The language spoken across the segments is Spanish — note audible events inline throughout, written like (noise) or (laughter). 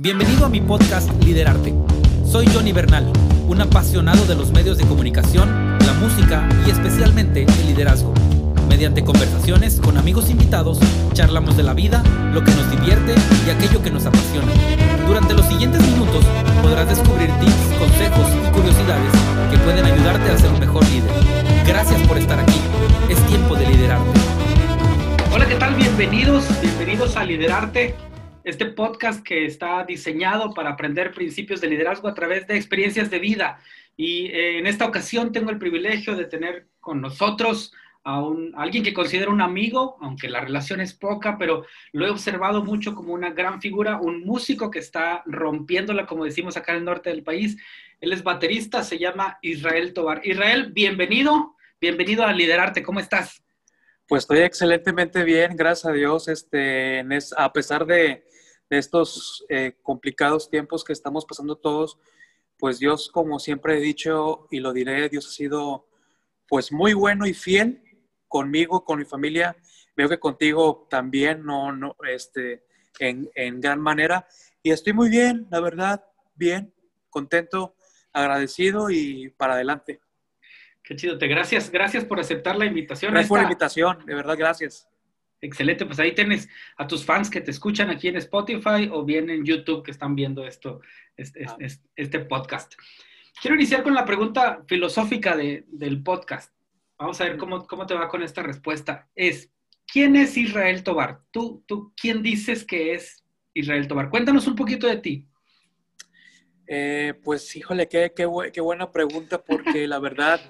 Bienvenido a mi podcast Liderarte. Soy Johnny Bernal, un apasionado de los medios de comunicación, la música y especialmente el liderazgo. Mediante conversaciones con amigos invitados, charlamos de la vida, lo que nos divierte y aquello que nos apasiona. Durante los siguientes minutos podrás descubrir tips, consejos y curiosidades que pueden ayudarte a ser un mejor líder. Gracias por estar aquí. Es tiempo de liderarte. Hola, ¿qué tal? Bienvenidos, bienvenidos a Liderarte este podcast que está diseñado para aprender principios de liderazgo a través de experiencias de vida. Y eh, en esta ocasión tengo el privilegio de tener con nosotros a, un, alguien que considero un amigo, aunque la relación es poca, pero lo he observado mucho como una gran figura, un músico que está rompiéndola, como decimos acá en el norte del país. Él es baterista, se llama Israel Tobar. Israel, bienvenido, bienvenido a Liderarte, ¿cómo estás? Pues estoy excelentemente bien, gracias a Dios, este, a pesar de, de estos eh, complicados tiempos que estamos pasando todos, pues Dios, como siempre he dicho y lo diré, Dios ha sido pues muy bueno y fiel conmigo, con mi familia. Veo que contigo también, no, no, este, en, en gran manera. Y estoy muy bien, la verdad, bien, contento, agradecido y para adelante. Qué chido, te gracias, gracias por aceptar la invitación. Gracias por la invitación, de verdad, gracias. Excelente, pues ahí tienes a tus fans que te escuchan aquí en Spotify o bien en YouTube que están viendo esto, este, ah. este, podcast. Quiero iniciar con la pregunta filosófica del podcast. Vamos a ver cómo, cómo te va con esta respuesta. Es, ¿quién es Israel Tobar? ¿Tú, tú quién dices que es Israel Tobar? Cuéntanos un poquito de ti. Eh, pues híjole, qué, qué, qué, buena pregunta porque la verdad,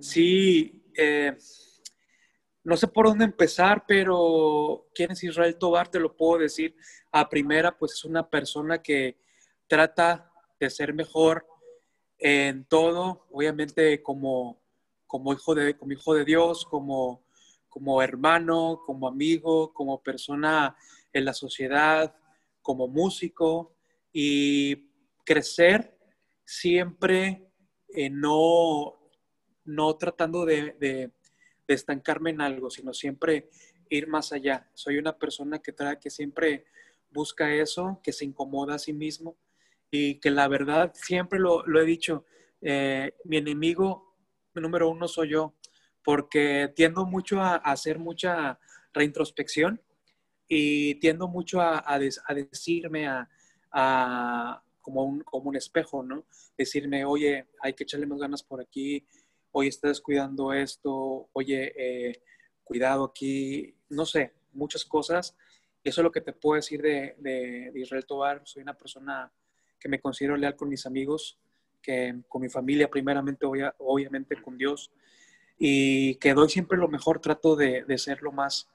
sí, eh, no sé por dónde empezar, pero ¿quién es Israel Tobar? Te lo puedo decir a primera, pues es una persona que trata de ser mejor en todo, obviamente como, como, hijo, de, como hijo de Dios, como, como hermano, como amigo, como persona en la sociedad, como músico y crecer siempre eh, no, no tratando de de estancarme en algo, sino siempre ir más allá. Soy una persona que, trae, que siempre busca eso, que se incomoda a sí mismo y que la verdad, siempre lo, he dicho, eh, mi enemigo número uno soy yo, porque tiendo mucho a, hacer mucha reintrospección y tiendo mucho a, a, decirme a, como, un, como un espejo, ¿no? Decirme, oye, hay que echarle más ganas por aquí, oye, estás cuidando esto, oye, eh, cuidado aquí, no sé, muchas cosas. Eso es lo que te puedo decir de, Israel Tobar. Soy una persona que me considero leal con mis amigos, que con mi familia, primeramente, obviamente con Dios, y que doy siempre lo mejor, trato de, de ser lo más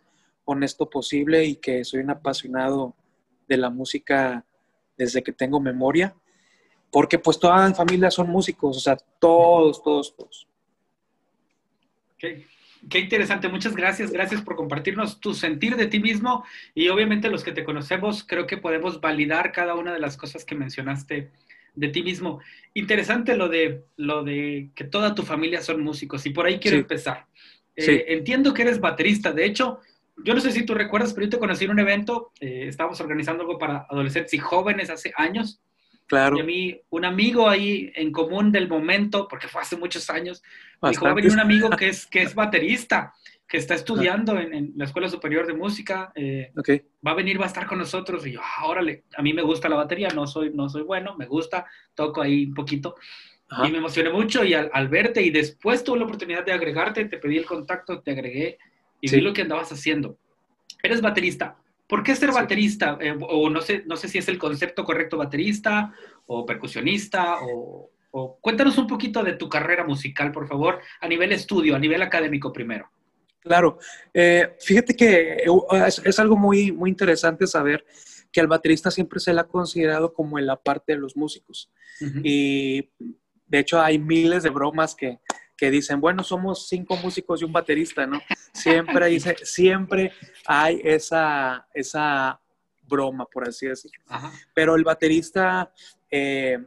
honesto posible y que soy un apasionado de la música desde que tengo memoria, porque pues toda mi familia son músicos, o sea, todos, todos, todos. Qué, interesante, muchas gracias, gracias por compartirnos tu sentir de ti mismo. Y obviamente los que te conocemos creo que podemos validar cada una de las cosas que mencionaste de ti mismo. Interesante lo de, lo de que toda tu familia son músicos. Y por ahí quiero empezar. Eh, entiendo que eres baterista, de hecho, yo no sé si tú recuerdas, pero yo te conocí en un evento, eh, estábamos organizando algo para adolescentes y jóvenes hace años Claro. Y a mí, un amigo ahí en común del momento, porque fue hace muchos años, me dijo, va a venir un amigo que es, que es (laughs) baterista, que está estudiando en, la Escuela Superior de Música, eh, va a venir, va a estar con nosotros. Y yo, ah, órale, a mí me gusta la batería, no soy, no soy bueno, me gusta, toco ahí un poquito. Y me emocioné mucho y al, verte y después tuve la oportunidad de agregarte, te pedí el contacto, te agregué y vi lo que andabas haciendo. Eres baterista. ¿Por qué ser baterista? Eh, o no sé, no sé si es el concepto correcto baterista o percusionista o, cuéntanos un poquito de tu carrera musical, por favor, a nivel estudio, a nivel académico primero. Claro, eh, fíjate que es, algo muy, muy interesante saber que al baterista siempre se le ha considerado como en la parte de los músicos. Y de hecho hay miles de bromas que, que dicen, bueno, somos cinco músicos y un baterista, ¿no? Siempre, dice, siempre hay esa, esa broma, por así decirlo. Pero el baterista eh,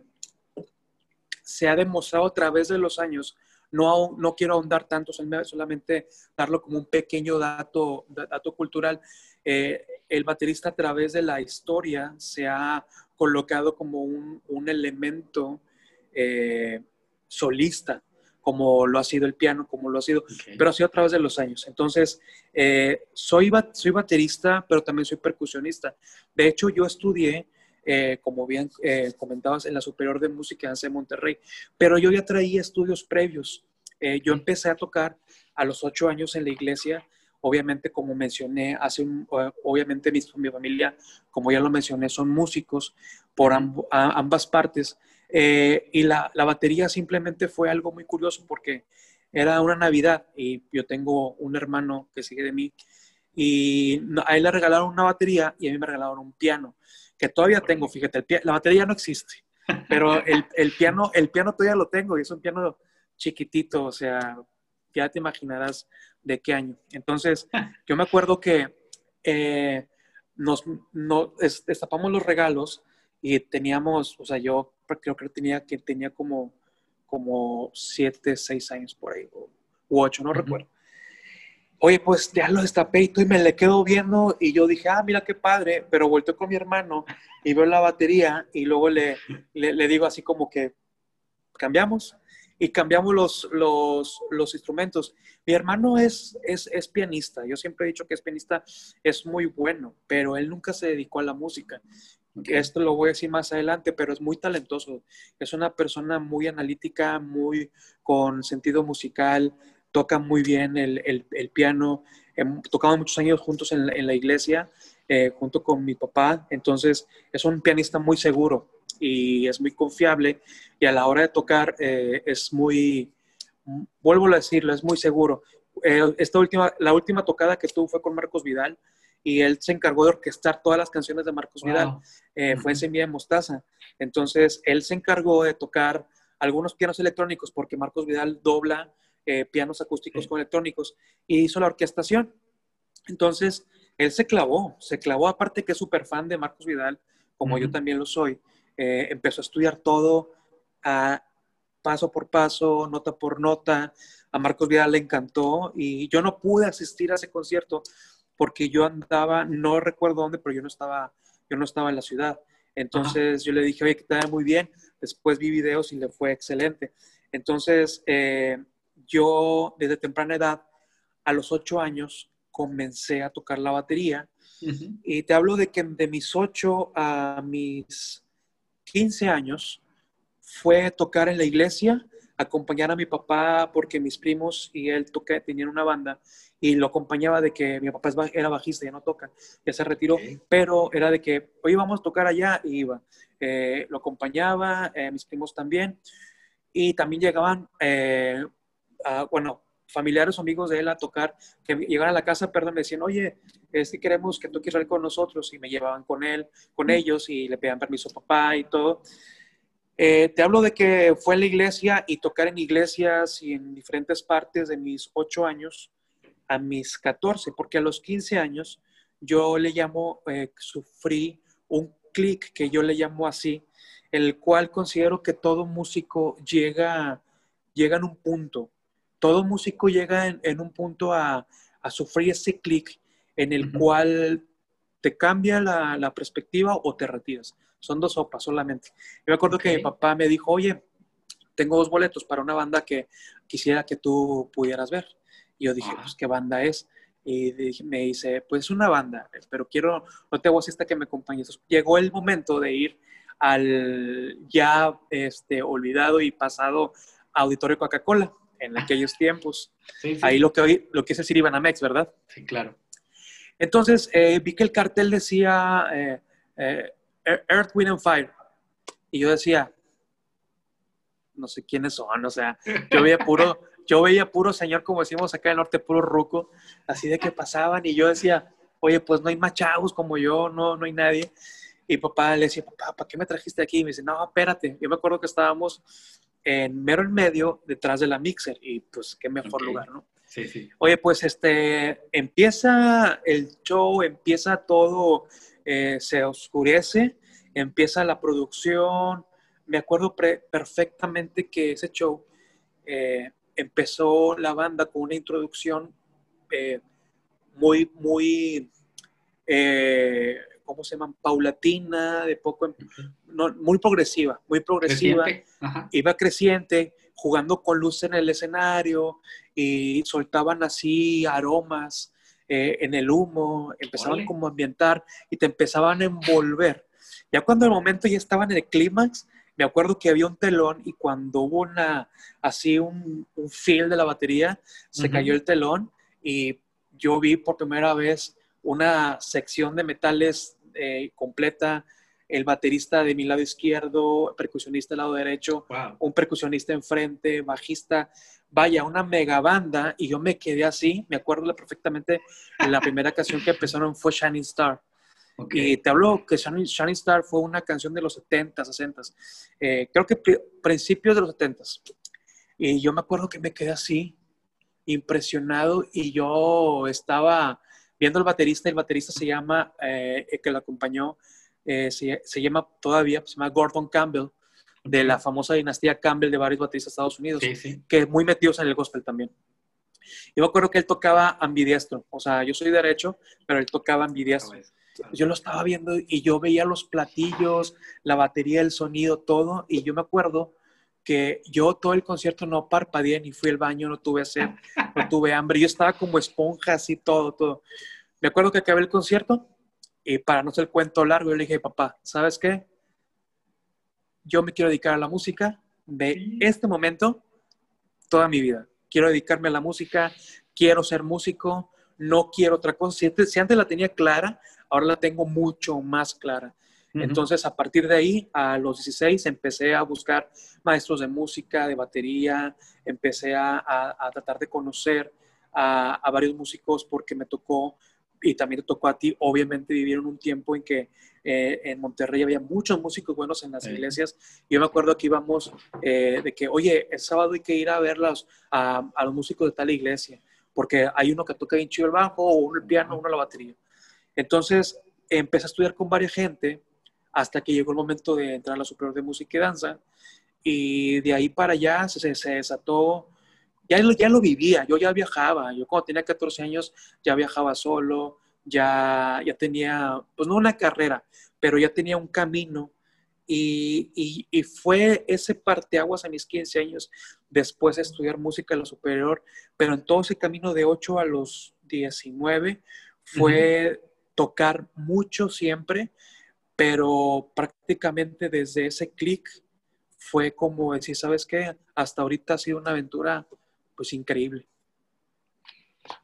se ha demostrado a través de los años, no, no quiero ahondar tanto, solamente darlo como un pequeño dato, dato cultural. Eh, el baterista a través de la historia se ha colocado como un, un elemento eh, solista, como lo ha sido el piano, como lo ha sido, pero ha sido a través de los años. Entonces, eh, soy, soy baterista, pero también soy percusionista. De hecho, yo estudié, eh, como bien comentabas, en la Superior de Música de Monterrey, pero yo ya traía estudios previos. yo empecé a tocar a los ocho años en la iglesia obviamente, como mencioné, hace un, obviamente mi, mi, familia, como ya lo mencioné, son músicos por ambas partes. Eh, y la, la, batería simplemente fue algo muy curioso porque era una Navidad y yo tengo un hermano que sigue de mí y a él le regalaron una batería y a mí me regalaron un piano, que todavía tengo, fíjate, la batería no existe, pero el, el, piano, el piano todavía lo tengo y es un piano chiquitito, o sea, ya te imaginarás de qué año. Entonces, yo me acuerdo que eh, nos, destapamos los regalos y teníamos, o sea, yo creo que tenía, que tenía como, como siete, seis años por ahí, o, u ocho, no recuerdo. Oye, pues ya lo destapé y, y me le quedo viendo y yo dije, ah, mira qué padre, pero volteo con mi hermano y veo la batería y luego le, le digo así como que cambiamos y cambiamos los, los, los instrumentos. Mi hermano es, es, es, pianista, yo siempre he dicho que es pianista, es muy bueno, pero él nunca se dedicó a la música. Esto lo voy a decir más adelante, pero es muy talentoso. Es una persona muy analítica, muy con sentido musical, toca muy bien el, el, el piano. tocamos muchos años juntos en, en la iglesia, eh, junto con mi papá. Entonces, es un pianista muy seguro y es muy confiable y a la hora de tocar eh, es muy, vuelvo a decirlo, es muy seguro. Eh, esta última, la última tocada que tuvo fue con Marcos Vidal y él se encargó de orquestar todas las canciones de Marcos Vidal. Eh, fue en Semilla de Mostaza. Entonces, él se encargó de tocar algunos pianos electrónicos porque Marcos Vidal dobla pianos acústicos con electrónicos y hizo la orquestación. Entonces, él se clavó, se clavó, aparte que es súper fan de Marcos Vidal, como yo también lo soy. Eh, empezó a estudiar todo a paso por paso, nota por nota. A Marcos Vidal le encantó y yo no pude asistir a ese concierto porque yo andaba, no recuerdo dónde, pero yo no estaba, yo no estaba en la ciudad. Entonces yo le dije, oye, que te muy bien. Después vi videos y le fue excelente. Entonces eh, yo desde temprana edad, a los ocho años, comencé a tocar la batería. Y te hablo de que de mis ocho a mis 15 años fue tocar en la iglesia, acompañar a mi papá porque mis primos y él toca, tenían una banda y lo acompañaba de que mi papá era bajista, ya no toca, ya se retiró, pero era de que, hoy vamos a tocar allá y iba. Eh, lo acompañaba, eh, mis primos también, y también llegaban, eh, bueno, familiares o amigos de él a tocar, que llegaban a la casa, perdón, me decían, oye, es que queremos que toques con nosotros, y me llevaban con él, con ellos, y le pedían permiso a papá y todo. Eh, te hablo de que fue en la iglesia y tocar en iglesias y en diferentes partes de mis ocho años a mis 14, porque a los 15 años yo le llamo, eh, sufrí un clic que yo le llamo así, el cual considero que todo músico llega, llega en un punto todo músico llega en, un punto a, sufrir ese clic en el cual te cambia la, perspectiva o te retiras. Son dos sopas solamente. Yo me acuerdo que mi papá me dijo, oye, tengo dos boletos para una banda que quisiera que tú pudieras ver. Y yo dije, pues, ¿qué banda es? Y me dice, pues una banda, pero quiero, no te voy a que me acompañes. llegó el momento de ir al ya este, olvidado y pasado Auditorio Coca-Cola en aquellos tiempos. Ahí lo que hoy, lo que es decir Ibanamex, ¿verdad? Sí, claro. Entonces, eh, vi que el cartel decía eh, eh, Earth, Wind and Fire. Y yo decía, no sé quiénes son, o sea, yo veía puro, (laughs) yo veía puro señor, como decimos acá en el norte, puro ruco, así de que pasaban, y yo decía, oye, pues no hay machagos como yo, no, no hay nadie. Y papá le decía, papá, ¿para qué me trajiste aquí? Y me dice, no, espérate. Yo me acuerdo que estábamos en mero en medio, detrás de la mixer, y pues qué mejor lugar, ¿no? Sí, sí. Oye, pues este, empieza el show, empieza todo, eh, se oscurece, empieza la producción. Me acuerdo perfectamente que ese show eh, empezó la banda con una introducción eh, muy, muy ¿cómo se llaman? Paulatina, de poco, no, muy progresiva, muy progresiva. Iba creciente, jugando con luz en el escenario y soltaban así aromas eh, en el humo, empezaban como a ambientar y te empezaban a envolver. Ya cuando el momento ya estaban en el clímax, me acuerdo que había un telón y cuando hubo una, así un, un feel de la batería, se cayó el telón y yo vi por primera vez una sección de metales eh, completa, el baterista de mi lado izquierdo, percusionista del lado derecho, un percusionista enfrente, bajista, vaya, una mega banda, y yo me quedé así, me acuerdo perfectamente, la primera canción que empezaron fue Shining Star. Y te hablo que Shining, Star fue una canción de los 70, 60, eh, creo que principios de los 70. Y yo me acuerdo que me quedé así, impresionado, y yo estaba viendo al baterista, el baterista se llama, eh, que lo acompañó, eh, se, llama todavía, se llama Gordon Campbell, de la famosa dinastía Campbell de varios bateristas de Estados Unidos, que muy metidos en el gospel también. Yo me acuerdo que él tocaba ambidiestro, o sea, yo soy derecho, pero él tocaba ambidiestro. Yo lo estaba viendo y yo veía los platillos, la batería, el sonido, todo, y yo me acuerdo que yo todo el concierto no parpadeé ni fui al baño, no tuve sed, no (laughs) tuve hambre, yo estaba como esponja, así todo, todo. Me acuerdo que acabé el concierto y para no ser cuento largo, yo le dije, papá, ¿sabes qué? Yo me quiero dedicar a la música de este momento toda mi vida. Quiero dedicarme a la música, quiero ser músico, no quiero otra cosa. Si antes, la tenía clara, ahora la tengo mucho más clara. Entonces, a partir de ahí, a los 16, empecé a buscar maestros de música, de batería, empecé a, tratar de conocer a, varios músicos porque me tocó y también te tocó a ti, obviamente, vivir en un tiempo en que eh, en Monterrey había muchos músicos buenos en las iglesias. Yo me acuerdo que íbamos eh, de que, oye, el sábado hay que ir a verlos a, los músicos de tal iglesia, porque hay uno que toca bien chido el bajo, o uno el piano, uno la batería. Entonces, empecé a estudiar con varias gente hasta que llegó el momento de entrar a la superior de música y danza. Y de ahí para allá se, se desató ya lo, ya lo vivía, yo ya viajaba, yo cuando tenía 14 años ya viajaba solo, ya, ya tenía, pues no una carrera, pero ya tenía un camino y, y, y, fue ese parteaguas a mis 15 años después de estudiar música en la superior, pero en todo ese camino de 8 a los 19 fue tocar mucho siempre, pero prácticamente desde ese clic fue como decir, ¿sabes qué? Hasta ahorita ha sido una aventura pues increíble.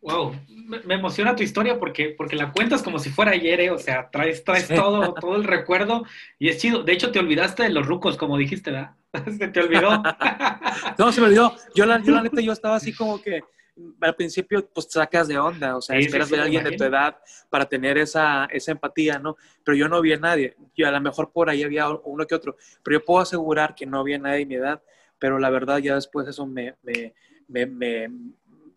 Wow, me, emociona tu historia porque, porque la cuentas como si fuera ayer, ¿eh? o sea, traes, traes todo, (laughs) todo el recuerdo y es chido. De hecho, te olvidaste de los rucos, como dijiste, ¿verdad? (laughs) Se te olvidó. (laughs) no, se me olvidó. Yo la, yo la neta, yo estaba así como que al principio, pues sacas de onda, o sea, esperas ver a alguien de tu edad para tener esa, esa empatía, ¿no? Pero yo no vi a nadie. Yo a lo mejor por ahí había uno que otro, pero yo puedo asegurar que no había nadie de mi edad, pero la verdad ya después eso me, me me,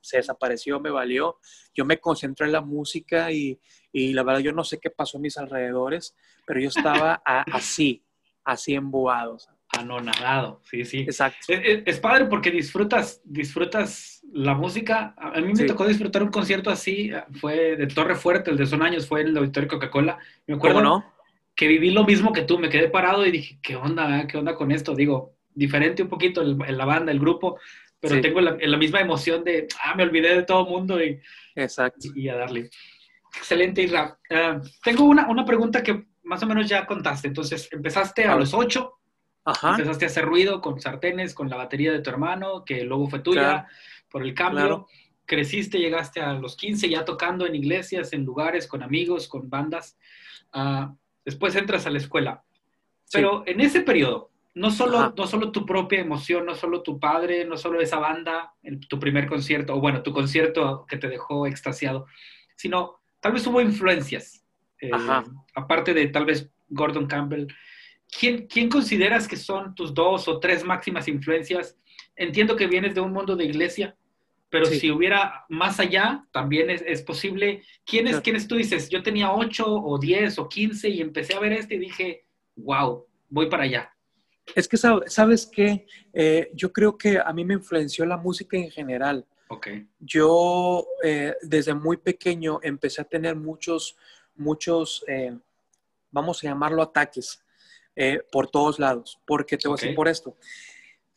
se desapareció, me valió. Yo me concentré en la música y, y, la verdad yo no sé qué pasó en mis alrededores, pero yo estaba así, así embobado. Anonadado, sí, sí. Exacto. Es, padre porque disfrutas, disfrutas la música. A mí me tocó disfrutar un concierto así, fue de Torre Fuerte, el de Son Años, fue en el Auditorio Coca-Cola. Me acuerdo no? que viví lo mismo que tú, me quedé parado y dije, ¿qué onda? ¿Qué onda con esto? Digo, diferente un poquito en la banda, el grupo, pero tengo la, la, misma emoción de, ah, me olvidé de todo mundo y, Exacto. y, a darle. Excelente, Isra. Uh, tengo una, una pregunta que más o menos ya contaste. Entonces, empezaste a, los ocho, empezaste a hacer ruido con sartenes, con la batería de tu hermano, que luego fue tuya, por el cambio. Creciste, llegaste a los 15 ya tocando en iglesias, en lugares, con amigos, con bandas. Uh, después entras a la escuela. Pero en ese periodo, no solo, no solo tu propia emoción, no solo tu padre, no solo esa banda, tu primer concierto, o bueno, tu concierto que te dejó extasiado, sino tal vez hubo influencias, eh, aparte de tal vez Gordon Campbell. ¿Quién, ¿Quién consideras que son tus dos o tres máximas influencias? Entiendo que vienes de un mundo de iglesia, pero si hubiera más allá, también es, es posible. ¿Quiénes, ¿Quiénes tú dices? Yo tenía ocho o diez o quince y empecé a ver este y dije, wow, voy para allá. Es que, ¿sabes qué? Eh, yo creo que a mí me influenció la música en general. Okay. Yo eh, desde muy pequeño empecé a tener muchos, muchos, eh, vamos a llamarlo ataques, por todos lados, porque te voy a decir por esto.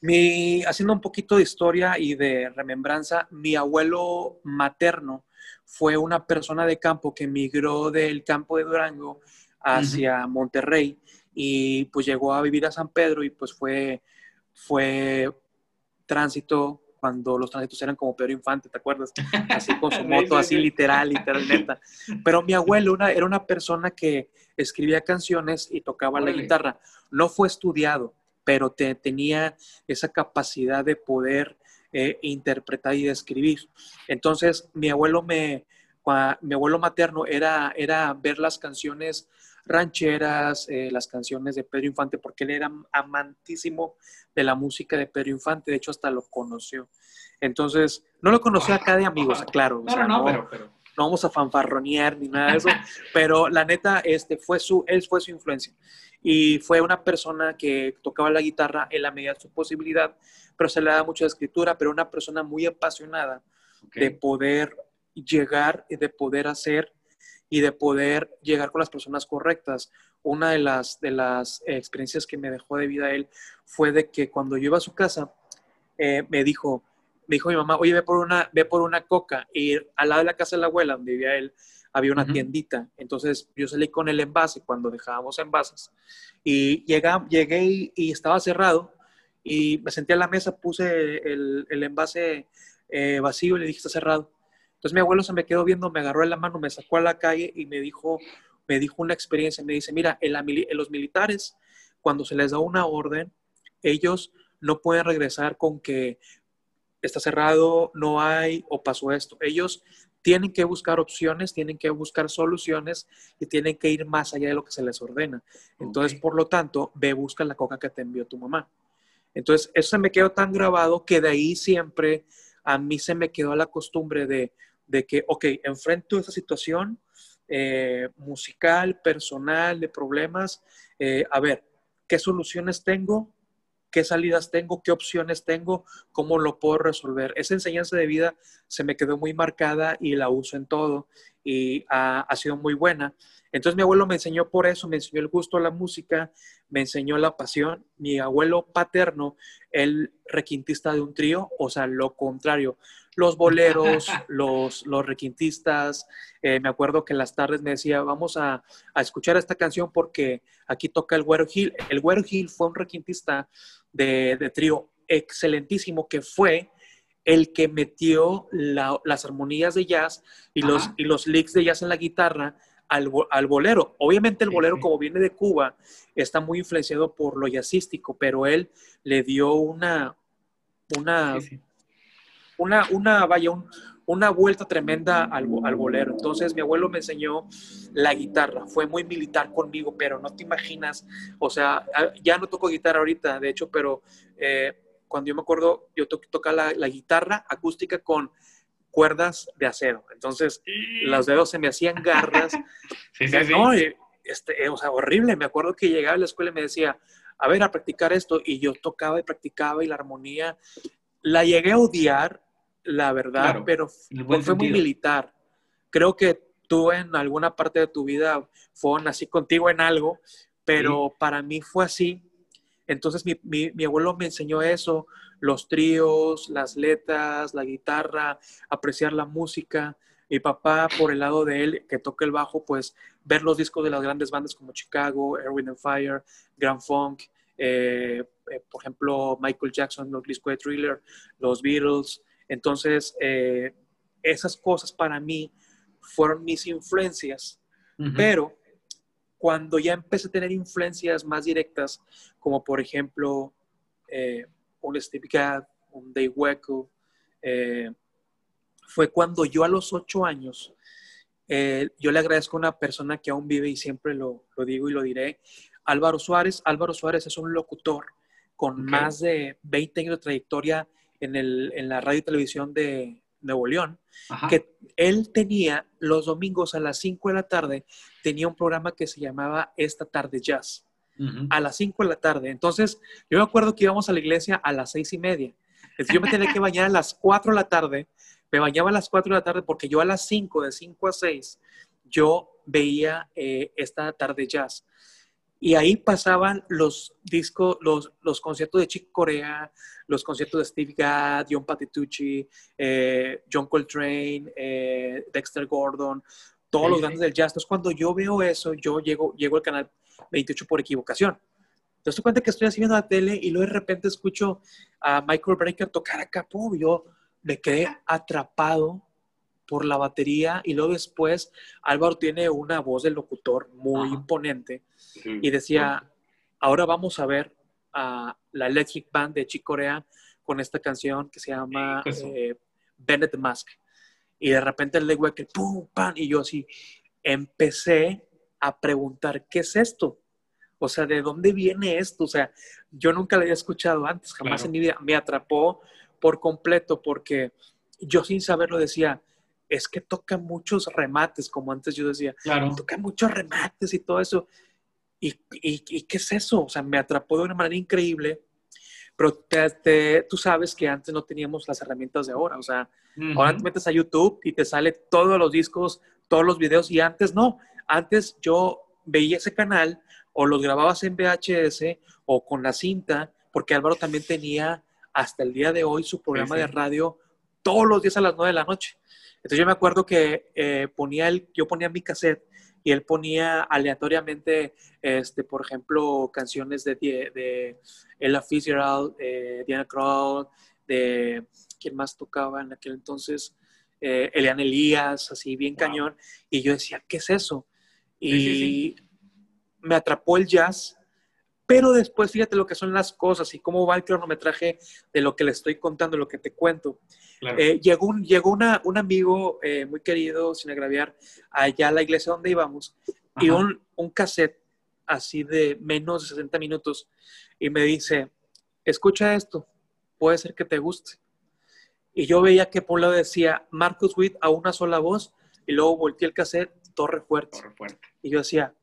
Mi, haciendo un poquito de historia y de remembranza, mi abuelo materno fue una persona de campo que migró del campo de Durango hacia Monterrey y pues llegó a vivir a San Pedro y pues fue, fue tránsito cuando los tránsitos eran como Pedro Infante, ¿te acuerdas? Así con su (laughs) moto, así literal, literal, neta. Pero mi abuelo una, era una persona que escribía canciones y tocaba la guitarra. No fue estudiado, pero tenía esa capacidad de poder eh, interpretar y escribir. Entonces, mi abuelo me, mi abuelo materno era, era ver las canciones rancheras, eh, las canciones de Pedro Infante, porque él era amantísimo de la música de Pedro Infante, de hecho hasta lo conoció. Entonces, no lo conoció acá de amigos, claro. no, no, pero, no vamos a fanfarronear ni nada de eso, (laughs) pero la neta, este, fue su, él fue su influencia. Y fue una persona que tocaba la guitarra en la medida de su posibilidad, pero se le da mucha escritura, pero una persona muy apasionada de poder llegar y de poder hacer y de poder llegar con las personas correctas. Una de las, de las experiencias que me dejó de vida él fue de que cuando yo iba a su casa, eh, me dijo, me dijo mi mamá, oye, ve por una, ve por una coca. Y al lado de la casa de la abuela, donde vivía él, había una tiendita. Entonces yo salí con el envase cuando dejábamos envases. Y llegué, llegué y, estaba cerrado. Y me senté a la mesa, puse el, el envase eh, vacío y le dije, está cerrado. Entonces mi abuelo se me quedó viendo, me agarró en la mano, me sacó a la calle y me dijo, me dijo una experiencia. Me dice, mira, en, en los militares, cuando se les da una orden, ellos no pueden regresar con que está cerrado, no hay o pasó esto. Ellos tienen que buscar opciones, tienen que buscar soluciones y tienen que ir más allá de lo que se les ordena. Entonces, por lo tanto, ve, busca la coca que te envió tu mamá. Entonces, eso se me quedó tan grabado que de ahí siempre a mí se me quedó la costumbre de, de que, ok, enfrento esta situación eh, musical, personal, de problemas, eh, a ver, ¿qué soluciones tengo? ¿Qué salidas tengo? ¿Qué opciones tengo? ¿Cómo lo puedo resolver? Esa enseñanza de vida se me quedó muy marcada y la uso en todo y ha, ha sido muy buena. Entonces mi abuelo me enseñó por eso, me enseñó el gusto a la música, me enseñó la pasión. Mi abuelo paterno, el requintista de un trío, o sea, lo contrario, los boleros, (laughs) los, los requintistas. Eh, me acuerdo que en las tardes me decía, vamos a, escuchar esta canción porque aquí toca el Güero Gil. El Güero Gil fue un requintista de, trío excelentísimo que fue el que metió las armonías de jazz y los, y los licks de jazz en la guitarra al, bolero. Obviamente el bolero, como viene de Cuba, está muy influenciado por lo jazzístico, pero él le dio una, una, una, una, vaya, una vuelta tremenda al, al, bolero. Entonces mi abuelo me enseñó la guitarra, fue muy militar conmigo, pero no te imaginas, o sea, ya no toco guitarra ahorita, de hecho, pero eh, cuando yo me acuerdo, yo to tocaba la guitarra acústica con cuerdas de acero. Entonces, los dedos se me hacían garras. (laughs) sí, sí, no, este, o sea, horrible. Me acuerdo que llegaba a la escuela y me decía, a ver, a practicar esto. Y yo tocaba y practicaba y la armonía la llegué a odiar, la verdad, pero fue, muy militar. Creo que tú en alguna parte de tu vida fue así contigo en algo, pero para mí fue así. Entonces mi, mi, abuelo me enseñó eso, los tríos, las letras, la guitarra, apreciar la música. Mi papá, por el lado de él, que toca el bajo, pues ver los discos de las grandes bandas como Chicago, Erwin and Fire, Grand Funk, eh, eh, por ejemplo, Michael Jackson, los discos de Thriller, los Beatles. Entonces, eh, esas cosas para mí fueron mis influencias, pero cuando ya empecé a tener influencias más directas, como por ejemplo un Steve Gadd, un Dave Weckl, fue cuando yo a los ocho años, yo le agradezco a una persona que aún vive y siempre lo, lo digo y lo diré, Álvaro Suárez. Álvaro Suárez es un locutor con más de 20 años de trayectoria en, el, en la radio y televisión de Nuevo León, que él tenía los domingos a las 5 de la tarde, tenía un programa que se llamaba Esta tarde Jazz, a las 5 de la tarde. Entonces, yo me acuerdo que íbamos a la iglesia a las 6 y media. Entonces, yo me tenía que bañar a las 4 de la tarde, me bañaba a las 4 de la tarde porque yo a las 5, de 5 a 6, yo veía eh, esta tarde jazz. Y ahí pasaban los discos, los, los conciertos de Chick Corea, los conciertos de Steve Gadd, John Patitucci, eh, John Coltrane, eh, Dexter Gordon, todos los grandes del jazz. Entonces, cuando yo veo eso, yo llego, llego al canal 28 por equivocación. Entonces, te cuenta que estoy haciendo la tele y luego de repente escucho a Michael Breaker tocar pum, y yo me quedé atrapado por la batería y luego después Álvaro tiene una voz de locutor muy imponente y decía, ahora vamos a ver a la Electric Band de Chick Corea con esta canción que se llama eh, Bennett Mask. Y de repente el legua que pum, pam, y yo así empecé a preguntar, ¿qué es esto? O sea, ¿de dónde viene esto? O sea, yo nunca lo había escuchado antes, jamás en mi vida. Me atrapó por completo porque yo sin saberlo decía, es que toca muchos remates, como antes yo decía, claro. toca muchos remates y todo eso. ¿Y, y, qué es eso? O sea, me atrapó de una manera increíble, pero tú sabes que antes no teníamos las herramientas de ahora, o sea, ahora te metes a YouTube y te sale todos los discos, todos los videos, y antes no, antes yo veía ese canal o los grababas en VHS o con la cinta, porque Álvaro también tenía hasta el día de hoy su programa de radio todos los días a las 9 de la noche. Entonces yo me acuerdo que eh, ponía el, yo ponía mi cassette y él ponía aleatoriamente, este, por ejemplo, canciones de, de Ella Fitzgerald, eh, Diana Krall, de quién más tocaba en aquel entonces, eh, Elian Elías, así bien cañón. Y yo decía, ¿qué es eso? Y me atrapó el jazz pero después fíjate lo que son las cosas y cómo va el cronometraje de lo que le estoy contando, lo que te cuento. Eh, llegó un, llegó una, un amigo eh, muy querido, sin agraviar, allá a la iglesia donde íbamos, y un, un cassette así de menos de 60 minutos, y me dice, escucha esto, puede ser que te guste. Y yo veía que por un lado decía Marcus Witt a una sola voz, y luego volteé el cassette, Torre Fuerte. Torre Fuerte. Y yo decía,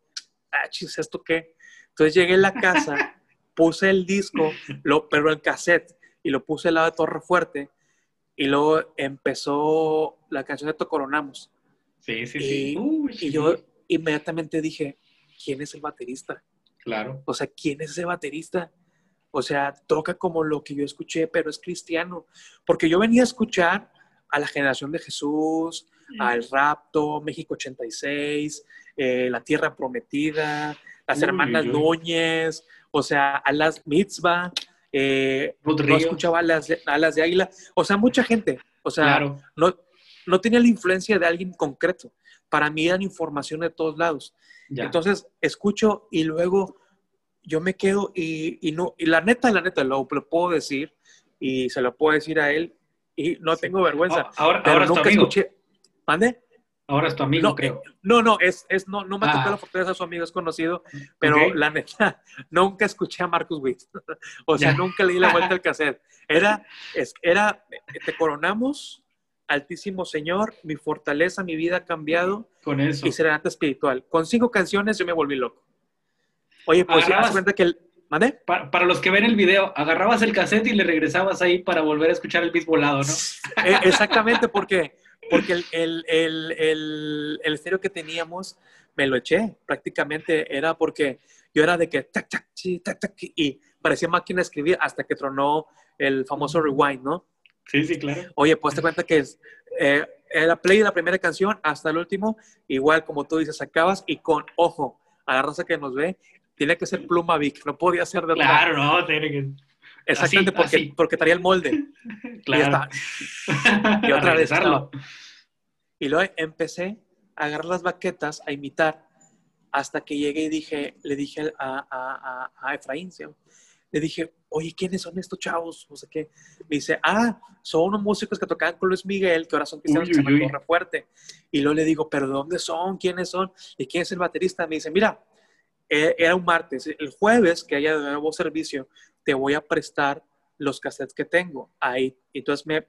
ah, chis, ¿esto qué? Entonces llegué a la casa, puse el disco, lo, pero el cassette, y lo puse al lado de Torre Fuerte, y luego empezó la canción de Tocoronamos. Sí, sí, sí. y yo inmediatamente dije, ¿quién es el baterista? Claro. O sea, ¿quién es ese baterista? O sea, toca como lo que yo escuché, pero es cristiano. Porque yo venía a escuchar a la generación de Jesús, al Rapto, México 86, eh, La Tierra Prometida, las hermanas Núñez, o sea, a las Mitzvah, eh, no escuchaba a las, de Águila, o sea, mucha gente, o sea, no, no tenía la influencia de alguien concreto. Para mí eran información de todos lados. Entonces, escucho y luego yo me quedo y, no, y la neta, la neta, lo, puedo decir y se lo puedo decir a él y no tengo vergüenza. Ahora, ahora nunca escuché. ¿Mande? Ahora es tu amigo, no, creo. No, no, es, es, no, no me ha tocado ah. la fortaleza de su amigo, es conocido, pero la neta, (laughs) nunca escuché a Marcus Witt. (laughs) o sea, nunca le di la vuelta al (laughs) cassette. Era, es, era, te coronamos, altísimo Señor, mi fortaleza, mi vida ha cambiado. Con eso. Y serenata espiritual. Con cinco canciones yo me volví loco. Oye, pues ya cuenta que el... ¿Mande? Para, para, los que ven el video, agarrabas el cassette y le regresabas ahí para volver a escuchar el beat volado, ¿no? E, exactamente, porque porque el, el, el, el, estéreo que teníamos me lo eché, prácticamente era porque yo era de que tac, tac, tac, tac, y parecía máquina de escribir hasta que tronó el famoso rewind, ¿no? Sí, sí, claro. Oye, pues te cuenta que es, eh, era play de la primera canción hasta el último, igual como tú dices, acabas y con ojo, a la raza que nos ve, tiene que ser pluma Vic, no podía ser de Claro, no, tiene que Exactamente, porque, porque traía el molde. (laughs) claro. Y, otra vez. Y luego empecé a agarrar las baquetas, a imitar, hasta que llegué y dije, le dije a, a, a, Efraín, le dije, oye, ¿quiénes son estos chavos? No sé qué. Me dice, ah, son unos músicos que tocaban con Luis Miguel, que ahora son cristianos, que se llaman Fuerte. Y luego le digo, ¿pero dónde son? ¿Quiénes son? ¿Y quién es el baterista? Me dice, mira, e, era un martes. El jueves, que haya de nuevo servicio, te voy a prestar los cassettes que tengo. Ahí, entonces me,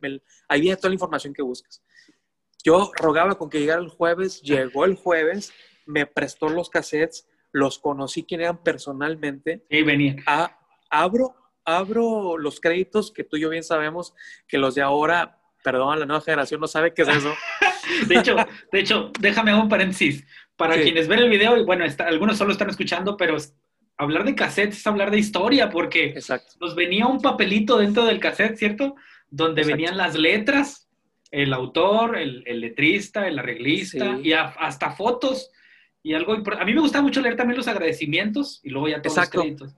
ahí viene toda la información que buscas. Yo rogaba con que llegara el jueves, llegó el jueves, me prestó los cassettes, los conocí quién eran personalmente. Y venía. abro, abro los créditos que tú y yo bien sabemos que los de ahora, perdón, la nueva generación no sabe qué es eso. (laughs) de hecho, de hecho, déjame un paréntesis. para Sí. quienes ven el video, y bueno, está- algunos solo están escuchando, pero hablar de cassettes es hablar de historia, porque Exacto. nos venía un papelito dentro del cassette, ¿cierto? Donde Exacto. venían las letras, el autor, el, el letrista, el arreglista, Sí. y a- hasta fotos. Y algo A mí me gusta mucho leer también los agradecimientos y luego ya todos Exacto. los créditos.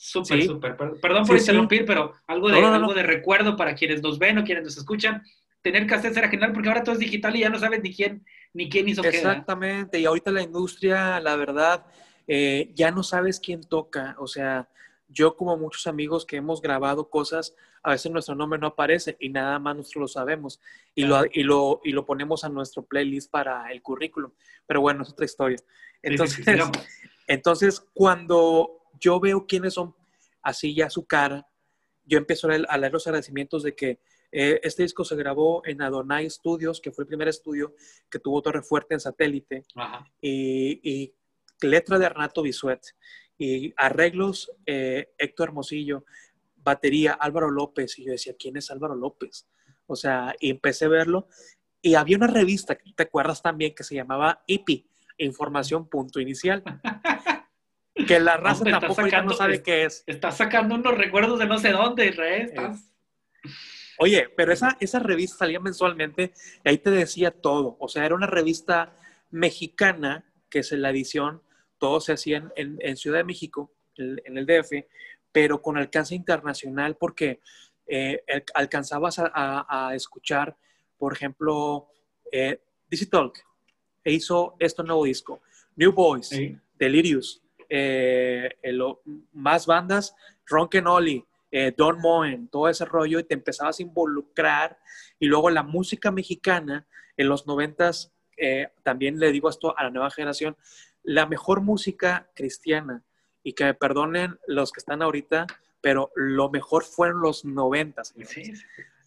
Súper, súper. Per- Perdón por Sí, interrumpir, pero algo de, No, no, algo no. de recuerdo para quienes nos ven o quienes nos escuchan. Tener cassettes era genial porque ahora todo es digital y ya no sabes ni quién, ni quién hizo qué. Exactamente, y ahorita la industria, la verdad, eh, ya no sabes quién toca. O sea, yo como muchos amigos que hemos grabado cosas, a veces nuestro nombre no aparece y nada más nosotros lo sabemos y, lo, y, lo, y lo ponemos a nuestro playlist para el currículum. Pero bueno, es otra historia. Entonces, (laughs) entonces cuando yo veo quiénes son así ya su cara, yo empiezo a leer, a leer los agradecimientos de que eh, este disco se grabó en Adonai Studios, que fue el primer estudio que tuvo Torre Fuerte en satélite Ajá. y, y letra de Renato Bisuet y arreglos eh, Héctor Hermosillo, batería Álvaro López y yo decía, ¿quién es Álvaro López? O sea, y empecé a verlo y había una revista, que te acuerdas también, que se llamaba IPI, Información Punto Inicial, (laughs) que la raza tampoco ahorita no sacando- sabe qué es. Estás sacando unos recuerdos de no sé dónde, Israel. Estás... Oye, pero esa, esa revista salía mensualmente y ahí te decía todo. O sea, era una revista mexicana, que es la edición, todo se hacía en, en- en Ciudad de México, en, en el DF, pero con alcance internacional porque eh, alcanzabas a, a- a escuchar, por ejemplo, eh, DC Talk e hizo este nuevo disco, New Boys, Sí. Delirious, eh, más bandas, Ron Kenoli, eh, Don Moen, todo ese rollo, y te empezabas a involucrar. Y luego la música mexicana, en los noventas, eh, también le digo esto a la nueva generación, la mejor música cristiana, y que me perdonen los que están ahorita, pero lo mejor fueron los noventas. Sí, sí.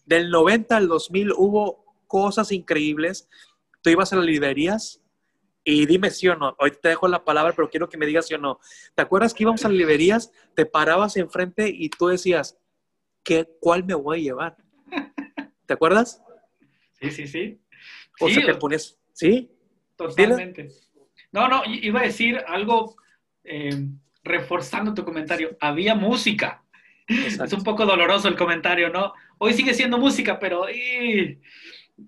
Del 90 al 2000 hubo cosas increíbles. Tú ibas a las librerías y dime sí o no. Hoy te dejo la palabra, pero quiero que me digas sí o no. ¿Te acuerdas que íbamos a las librerías, te parabas enfrente y tú decías, ¿qué, ¿cuál me voy a llevar? (laughs) ¿Te acuerdas? Sí, sí, sí. O Sí, sea, te pones, ¿sí? Totalmente. No, no, iba a decir algo eh, reforzando tu comentario. Había música. Es un poco doloroso el comentario, ¿no? Hoy sigue siendo música, pero. Eh,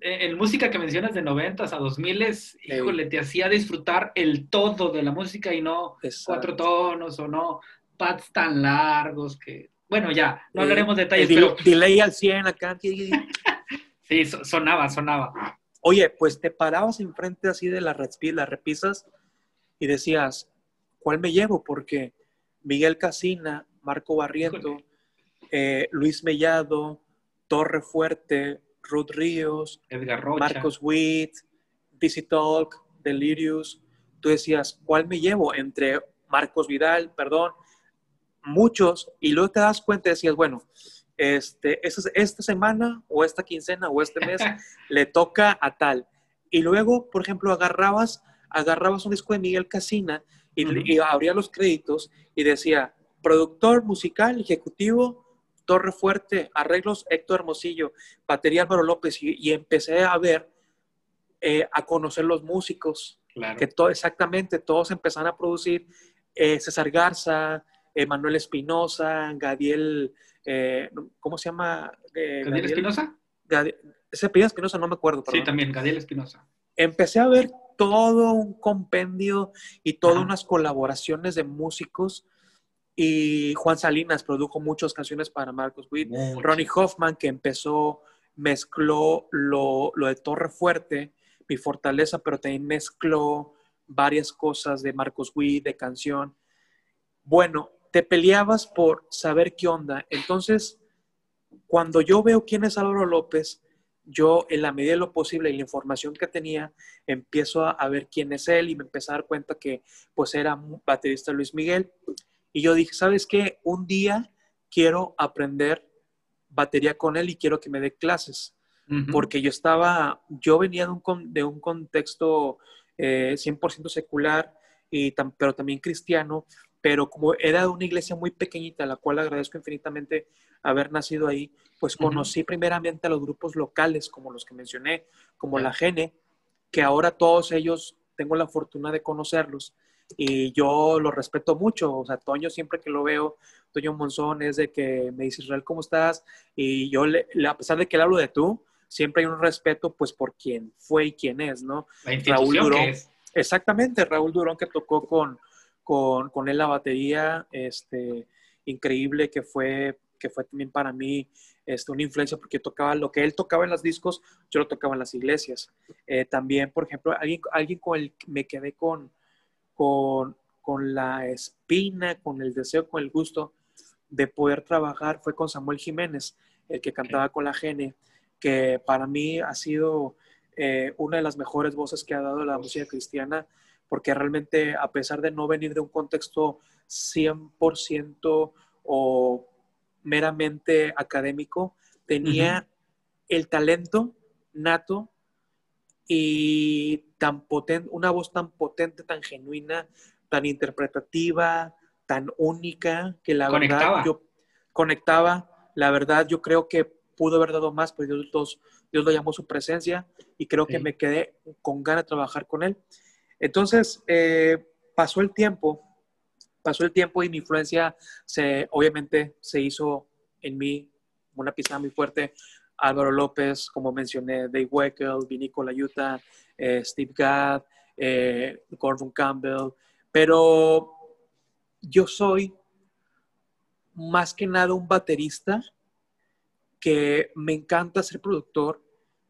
el música que mencionas de 90 a 2000, híjole, te hacía disfrutar el todo de la música y no Exacto. cuatro tonos o no pads tan largos que... Bueno, ya, no Eh, hablaremos el detalles, pero delay al 100 acá. (laughs) sí, so- sonaba, sonaba. Oye, pues te parabas enfrente así de las, repisas y decías, ¿cuál me llevo? Porque Miguel Casina, Marco Barriento, eh, Luis Mellado, Torre Fuerte, Ruth Ríos, Edgar Rocha. Marcos Witt, DC Talk, Delirious. Tú decías, ¿cuál me llevo? Entre Marcos Vidal, perdón, muchos. Y luego te das cuenta y decías, bueno, este, esta, esta semana o esta quincena o este mes (laughs) le toca a tal. Y luego, por ejemplo, agarrabas, agarrabas un disco de Miguel Casina y, abría los créditos y decía, productor musical, ejecutivo, Torre Fuerte, arreglos Héctor Hermosillo, batería Álvaro López, y, y empecé a ver, eh, a conocer los músicos, Claro. que todo, exactamente, todos empezaron a producir, eh, César Garza, Manuel Espinosa, Gadiel, eh, ¿cómo se llama? Eh, ¿Gadiel Espinosa? Ese apellido Espinosa no me acuerdo, Sí, también, Gadiel Espinosa. Empecé a ver todo un compendio y todas Ajá. unas colaboraciones de músicos y Juan Salinas produjo muchas canciones para Marcos Witt. Mucho. Ronnie Hoffman que empezó, mezcló lo, lo de Torre Fuerte, mi fortaleza, pero también mezcló varias cosas de Marcos Witt, de canción. Bueno, te peleabas por saber qué onda. Entonces, cuando yo veo quién es Álvaro López, yo en la medida de lo posible y la información que tenía, empiezo a, a ver quién es él y me empecé a dar cuenta que pues era un baterista Luis Miguel. Y yo dije, ¿sabes qué? Un día quiero aprender batería con él y quiero que me dé clases porque yo estaba, yo venía de un, de un contexto eh, 100% secular, y tam- pero también cristiano, pero como era una iglesia muy pequeñita, a la cual agradezco infinitamente haber nacido ahí, pues conocí primeramente a los grupos locales, como los que mencioné, como la Gene, que ahora todos ellos tengo la fortuna de conocerlos y yo los respeto mucho. O sea, Toño siempre que lo veo, Toño Monzón es de que me dice, Israel, ¿cómo estás? Y yo, le, a pesar de que le hablo de tú, siempre hay un respeto pues por quién fue y quién es, ¿no? Raúl Durón. Exactamente, Raúl Durón que tocó con, con, con él la batería, este, increíble que fue, que fue también para mí este, una influencia porque tocaba lo que él tocaba en los discos, yo lo tocaba en las iglesias. Eh, también, por ejemplo, alguien, alguien con el que me quedé con, con, con la espina, con el deseo, con el gusto de poder trabajar fue con Samuel Jiménez, el que cantaba con la Gene, que para mí ha sido eh, una de las mejores voces que ha dado la música cristiana, porque realmente a pesar de no venir de un contexto 100% o meramente académico, tenía el talento nato y tan potente, una voz tan potente, tan genuina, tan interpretativa, tan única, que la verdad yo conectaba. La verdad, yo creo que pudo haber dado más, pero Dios, Dios lo llamó su presencia y creo que me quedé con ganas de trabajar con él. Entonces, eh, pasó el tiempo, pasó el tiempo y mi influencia se, obviamente se hizo en mí una pizarra muy fuerte. Álvaro López, como mencioné, Dave Weckel, Vinico Layuta, eh, Steve Gadd, eh, Gordon Campbell, pero yo soy más que nada un baterista que me encanta ser productor,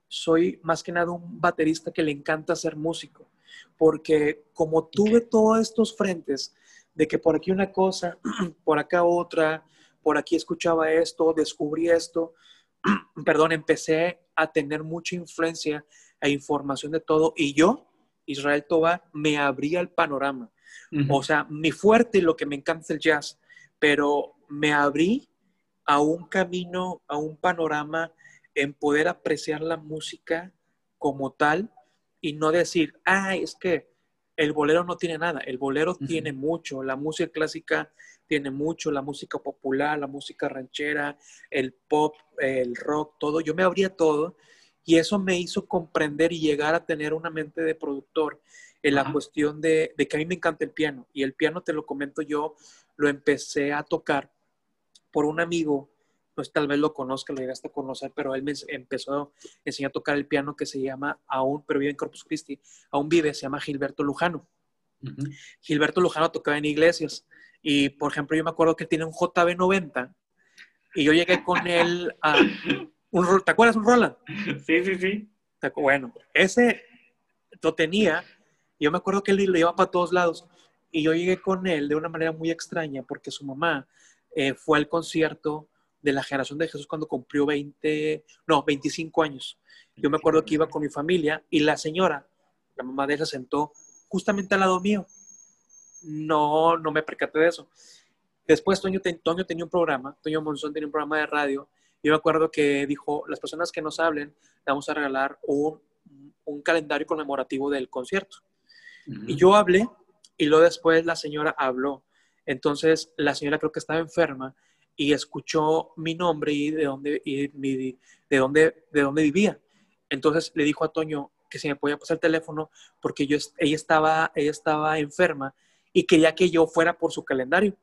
soy más que nada un baterista que le encanta ser músico, porque como tuve todos estos frentes de que por aquí una cosa, (clears throat) por acá otra, por aquí escuchaba esto, descubrí esto, (clears throat) perdón, empecé a tener mucha influencia e información de todo y yo, Israel Tobar, me abría el panorama. O sea, mi fuerte, lo que me encanta es el jazz, pero me abrí a un camino, a un panorama en poder apreciar la música como tal y no decir, ay, es que el bolero no tiene nada, el bolero tiene mucho, la música clásica tiene mucho, la música popular, la música ranchera, el pop, el rock, todo. Yo me abría todo y eso me hizo comprender y llegar a tener una mente de productor en la cuestión de, que a mí me encanta el piano. Y el piano, te lo comento yo, lo empecé a tocar por un amigo, pues tal vez lo conozca, lo llegaste a conocer, pero él me empezó a enseñar a tocar el piano que se llama, aún, pero vive en Corpus Christi, aún vive, se llama Gilberto Lujano. Gilberto Lujano tocaba en iglesias y, por ejemplo, yo me acuerdo que tiene un JB90 y yo llegué con él a... Un, ¿Te acuerdas un Roland? Sí, sí, sí. Bueno, ese lo tenía. Yo me acuerdo que él lo llevaba para todos lados. Y yo llegué con él de una manera muy extraña porque su mamá eh, fue al concierto de la generación de Jesús cuando cumplió 20, no, 25 años. Yo me acuerdo que iba con mi familia y la señora, la mamá de ella, sentó justamente al lado mío no, no me percaté de eso. Después Toño, Toño tenía un programa, Toño Monzón tenía un programa de radio. Y me acuerdo que dijo, las personas que nos hablen, le vamos a regalar un, un calendario conmemorativo del concierto. Y yo hablé y luego después la señora habló. Entonces la señora creo que estaba enferma y escuchó mi nombre y de dónde, y de dónde, de dónde vivía. Entonces le dijo a Toño que si me podía pasar el teléfono porque yo, ella, estaba, ella estaba enferma y quería que yo fuera por su calendario.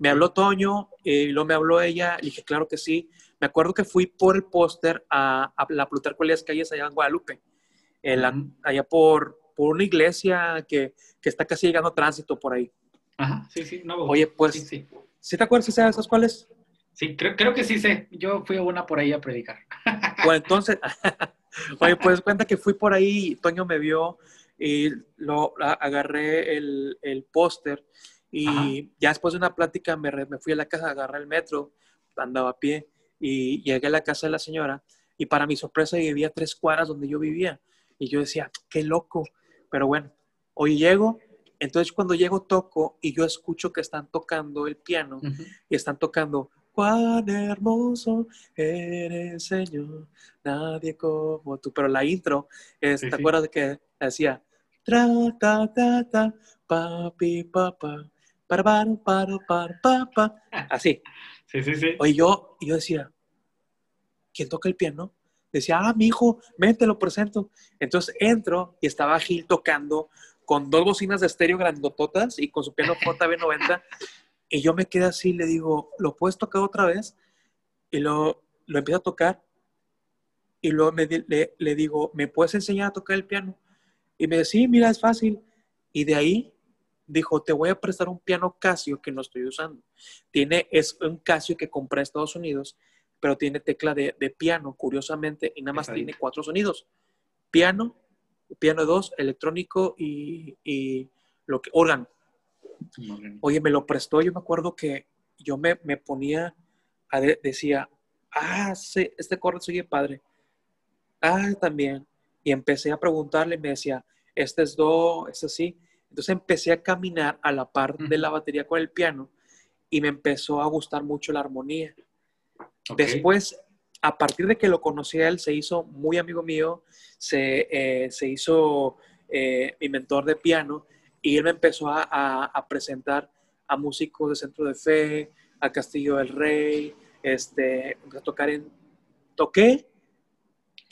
Me habló Toño, y luego me habló ella, le dije, claro que sí. Me acuerdo que fui por el póster a, la Plutarco Elías Calles allá en Guadalupe, allá por, por una iglesia que, que, está casi llegando a tránsito por ahí. Ajá, sí, sí. No, Oye, pues, sí, sí. Te acuerdas? ¿Sí esas cuáles? Sí, creo, creo, que sí sé. Yo fui a una por ahí a predicar. (laughs) Bueno, entonces, (laughs) oye, pues cuenta que fui por ahí, Toño me vio y lo agarré el, el póster y ya después de una plática me, me, fui a la casa, agarré el metro, andaba a pie y llegué a la casa de la señora y para mi sorpresa vivía tres cuadras donde yo vivía y yo decía, qué loco, pero bueno, hoy llego, entonces cuando llego toco y yo escucho que están tocando el piano y están tocando cuán hermoso eres, Señor, nadie como tú. Pero la intro, es, ¿te acuerdas de que decía, tra, ta, ta, ta, papi, papá, para, para, para, para, papá. (laughs) Así. Sí, sí, sí. Oye, yo, yo decía, ¿quién toca el piano? Decía, ah, mi hijo, ven, te lo presento. Entonces entro y estaba Gil tocando con dos bocinas de estéreo grandototas y con su piano JB90. Y yo me quedé así, le digo, ¿lo puedes tocar otra vez? Y lo, lo empiezo a tocar. Y luego me, le, le, digo, ¿me puedes enseñar a tocar el piano? Y me dice, sí, mira, es fácil. Y de ahí dijo, te voy a prestar un piano Casio que no estoy usando. Tiene, es un Casio que compré en Estados Unidos, pero tiene tecla de, de piano, curiosamente, y nada más tiene cuatro sonidos. Piano, piano 2, electrónico y, y, lo que, órgano. Oye, me lo prestó, yo me acuerdo que yo me, me ponía, a decía, ah, sí, este acorde sigue padre. Ah, también. Y empecé a preguntarle, me decía, este es do, este sí. Entonces empecé a caminar a la par de la batería con el piano y me empezó a gustar mucho la armonía. Después a partir de que lo conocí a él, se hizo muy amigo mío, se, eh, se hizo eh, mi mentor de piano y él me empezó a, a, presentar a músicos de Centro de Fe, a Castillo del Rey, este, a tocar en... Toqué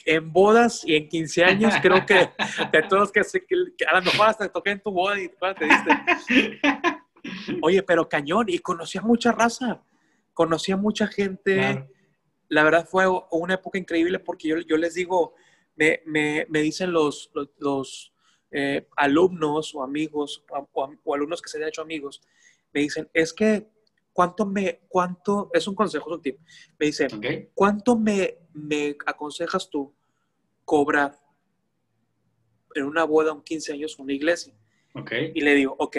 en bodas y en 15 años, creo que (laughs) de todos que, que, a lo mejor hasta toqué en tu boda y te diste. (laughs) Oye, pero cañón, y conocí a mucha raza, conocí a mucha gente la verdad fue una época increíble porque yo, yo les digo, me, me, me dicen los, los, eh, alumnos o amigos o, alumnos que se han hecho amigos, me dicen, es que, ¿cuánto me, cuánto, es un consejo, es un tip, me dicen, ¿cuánto me, me aconsejas tú cobrar en una boda, un 15 años, una iglesia? Okay. Y le digo, ok,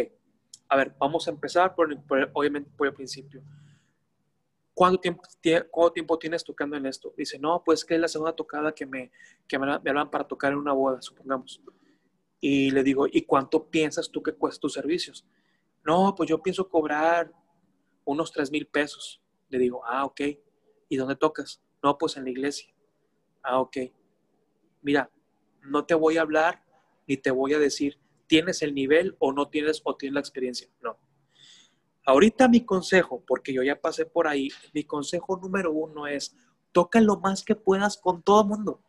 a ver, vamos a empezar por, obviamente por el principio. ¿Cuánto tiempo, ¿cuánto tiempo tienes tocando en esto? Dice, no, pues que es la segunda tocada que me, que me, hablan para tocar en una boda, supongamos. Y le digo, ¿y cuánto piensas tú que cuesta tus servicios? No, pues yo pienso cobrar unos tres mil pesos. Le digo, ah, ok. ¿Y dónde tocas? No, pues en la iglesia. Ah, ok. Mira, no te voy a hablar ni te voy a decir, ¿tienes el nivel o no tienes o tienes la experiencia? No. Ahorita mi consejo, porque yo ya pasé por ahí, mi consejo número uno es, toca lo más que puedas con todo el mundo.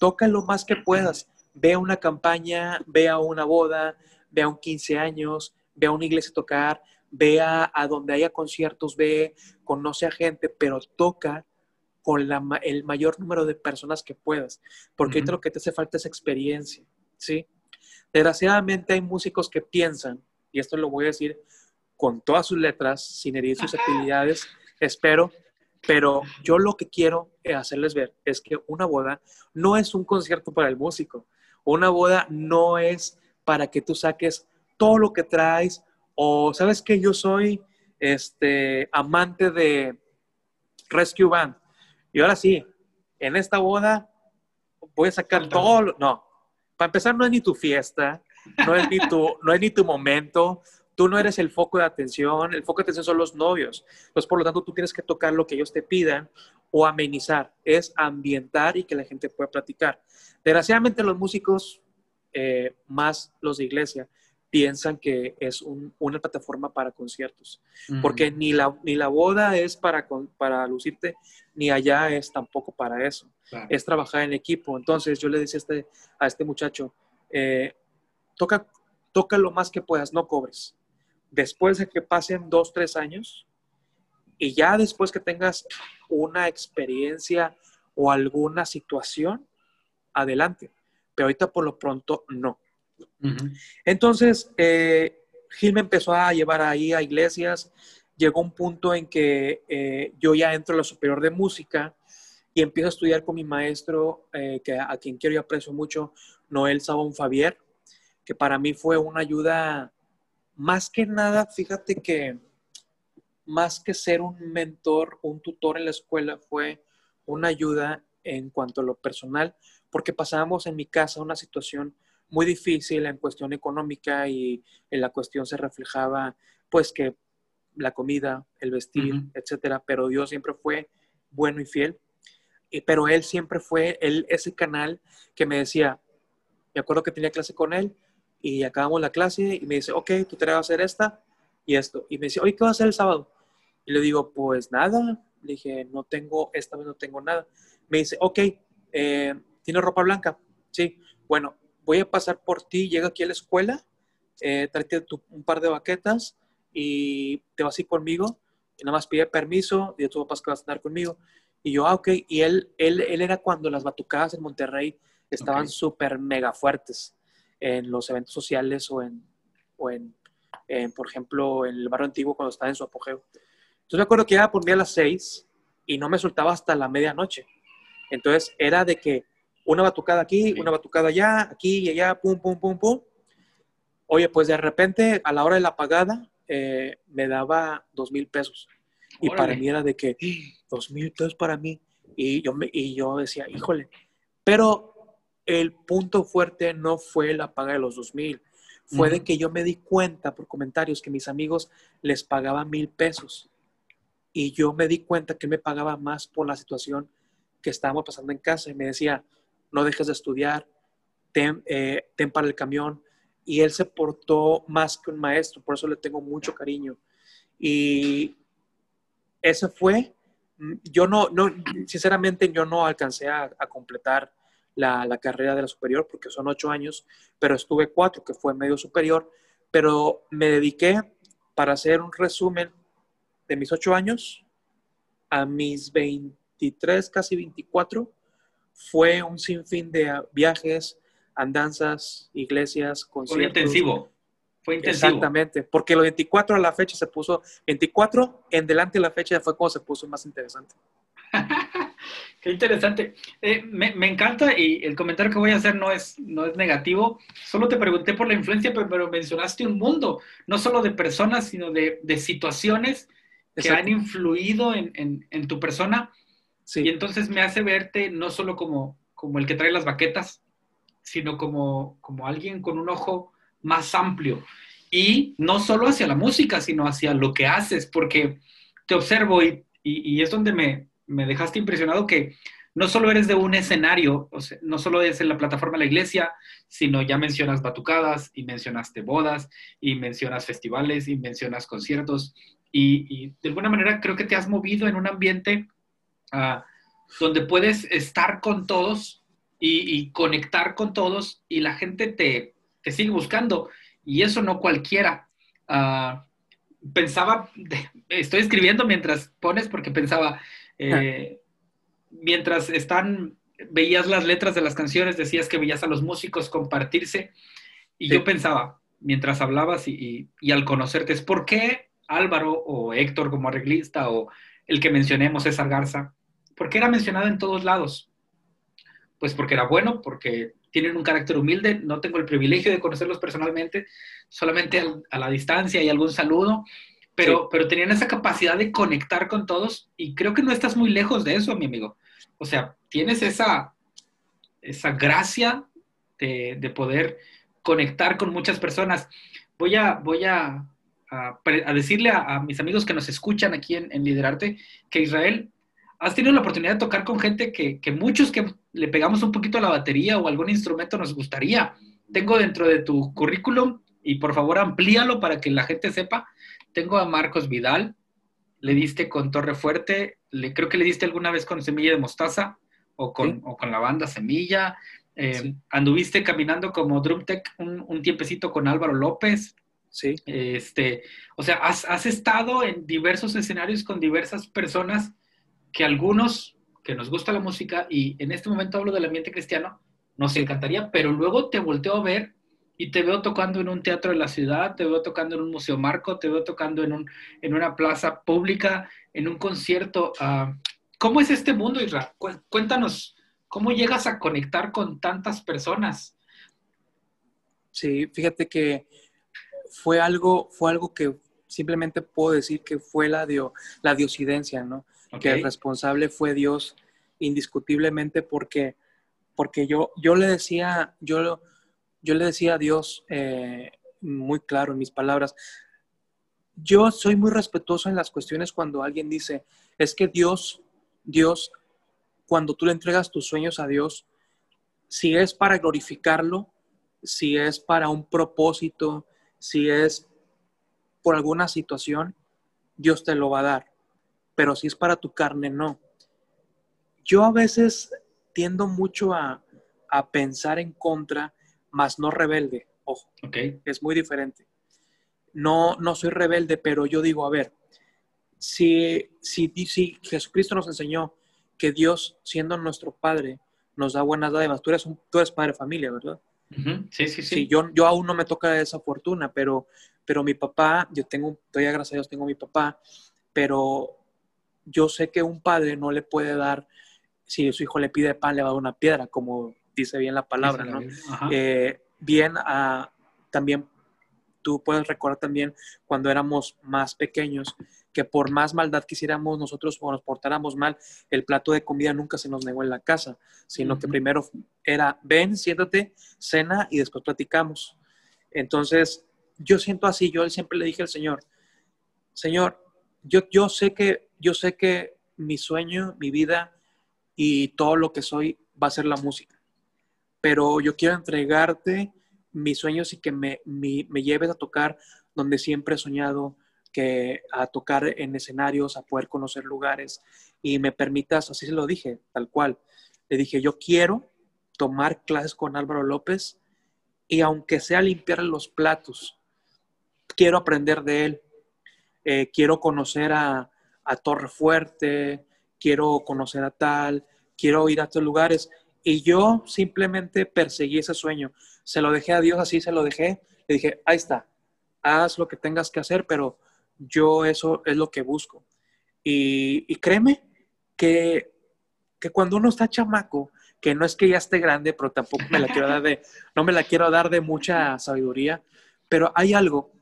Toca lo más que puedas. Ve a una campaña, ve a una boda, ve a un 15 años, ve a una iglesia tocar, ve a, donde haya conciertos, ve, conoce a gente, pero toca con el mayor número de personas que puedas, porque ahorita lo que te hace falta es experiencia, ¿sí? Desgraciadamente hay músicos que piensan, y esto lo voy a decir con todas sus letras, sin herir sus actividades, espero. Pero yo lo que quiero hacerles ver es que una boda no es un concierto para el músico. Una boda no es para que tú saques todo lo que traes o sabes que yo soy este amante de Rescue Band. Y ahora sí, en esta boda voy a sacar todo. no, para empezar no es ni tu fiesta, no es ni tu, no es ni tu momento, Tú no eres el foco de atención, el foco de atención son los novios. Entonces, por lo tanto, tú tienes que tocar lo que ellos te pidan o amenizar, es ambientar y que la gente pueda platicar. Desgraciadamente, los músicos, eh, más los de iglesia, piensan que es una plataforma para conciertos, porque ni la, ni la boda es para, para lucirte, ni allá es tampoco para eso. Es trabajar en equipo. Entonces, yo le decía a este, a este muchacho, eh, toca, toca lo más que puedas, no cobres después de que pasen dos, tres años y ya después que tengas una experiencia o alguna situación, adelante. Pero ahorita por lo pronto no. Entonces, eh, Gil me empezó a llevar ahí a iglesias. Llegó un punto en que eh, yo ya entro a lo superior de música y empiezo a estudiar con mi maestro, eh, que a quien quiero y aprecio mucho, Noel Sabón Fabier, que para mí fue una ayuda más que nada, fíjate que más que ser un mentor, un tutor en la escuela, fue una ayuda en cuanto a lo personal, porque pasábamos en mi casa una situación muy difícil en cuestión económica y en la cuestión se reflejaba pues que la comida, el vestir, etcétera, pero Dios siempre fue bueno y fiel. Y, pero él siempre fue él, ese canal que me decía, me acuerdo que tenía clase con él y acabamos la clase y me dice, ok, tu tarea va a ser esta y esto. Y me dice, oye, ¿qué va a hacer el sábado? Y le digo, pues nada. Le dije, no tengo, esta vez no tengo nada. Me dice, ok, eh, ¿tiene ropa blanca? Sí. Bueno, voy a pasar por ti, llega aquí a la escuela, eh, tráete un par de baquetas y te vas a ir conmigo. Y nada más pide permiso, y tú papás que vas a andar conmigo. Y yo, ah, ok. Y él, él, él era cuando las batucadas en Monterrey estaban súper mega fuertes en los eventos sociales o en, o en, por ejemplo, en el barrio antiguo cuando estaba en su apogeo. Entonces me acuerdo que iba por mí a las seis y no me soltaba hasta la medianoche. Entonces era de que una batucada aquí, una batucada allá, aquí y allá, pum, pum, pum, pum. Oye, pues de repente a la hora de la pagada eh, me daba dos mil pesos. Y para mí era de que, dos mil pesos para mí. Y yo, me, y yo decía, híjole. Pero el punto fuerte no fue la paga de los dos mil. Fue de que yo me di cuenta por comentarios que mis amigos les pagaban mil pesos. Y yo me di cuenta que me pagaba más por la situación que estábamos pasando en casa. Y me decía, no dejes de estudiar, ten, eh, ten para el camión. Y él se portó más que un maestro, por eso le tengo mucho cariño. Y ese fue, yo no, no sinceramente yo no alcancé a, completar la, la, carrera de la superior porque son ocho años, pero estuve cuatro, que fue medio superior, pero me dediqué para hacer un resumen de mis ocho años a mis 23, casi 24, fue un sinfín de viajes, andanzas, iglesias, conciertos. Fue intensivo. Fue intensivo. Exactamente, porque lo 24 a la fecha se puso, 24 en delante de la fecha fue cuando se puso más interesante. (laughs) Qué interesante. Eh, me, encanta y el comentario que voy a hacer no es, no es negativo. Solo te pregunté por la influencia, pero, mencionaste un mundo, no solo de personas, sino de, de situaciones que han influido en, en, en tu persona y entonces me hace verte no solo como, como el que trae las baquetas, sino como, como alguien con un ojo más amplio. Y no solo hacia la música, sino hacia lo que haces, porque te observo y, y, es donde me, me, dejaste impresionado que no solo eres de un escenario, no solo es en la plataforma de la iglesia, sino ya mencionas batucadas y mencionaste bodas y mencionas festivales y mencionas conciertos y, de alguna manera creo que te has movido en un ambiente donde puedes estar con todos y, conectar con todos y la gente te, sigue buscando. Y eso no cualquiera. Ah, pensaba, estoy escribiendo mientras pones porque pensaba, eh, mientras están, veías las letras de las canciones, decías que veías a los músicos compartirse y yo pensaba, mientras hablabas y, y, al conocerte, es por qué Álvaro o Héctor como arreglista o el que mencionemos, César Garza, ¿Por qué era mencionado en todos lados? Pues porque era bueno, porque tienen un carácter humilde, no tengo el privilegio de conocerlos personalmente, solamente a la distancia y algún saludo, pero, pero tenían esa capacidad de conectar con todos y creo que no estás muy lejos de eso, mi amigo. O sea, tienes esa, esa gracia de, poder conectar con muchas personas. Voy a, voy a, a, decirle a, mis amigos que nos escuchan aquí en, en Liderarte que Israel has tenido la oportunidad de tocar con gente que, muchos que le pegamos un poquito a la batería o algún instrumento nos gustaría. Tengo dentro de tu currículum, y por favor amplíalo para que la gente sepa, tengo a Marcos Vidal, le diste con Torre Fuerte, le, creo que le diste alguna vez con Semilla de Mostaza o con, con la banda Semilla. Eh, anduviste caminando como Drumtech un, un tiempecito con Álvaro López. Sí. Este, o sea, has, has, estado en diversos escenarios con diversas personas que algunos que nos gusta la música, y en este momento hablo del ambiente cristiano, nos encantaría, pero luego te volteo a ver y te veo tocando en un teatro de la ciudad, te veo tocando en un museo marco, te veo tocando en, un, en una plaza pública, en un concierto. Ah, ¿Cómo es este mundo, Isra? Cuéntanos, ¿cómo llegas a conectar con tantas personas? Sí, fíjate que fue algo, fue algo que simplemente puedo decir que fue la, dio, la diosidencia, ¿no? que el responsable fue Dios indiscutiblemente porque, porque yo, yo le decía, yo, yo le decía a Dios eh, muy claro en mis palabras, yo soy muy respetuoso en las cuestiones cuando alguien dice, es que Dios, Dios, cuando tú le entregas tus sueños a Dios, si es para glorificarlo, si es para un propósito, si es por alguna situación, Dios te lo va a dar pero si es para tu carne, no. Yo a veces tiendo mucho a, pensar en contra, más no rebelde. Ojo, Ok. es muy diferente. No, no soy rebelde, pero yo digo, a ver, si, si, si Jesucristo nos enseñó que Dios, siendo nuestro Padre, nos da buenas dádivas, tú eres, un, tú eres padre de familia, ¿verdad? Sí, sí, sí. Sí, yo, yo aún no me toca esa fortuna, pero, pero mi papá, yo tengo, todavía gracias a Dios tengo mi papá, pero yo sé que un padre no le puede dar, si su hijo le pide pan, le va a dar una piedra, como dice bien la palabra, ¿no? Eh, bien, a, también tú puedes recordar también cuando éramos más pequeños, que por más maldad que hiciéramos nosotros o nos portáramos mal, el plato de comida nunca se nos negó en la casa, sino que primero era, ven, siéntate, cena y después platicamos. Entonces, yo siento así, yo siempre le dije al Señor, Señor, yo, yo sé que, yo sé que mi sueño, mi vida y todo lo que soy va a ser la música, pero yo quiero entregarte mis sueños y que me, me lleves a tocar donde siempre he soñado, que a tocar en escenarios, a poder conocer lugares y me permitas, así se lo dije, tal cual. Le dije, yo quiero tomar clases con Álvaro López y aunque sea limpiar los platos, quiero aprender de él. Eh, quiero conocer a, a Torre Fuerte, quiero conocer a tal, quiero ir a estos lugares. Y yo simplemente perseguí ese sueño. Se lo dejé a Dios, así se lo dejé. Le dije, ahí está, haz lo que tengas que hacer, pero yo eso es lo que busco. Y, y créeme que, que cuando uno está chamaco, que no es que ya esté grande, pero tampoco me la quiero dar de, no me la quiero dar de mucha sabiduría, pero hay algo,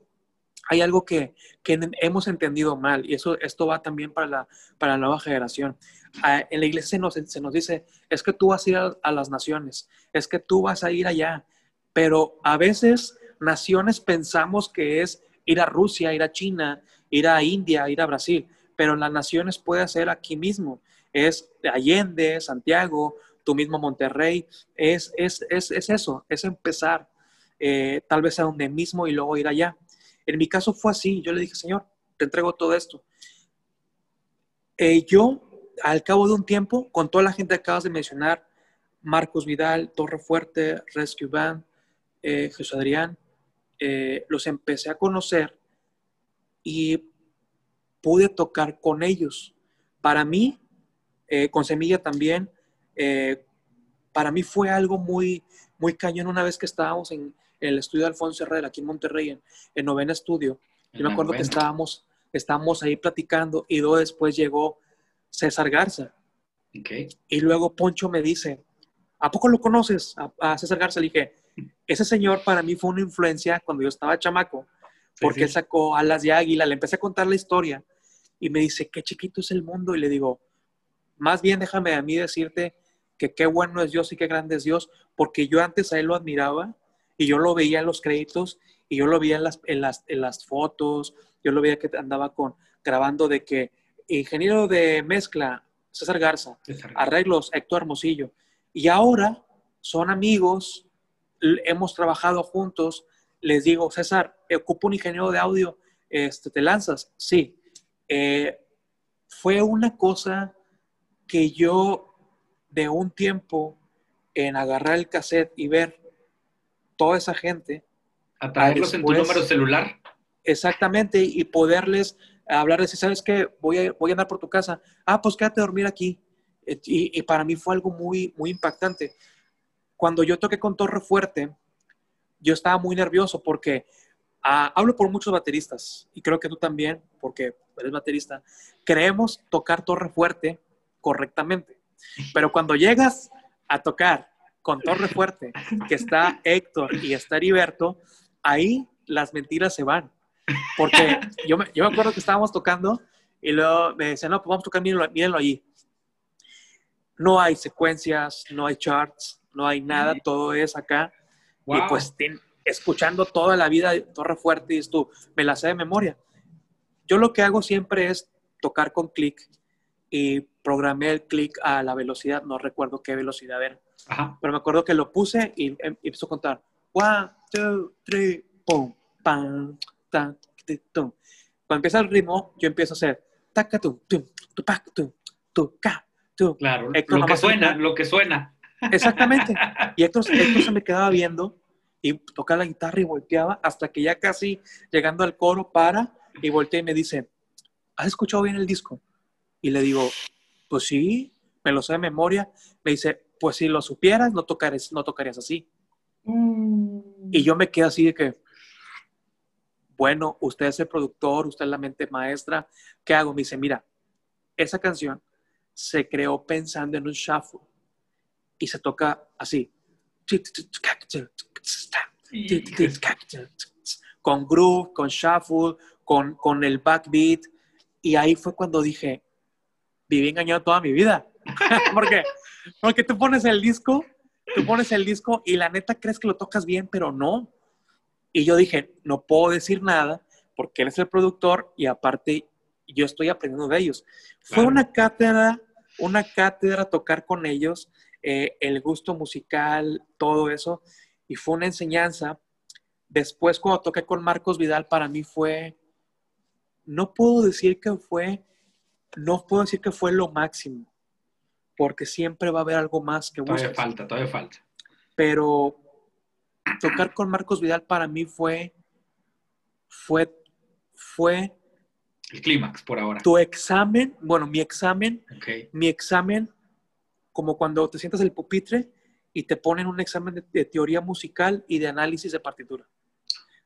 hay algo que, que hemos entendido mal y eso, esto va también para la, para la nueva generación. Ah, en la iglesia se nos, se nos dice, es que tú vas a ir a, las naciones, es que tú vas a ir allá, pero a veces naciones pensamos que es ir a Rusia, ir a China, ir a India, ir a Brasil, pero las naciones puede ser aquí mismo, es Allende, Santiago, tu mismo Monterrey, es, es, es, es eso, es empezar eh, tal vez a donde mismo y luego ir allá. En mi caso fue así, yo le dije, Señor, te entrego todo esto. Eh, yo, al cabo de un tiempo, con toda la gente que acabas de mencionar, Marcos Vidal, Torre Fuerte, Rescue Band, eh, Jesús Adrián, eh, los empecé a conocer y pude tocar con ellos. Para mí, eh, con Semilla también, para mí fue algo muy, muy cañón una vez que estábamos en el estudio de Alfonso Herrera, aquí en Monterrey, en, en novena estudio. Yo me acuerdo que estábamos, estábamos ahí platicando y luego después llegó César Garza. Y luego Poncho me dice, ¿a poco lo conoces? A, a César Garza le dije, ese señor para mí fue una influencia cuando yo estaba chamaco, porque sí. él sacó Alas de Águila, le empecé a contar la historia y me dice, qué chiquito es el mundo. Y le digo, más bien déjame a mí decirte que qué bueno es Dios y qué grande es Dios, porque yo antes a él lo admiraba y yo lo veía en los créditos y yo lo veía en las, en las, en las fotos, yo lo veía que andaba con, grabando de que ingeniero de mezcla, César Garza, arreglos, Héctor Hermosillo. Y ahora son amigos, hemos trabajado juntos. Les digo, César, ocupo un ingeniero de audio, este, ¿te lanzas? Sí. Eh, fue una cosa que yo de un tiempo en agarrar el cassette y ver toda esa gente, Atraerlos en tu número celular. exactamente, y poderles hablar, decir, ¿sabes qué? Voy a, voy a andar por tu casa. Ah, pues quédate a dormir aquí. Y, y para mí fue algo muy, muy impactante. Cuando yo toqué con Torre Fuerte, yo estaba muy nervioso porque ah, hablo por muchos bateristas y creo que tú también, porque eres baterista, creemos tocar Torre Fuerte correctamente. (laughs) Pero cuando llegas a tocar con Torre Fuerte, que está Héctor y está Heriberto, ahí las mentiras se van. Porque yo me, yo me acuerdo que estábamos tocando y luego me decían, no, pues vamos a tocar, mírenlo, mírenlo allí. No hay secuencias, no hay charts, no hay nada, todo es acá. Wow. Y pues ten- escuchando toda la vida de Torre Fuerte y tú, me la sé de memoria. Yo lo que hago siempre es tocar con clic y programé el clic a la velocidad, no recuerdo qué velocidad era, Ajá. pero me acuerdo que lo puse y, em- y empezó a contar. One, two, three, pum, pam, ti, tum. Cuando empieza el ritmo, yo empiezo a hacer taca, tum, tum, tu, pac, tum, tu, ca, tum. Claro. Héctor lo que suena, me- lo que suena. Exactamente. (laughs) Y Héctor, Héctor se me quedaba viendo y toca la guitarra y volteaba hasta que ya casi llegando al coro para y voltea y me dice, ¿has escuchado bien el disco? Y le digo, pues sí, me lo sé de memoria. Me dice, pues si lo supieras, no, tocarías, no tocarías así. Mm. Y yo me quedé así de que, bueno, usted es el productor, usted es la mente maestra, ¿qué hago? Me dice, mira, esa canción se creó pensando en un shuffle y se toca así. Con groove, con shuffle, con, con el backbeat. Y ahí fue cuando dije, viví engañado toda mi vida. (laughs) porque, porque tú pones el disco, tú pones el disco y la neta crees que lo tocas bien, pero no. Y yo dije, no puedo decir nada porque él es el productor y aparte yo estoy aprendiendo de ellos. Fue Claro. una cátedra, una cátedra tocar con ellos, eh, el gusto musical, todo eso, y fue una enseñanza. Después cuando toqué con Marcos Vidal, para mí fue, no puedo decir que fue, no puedo decir que fue lo máximo, porque siempre va a haber algo más que Todavía buscas falta, todavía falta. pero tocar con Marcos Vidal para mí fue, fue, fue El clímax por ahora. tu examen, bueno, mi examen, Ok. mi examen, como cuando te sientas en el pupitre y te ponen un examen de, de teoría musical y de análisis de partitura.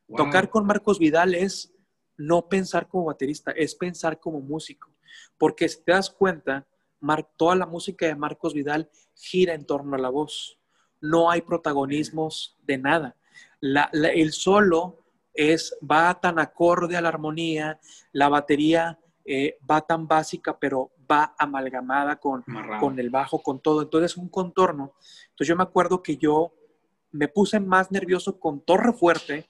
Wow. Tocar con Marcos Vidal es no pensar como baterista, es pensar como músico. Porque si te das cuenta, Mar- toda la música de Marcos Vidal gira en torno a la voz. No hay protagonismos de nada. La- la- el solo es, va tan acorde a la armonía, la batería eh, va tan básica, pero va amalgamada con, con el bajo, con todo. Entonces, un contorno. Entonces, yo me acuerdo que yo me puse más nervioso con Torre Fuerte,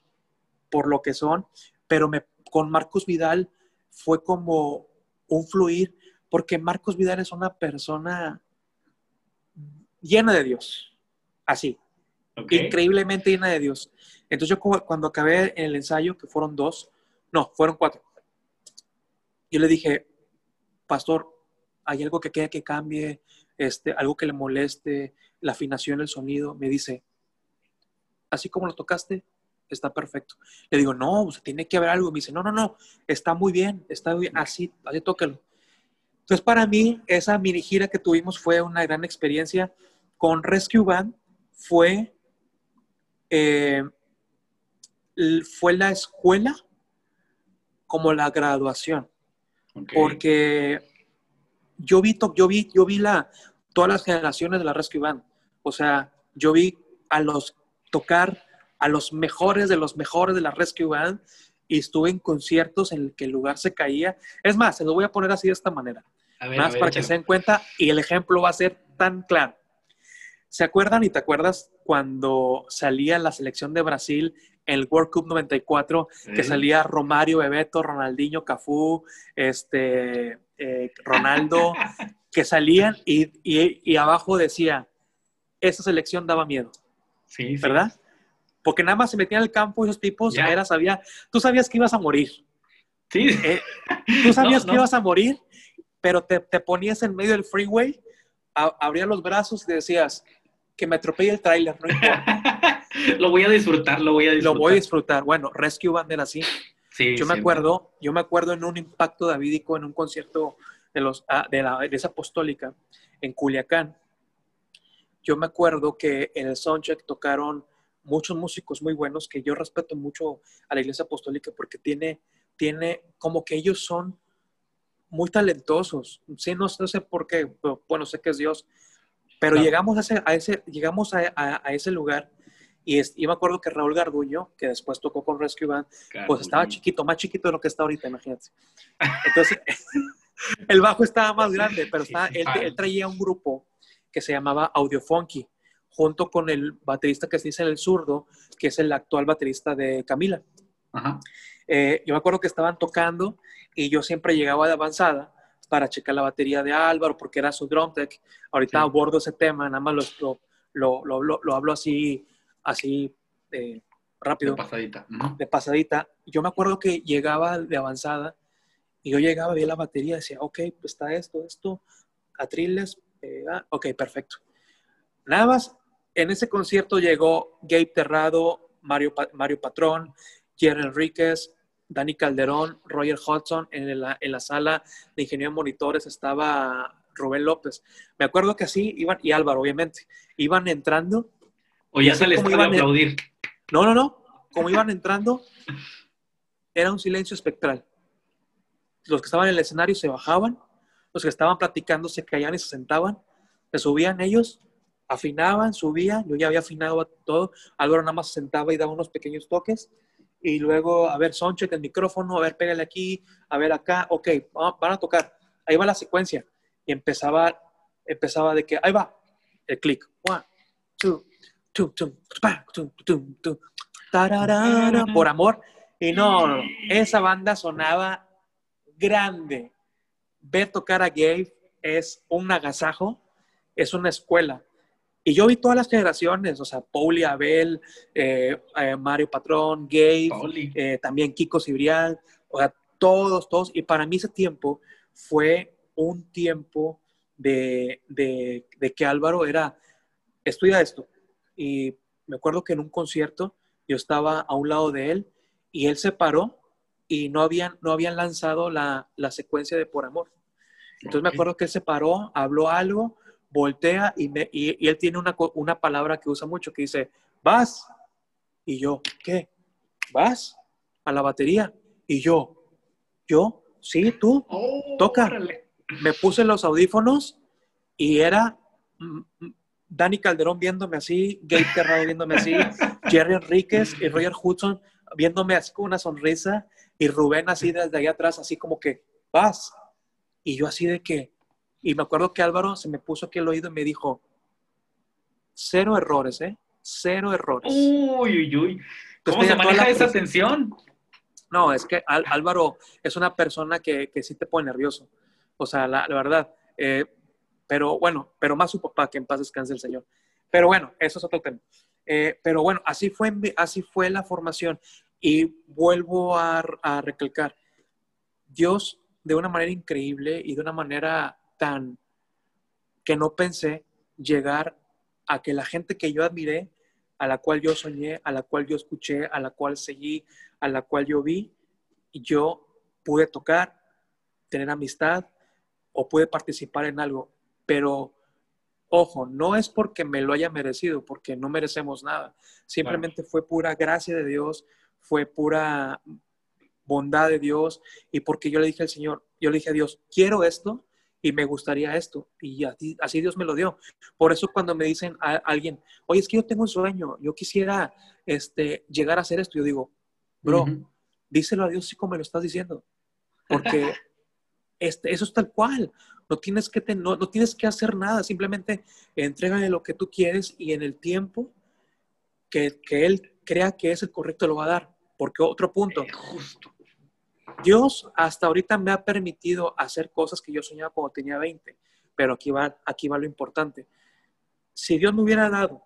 por lo que son, pero me, con Marcos Vidal fue como un fluir, porque Marcos Vidal es una persona llena de Dios, así, Ok. increíblemente llena de Dios. Entonces yo cuando acabé en el ensayo, que fueron dos, no, fueron cuatro, yo le dije, pastor, hay algo que quede que cambie, este, algo que le moleste, la afinación, el sonido, me dice, así como lo tocaste, está perfecto. Le digo, no, o sea, tiene que haber algo. Me dice, no, no, no, está muy bien, está bien, así, así tócalo. Entonces, para mí, esa mini gira que tuvimos fue una gran experiencia. Con Rescue Band fue, eh, fue la escuela como la graduación porque yo vi, yo vi, yo vi la, todas las generaciones de la Rescue Band. O sea, yo vi a los tocar a los mejores de los mejores de la Rescue Band y estuve en conciertos en el que el lugar se caía. Es más, se lo voy a poner así de esta manera, A ver, a más ver, para que se den cuenta y el ejemplo va a ser tan claro. ¿Se acuerdan y te acuerdas cuando salía la selección de Brasil en el World Cup 94 que Eh, salía Romario, Bebeto, Ronaldinho, Cafú, este, eh, Ronaldo, (laughs) que salían y, y- y abajo decía, esa selección daba miedo, Sí, sí. Porque nada más se metían al campo esos tipos, Ya. era, sabía, tú sabías que ibas a morir, Sí. eh, tú (laughs) sabías No, que ibas a morir, pero te, te ponías en medio del freeway, a- abrías los brazos y decías, que me atropelle el tráiler, no importa, (laughs) lo voy a disfrutar, lo voy a lo disfrutar. voy a disfrutar. Bueno, Rescue Band era así. Sí, Yo me siempre. acuerdo, yo me acuerdo en un impacto davídico en un concierto de los ah, de la iglesia apostólica en Culiacán. Yo me acuerdo que en el soundcheck tocaron muchos músicos muy buenos que yo respeto mucho a la iglesia apostólica porque tiene tiene como que ellos son muy talentosos. Sí, no, no sé por qué, pero, bueno, sé que es Dios, pero Claro. llegamos a ese, a ese llegamos a, a- a ese lugar y, es- y me acuerdo que Raúl Garduño, que después tocó con Rescue Band, pues estaba chiquito, más chiquito de lo que está ahorita, imagínate. Entonces, (laughs) el bajo estaba más grande, pero estaba- él, padre. él traía un grupo que se llamaba Audio Funky, junto con el baterista que se dice el zurdo, que es el actual baterista de Camila. Ajá. Eh, yo me acuerdo que estaban tocando y yo siempre llegaba de avanzada para checar la batería de Álvaro, porque era su drum tech. Ahorita Sí. abordo ese tema, nada más lo, lo, lo, lo- lo hablo así, así eh, De rápido pasadita. Ujú. de pasadita. Yo me acuerdo que llegaba de avanzada y yo llegaba, veía la batería, decía, ok, pues está esto, esto, atriles, eh, ah, ok, perfecto. Nada más, en ese concierto llegó Gabe Terrado, Mario, Mario Patrón, Jerry Enríquez, Dani Calderón, Roger Hudson, en la, en la sala de ingeniero de monitores estaba Rubén López. Me acuerdo que así iban, y Álvaro, obviamente, iban entrando. O ya se les puede aplaudir. No, no, no. Como iban entrando, era un silencio espectral. Los que estaban en el escenario se bajaban, los que estaban platicando se caían y se sentaban, se subían ellos, afinaban, subían, yo ya había afinado todo, Álvaro nada más se sentaba y daba unos pequeños toques, y luego, a ver, Sonche, el micrófono, a ver, pégale aquí, a ver acá, ok, van a tocar, ahí va la secuencia, y empezaba, empezaba de que, ahí va, el clic, one, two, por amor, y no, esa banda sonaba grande. Ver tocar a Gabe es un agasajo, es una escuela. Y yo vi todas las generaciones, o sea, Pauli, Abel, eh, eh, Mario Patrón, Gabe, eh, también Kiko Cibrián, o sea, todos, todos. Y para mí ese tiempo fue un tiempo de, de, de que Álvaro era, estudia esto. Y me acuerdo que en un concierto yo estaba a un lado de él y él se paró y no habían, no habían lanzado la, la secuencia de Por Amor. Entonces me acuerdo que él se paró, habló algo, voltea y, me, y, él tiene una, una, palabra que usa mucho que dice, vas. Y yo, ¿qué? ¿Vas? A la batería. Y yo, ¿yo? Sí, tú. toca. Me puse los audífonos y era mm, mm, Dani Calderón viéndome así, Gabe Terrado viéndome así, (laughs) Jerry Enríquez y Roger Hudson viéndome así con una sonrisa y Rubén así desde allá atrás, así como que, vas. Y yo así de que, y me acuerdo que Álvaro se me puso aquí el oído y me dijo, cero errores, ¿eh? Cero errores. Uy, uy, uy. ¿Cómo se maneja esa tensión? No, es que Álvaro es una persona que, que, sí te pone nervioso. O sea, la, verdad. Eh, pero bueno, pero más su papá, que en paz descanse el Señor. Pero bueno, eso es otro tema. Eh, pero bueno, así fue, así fue la formación. Y vuelvo a, a recalcar, Dios de una manera increíble y de una manera tan que no pensé llegar a que la gente que yo admiré, a la cual yo soñé, a la cual yo escuché, a la cual seguí, a la cual yo vi, yo pude tocar, tener amistad o pude participar en algo. Pero Ojo, no es porque me lo haya merecido, porque no merecemos nada. Simplemente fue pura gracia de Dios, fue pura bondad de Dios y porque yo le dije al Señor, yo le dije a Dios, quiero esto y me gustaría esto. Y así, Dios me lo dio. Por eso cuando me dicen a alguien, oye, es que yo tengo un sueño, yo quisiera este, llegar a hacer esto, yo digo, bro, díselo a Dios así como me lo estás diciendo. Porque (laughs) este, eso es tal cual. No tienes que, no, tienes que hacer nada, simplemente entrégale lo que tú quieres y en el tiempo que, Él crea que es el correcto lo va a dar. Porque otro punto, justo. Dios hasta ahorita me ha permitido hacer cosas que yo soñaba cuando tenía 20, pero aquí va, aquí va lo importante. Si Dios me hubiera dado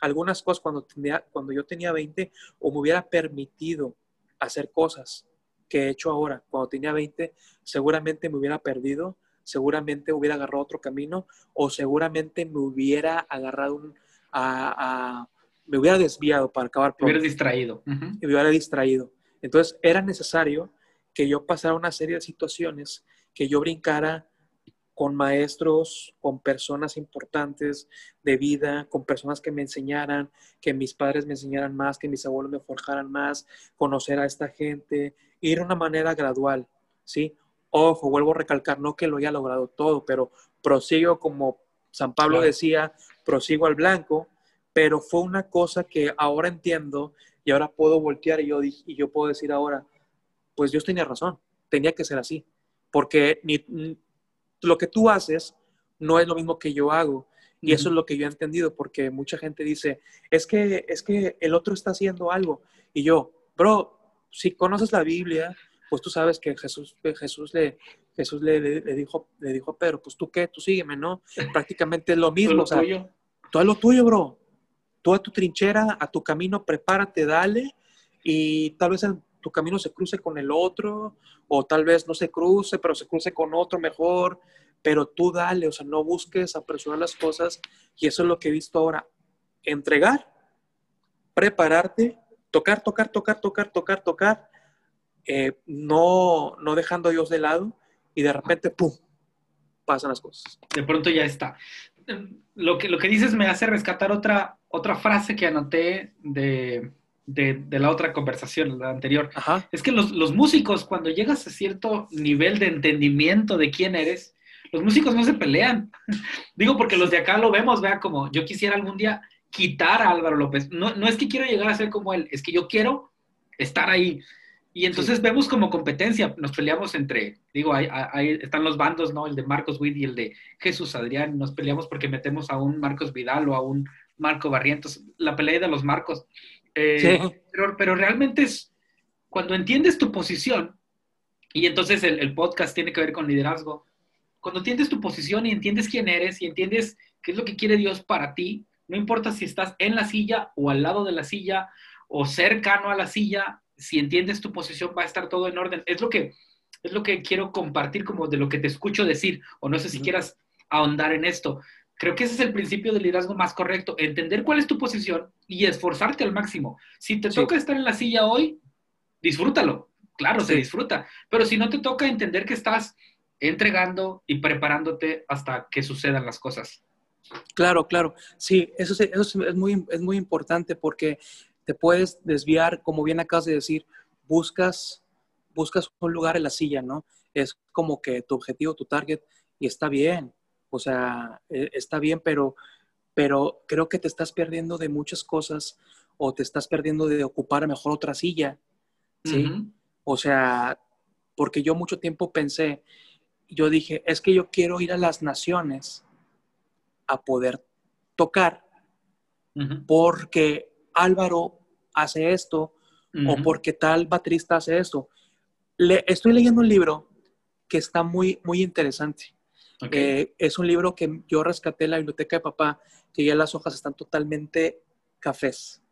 algunas cosas cuando, tenía, cuando yo tenía 20 o me hubiera permitido hacer cosas que he hecho ahora cuando tenía 20, seguramente me hubiera perdido seguramente hubiera agarrado otro camino o seguramente me hubiera agarrado un, a, me hubiera desviado para acabar. Me hubiera distraído. Me hubiera distraído. Entonces era necesario que yo pasara una serie de situaciones, que yo brincara con maestros, con personas importantes de vida, con personas que me enseñaran, que mis padres me enseñaran más, que mis abuelos me forjaran más, conocer a esta gente, ir de una manera gradual, ¿sí? Ojo, vuelvo a recalcar, no que lo haya logrado todo, pero prosigo como San Pablo decía, prosigo al blanco, pero fue una cosa que ahora entiendo y ahora puedo voltear y yo, y yo puedo decir ahora, pues Dios tenía razón, tenía que ser así, porque ni, lo que tú haces no es lo mismo que yo hago. Y eso es lo que yo he entendido, porque mucha gente dice, es que, es que el otro está haciendo algo. Y yo, bro, si conoces la Biblia, pues tú sabes que Jesús, Jesús, le, Jesús le, le, dijo, le dijo a Pedro, pues tú qué, tú sígueme, ¿no? Prácticamente es lo mismo. o sea, Tú lo tuyo, bro. Tú a tu trinchera, a tu camino, prepárate, dale. Y tal vez tu camino se cruce con el otro, o tal vez no se cruce, pero se cruce con otro mejor. Pero tú dale, o sea, no busques apresurar las cosas. Y eso es lo que he visto ahora. Entregar, prepararte tocar, tocar, tocar, tocar, tocar, tocar, eh, no, no dejando a Dios de lado y de repente, ¡pum!, pasan las cosas. De pronto ya está. Lo que, lo que dices me hace rescatar otra, otra frase que anoté de, de, la otra conversación, la anterior. Es que los, los, músicos, cuando llegas a cierto nivel de entendimiento de quién eres, los músicos no se pelean. (laughs) Digo porque los de acá lo vemos, vea, como yo quisiera algún día quitar a Álvaro López. No, no es que quiero llegar a ser como él, es que yo quiero estar ahí. Y entonces vemos como competencia, nos peleamos entre, digo, ahí, están los bandos, ¿no? El de Marcos Witt y el de Jesús Adrián, nos peleamos porque metemos a un Marcos Vidal o a un Marco Barrientos, la pelea de los Marcos. Eh, pero, pero, realmente es cuando entiendes tu posición, y entonces el, el, podcast tiene que ver con liderazgo, cuando entiendes tu posición y entiendes quién eres y entiendes qué es lo que quiere Dios para ti, no importa si estás en la silla o al lado de la silla o cercano a la silla, si entiendes tu posición va a estar todo en orden. Es lo que, es lo que quiero compartir como de lo que te escucho decir, o no sé si quieras ahondar en esto. Creo que ese es el principio del liderazgo más correcto, entender cuál es tu posición y esforzarte al máximo. Si te toca estar en la silla hoy, disfrútalo. Claro, se disfruta, pero si no te toca entender que estás entregando y preparándote hasta que sucedan las cosas. Claro, claro. Sí, eso, eso es, muy, es muy importante porque te puedes desviar, como bien acabas de decir, buscas, buscas un lugar en la silla, ¿no? Es como que tu objetivo, tu target, y está bien, o sea, e, está bien, pero, pero creo que te estás perdiendo de muchas cosas o te estás perdiendo de ocupar mejor otra silla, ¿sí? O sea, porque yo mucho tiempo pensé, yo dije, es que yo quiero ir a las naciones a poder tocar, porque Álvaro hace esto o porque tal baterista hace esto. Le, estoy leyendo un libro que está muy, muy interesante. Eh, es un libro que yo rescaté en la biblioteca de papá, que ya las hojas están totalmente cafés,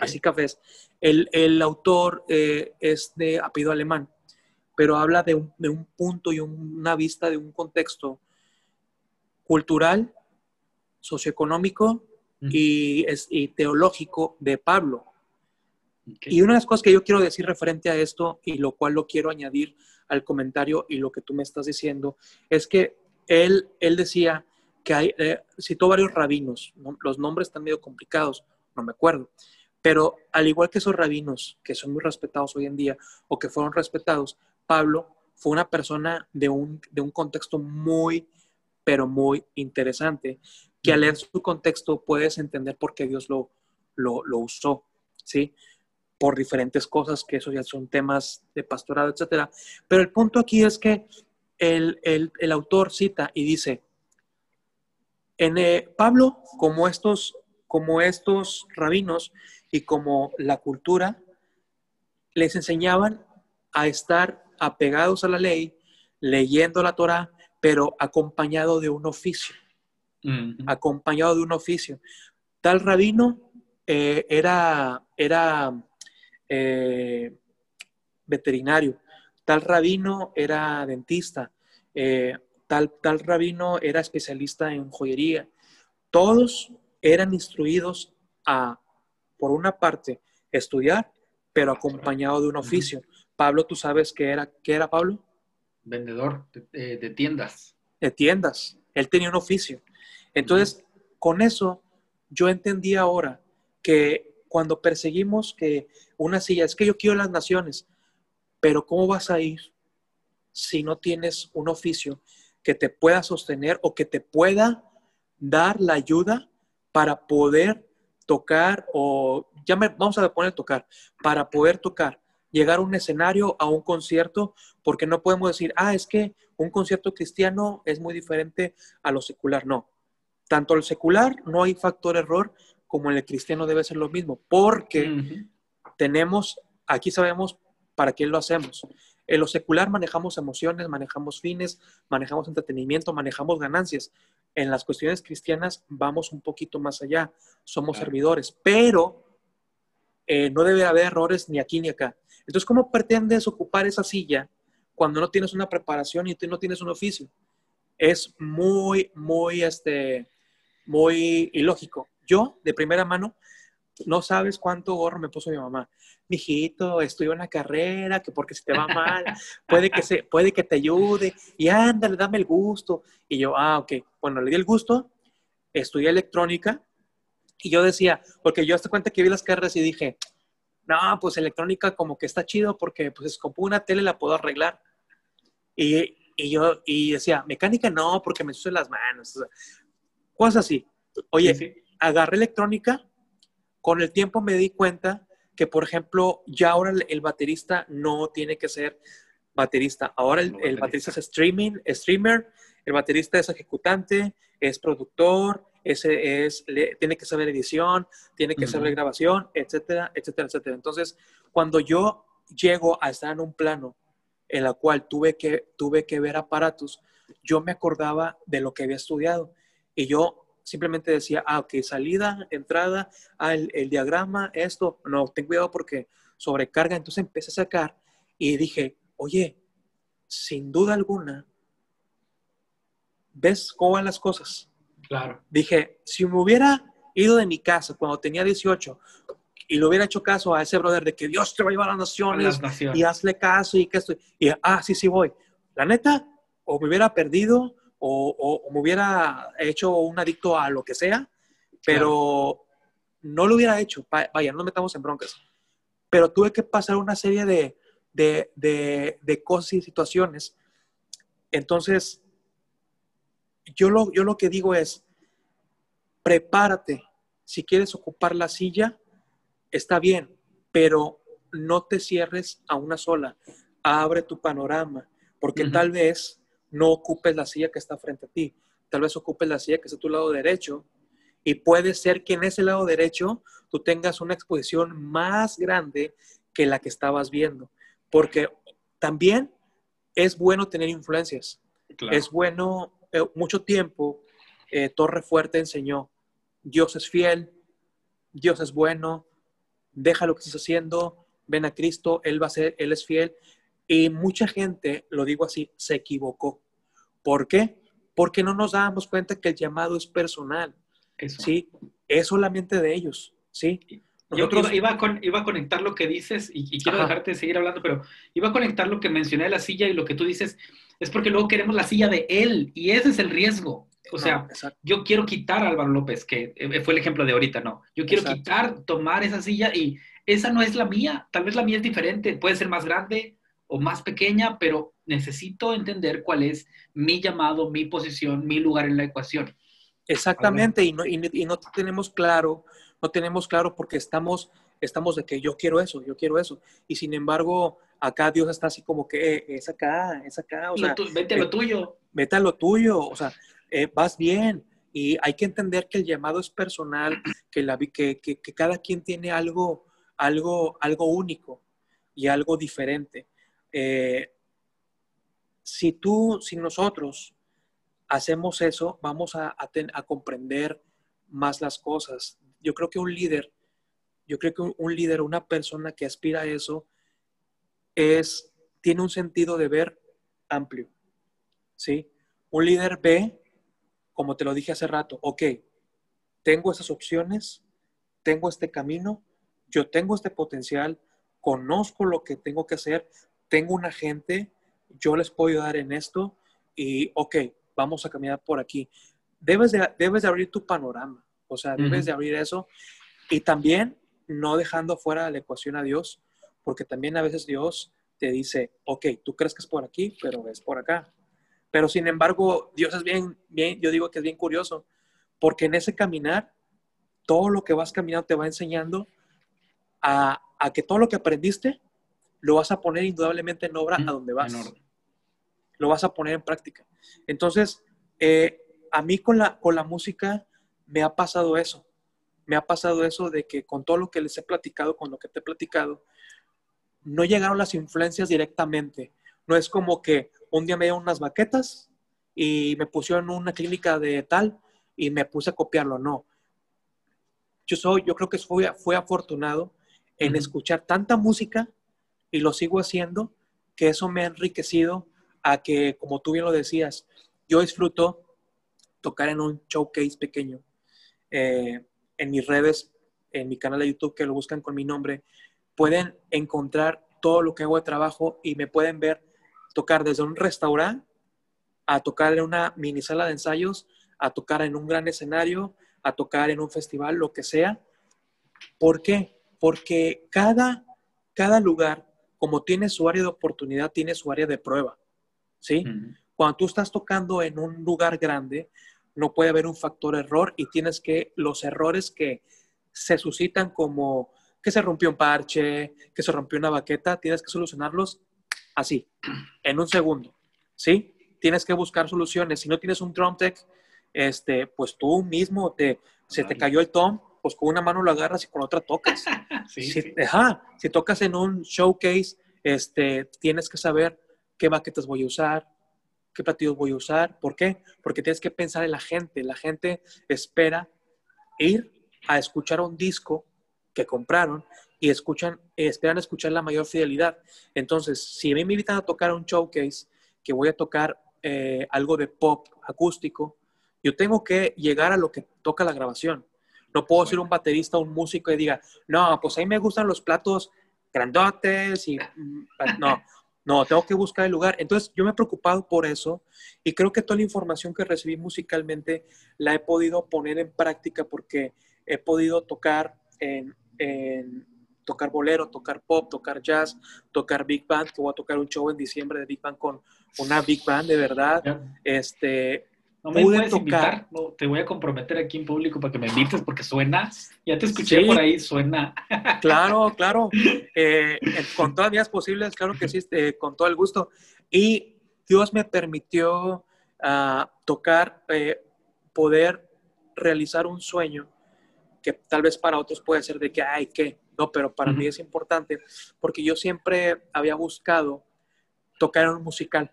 así cafés. El, el autor eh, es de apellido alemán, pero habla de un, de un punto y una vista de un contexto cultural, socioeconómico y, es, teológico de Pablo. Y una de las cosas que yo quiero decir referente a esto, y lo cual lo quiero añadir al comentario y lo que tú me estás diciendo, es que él, él decía que hay, eh, citó varios rabinos, los nombres están medio complicados, no me acuerdo, pero al igual que esos rabinos, que son muy respetados hoy en día, o que fueron respetados, Pablo fue una persona de un, de un contexto muy, pero muy interesante que al leer su contexto puedes entender por qué Dios lo, lo, usó, ¿sí? Por diferentes cosas, que eso ya son temas de pastorado, etcétera. Pero el punto aquí es que el, autor cita y dice, en eh, Pablo, como estos, como estos rabinos y como la cultura, les enseñaban a estar apegados a la ley, leyendo la Torah, pero acompañado de un oficio acompañado de un oficio. Tal rabino eh, era, era eh, veterinario, tal rabino era dentista, eh, tal, tal rabino era especialista en joyería. Todos eran instruidos a, por una parte, estudiar, pero acompañado de un oficio. Pablo, ¿tú sabes qué era, qué era Pablo? Vendedor de tiendas. De tiendas. Él tenía un oficio. Entonces, con eso, yo entendí ahora que cuando perseguimos que una silla, es que yo quiero las naciones, pero ¿cómo vas a ir si no tienes un oficio que te pueda sostener o que te pueda dar la ayuda para poder tocar o ya me, vamos a poner tocar, para poder tocar, llegar a un escenario, a un concierto, porque no podemos decir, ah, es que un concierto cristiano es muy diferente a lo secular. No, tanto el secular no hay factor error como en el cristiano debe ser lo mismo, porque tenemos, aquí sabemos para qué lo hacemos. En lo secular manejamos emociones, manejamos fines, manejamos entretenimiento, manejamos ganancias. En las cuestiones cristianas vamos un poquito más allá, somos servidores, pero eh, no debe haber errores ni aquí ni acá. Entonces, ¿cómo pretendes ocupar esa silla cuando no tienes una preparación y no tienes un oficio? Es muy, muy, este, muy ilógico. Yo, de primera mano, no sabes cuánto gorro me puso mi mamá. Mijito, estudia una carrera, que porque si te va mal, (laughs) puede que, se, puede que te ayude, y ándale, dame el gusto. Y yo, ah, ok, bueno, le di el gusto, estudié electrónica, y yo decía, porque yo hasta cuenta que vi las carreras y dije, no, pues electrónica como que está chido porque pues es como una tele la puedo arreglar. Y, y yo y decía, mecánica no, porque me sucen las manos. cosas así. Oye, agarré electrónica, con el tiempo me di cuenta que, por ejemplo, ya ahora el, baterista no tiene que ser baterista. Ahora el, baterista. es streaming, streamer, el baterista es ejecutante, es productor, ese es, tiene que saber edición, tiene que saber grabación, etcétera, etcétera, etcétera. Entonces, cuando yo llego a estar en un plano en el cual tuve que, tuve que ver aparatos, yo me acordaba de lo que había estudiado y yo simplemente decía, ah, ok, salida, entrada, ah, el, el diagrama, esto, no, ten cuidado porque sobrecarga. Entonces empecé a sacar y dije, oye, sin duda alguna, ¿ves cómo van las cosas? Claro. Dije, si me hubiera ido de mi casa cuando tenía 18 y le hubiera hecho caso a ese brother de que Dios te va a llevar a las naciones, y hazle caso y que estoy, y ah, sí, sí voy. La neta, o me hubiera perdido o, me hubiera hecho un adicto a lo que sea, pero no lo hubiera hecho. Vaya, no metamos en broncas. Pero tuve que pasar una serie de, de, de, de cosas y situaciones. Entonces, yo lo, yo lo que digo es, prepárate. Si quieres ocupar la silla, está bien, pero no te cierres a una sola. Abre tu panorama, porque tal vez no ocupes la silla que está frente a ti. Tal vez ocupes la silla que está a tu lado derecho. Y puede ser que en ese lado derecho tú tengas una exposición más grande que la que estabas viendo. Porque también es bueno tener influencias. Es bueno eh, mucho tiempo, eh, Torre Fuerte enseñó, Dios es fiel, Dios es bueno, deja lo que estás haciendo, ven a Cristo, Él va a ser, Él es fiel. Y mucha gente, lo digo así, se equivocó. ¿Por qué? Porque no nos dábamos cuenta que el llamado es personal. Sí, es solamente de ellos. Sí. Yo iba a, iba a conectar lo que dices y, quiero dejarte seguir hablando, pero iba a conectar lo que mencioné de la silla y lo que tú dices es porque luego queremos la silla de él y ese es el riesgo. O sea, yo quiero quitar a Álvaro López, que eh, fue el ejemplo de ahorita, no. Yo quiero quitar, tomar esa silla y esa no es la mía. Tal vez la mía es diferente, puede ser más grande o más pequeña, pero necesito entender cuál es mi llamado, mi posición, mi lugar en la ecuación. Exactamente, y no, y, no tenemos claro, no tenemos claro porque estamos, estamos de que yo quiero eso, yo quiero eso. Y sin embargo, acá Dios está así como que eh, es acá, es acá. O sea, vete a lo tuyo. Vete a lo tuyo, o sea, eh, vas bien. Y hay que entender que el llamado es personal, que, la, que, que, que cada quien tiene algo, algo, algo único y algo diferente. Eh, si tú, si nosotros hacemos eso, vamos a, comprender más las cosas. Yo creo que un líder, yo creo que un, un líder, una persona que aspira a eso, es, tiene un sentido de ver amplio. ¿sí? Un líder ve, como te lo dije hace rato, ok, tengo esas opciones, tengo este camino, yo tengo este potencial, conozco lo que tengo que hacer, tengo una gente, yo les puedo ayudar en esto y, ok, vamos a caminar por aquí. Debes de, debes de abrir tu panorama, o sea, debes de abrir eso y también no dejando fuera de la ecuación a Dios, porque también a veces Dios te dice, ok, tú crees que es por aquí, pero es por acá. Pero sin embargo, Dios es bien, bien, yo digo que es bien curioso, porque en ese caminar, todo lo que vas caminando te va enseñando a, que todo lo que aprendiste lo vas a poner indudablemente en obra a donde vas. Lo vas a poner en práctica. Entonces, eh, a mí con la, con la música me ha pasado eso. Me ha pasado eso de que con todo lo que les he platicado, con lo que te he platicado, no llegaron las influencias directamente. No es como que un día me dieron unas baquetas y me pusieron en una clínica de tal y me puse a copiarlo. No. Yo soy, yo creo que fue, fue afortunado en escuchar tanta música y lo sigo haciendo, que eso me ha enriquecido a que, como tú bien lo decías, yo disfruto tocar en un showcase pequeño. Eh, en mis redes en mi canal de YouTube, que lo buscan con mi nombre, pueden encontrar todo lo que hago de trabajo y me pueden ver tocar desde un restaurante a tocar en una mini sala de ensayos, a tocar en un gran escenario, a tocar en un festival, lo que sea. ¿Por qué? Porque cada, cada lugar, como tiene su área de oportunidad, tiene su área de prueba. ¿Sí? Cuando tú estás tocando en un lugar grande, no puede haber un factor error y tienes que los errores que se suscitan como que se rompió un parche, que se rompió una baqueta, tienes que solucionarlos así, en un segundo, ¿sí? Tienes que buscar soluciones. Si no tienes un drum tech, este, pues tú mismo te, se te cayó el tom, pues con una mano lo agarras y con otra tocas. (laughs) si, si tocas en un showcase, este, tienes que saber qué baquetas voy a usar, qué platillos voy a usar. ¿Por qué? Porque tienes que pensar en la gente. La gente espera ir a escuchar un disco que compraron y escuchan, esperan escuchar la mayor fidelidad. Entonces, si me invitan a tocar un showcase, que voy a tocar eh, algo de pop acústico, yo tengo que llegar a lo que toca la grabación. No puedo ser un baterista o un músico y diga, no, pues a mí me gustan los platos grandotes y mm, no, no, tengo que buscar el lugar. Entonces, yo me he preocupado por eso y creo que toda la información que recibí musicalmente la he podido poner en práctica porque he podido tocar en, tocar bolero, tocar pop, tocar jazz, tocar big band, que voy a tocar un show en diciembre de big band con una big band de verdad. Este, no me puedes invitar, te voy a comprometer aquí en público para que me invites porque suena, ya te escuché por ahí, suena. (laughs) Claro, claro, eh, con todas las vías posibles, claro que sí, eh, con todo el gusto. Y Dios me permitió ah, tocar, eh, poder realizar un sueño que tal vez para otros puede ser de que, ay, ¿qué? No, pero para mí es importante porque yo siempre había buscado tocar en un musical.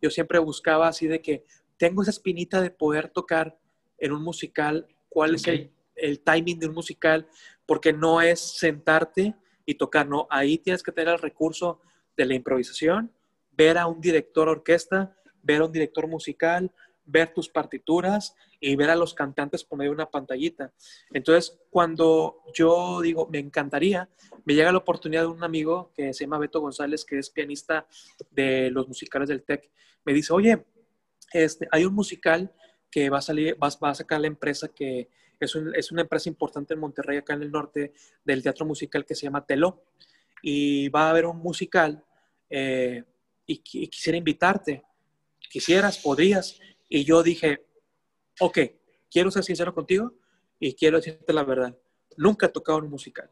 Yo siempre buscaba así de que tengo esa espinita de poder tocar en un musical, cuál es el, el, timing de un musical, porque no es sentarte y tocar, no, ahí tienes que tener el recurso de la improvisación, ver a un director orquesta, ver a un director musical, ver tus partituras y ver a los cantantes poner una pantallita. Entonces, cuando yo digo, me encantaría, me llega la oportunidad de un amigo que se llama Beto González, que es pianista de los musicales del TEC. Me dice, oye, este, hay un musical que va a salir, va, a sacar la empresa que es, una empresa importante en Monterrey, acá en el norte, del teatro musical que se llama Telo. Y va a haber un musical eh, y, y quisiera invitarte. Quisieras, podrías. Y yo dije, ok, quiero ser sincero contigo y quiero decirte la verdad. Nunca he tocado un musical.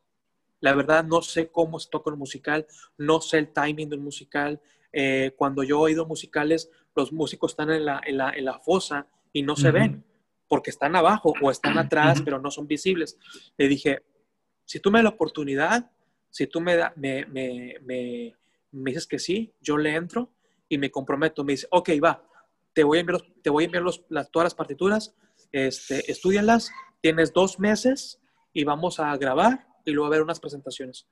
La verdad, no sé cómo se toca un musical, no sé el timing del musical. Eh, cuando yo he oído musicales, los músicos están en la, en la, en la fosa y no se ven porque están abajo o están atrás, pero no son visibles. Le dije, si tú me das la oportunidad, si tú me, da, me, me, me, me, dices que sí, yo le entro y me comprometo. Me dice, ok, va, te voy a enviar, te voy a enviar las, todas las partituras, este, estudianlas, tienes dos meses y vamos a grabar y luego a ver unas presentaciones.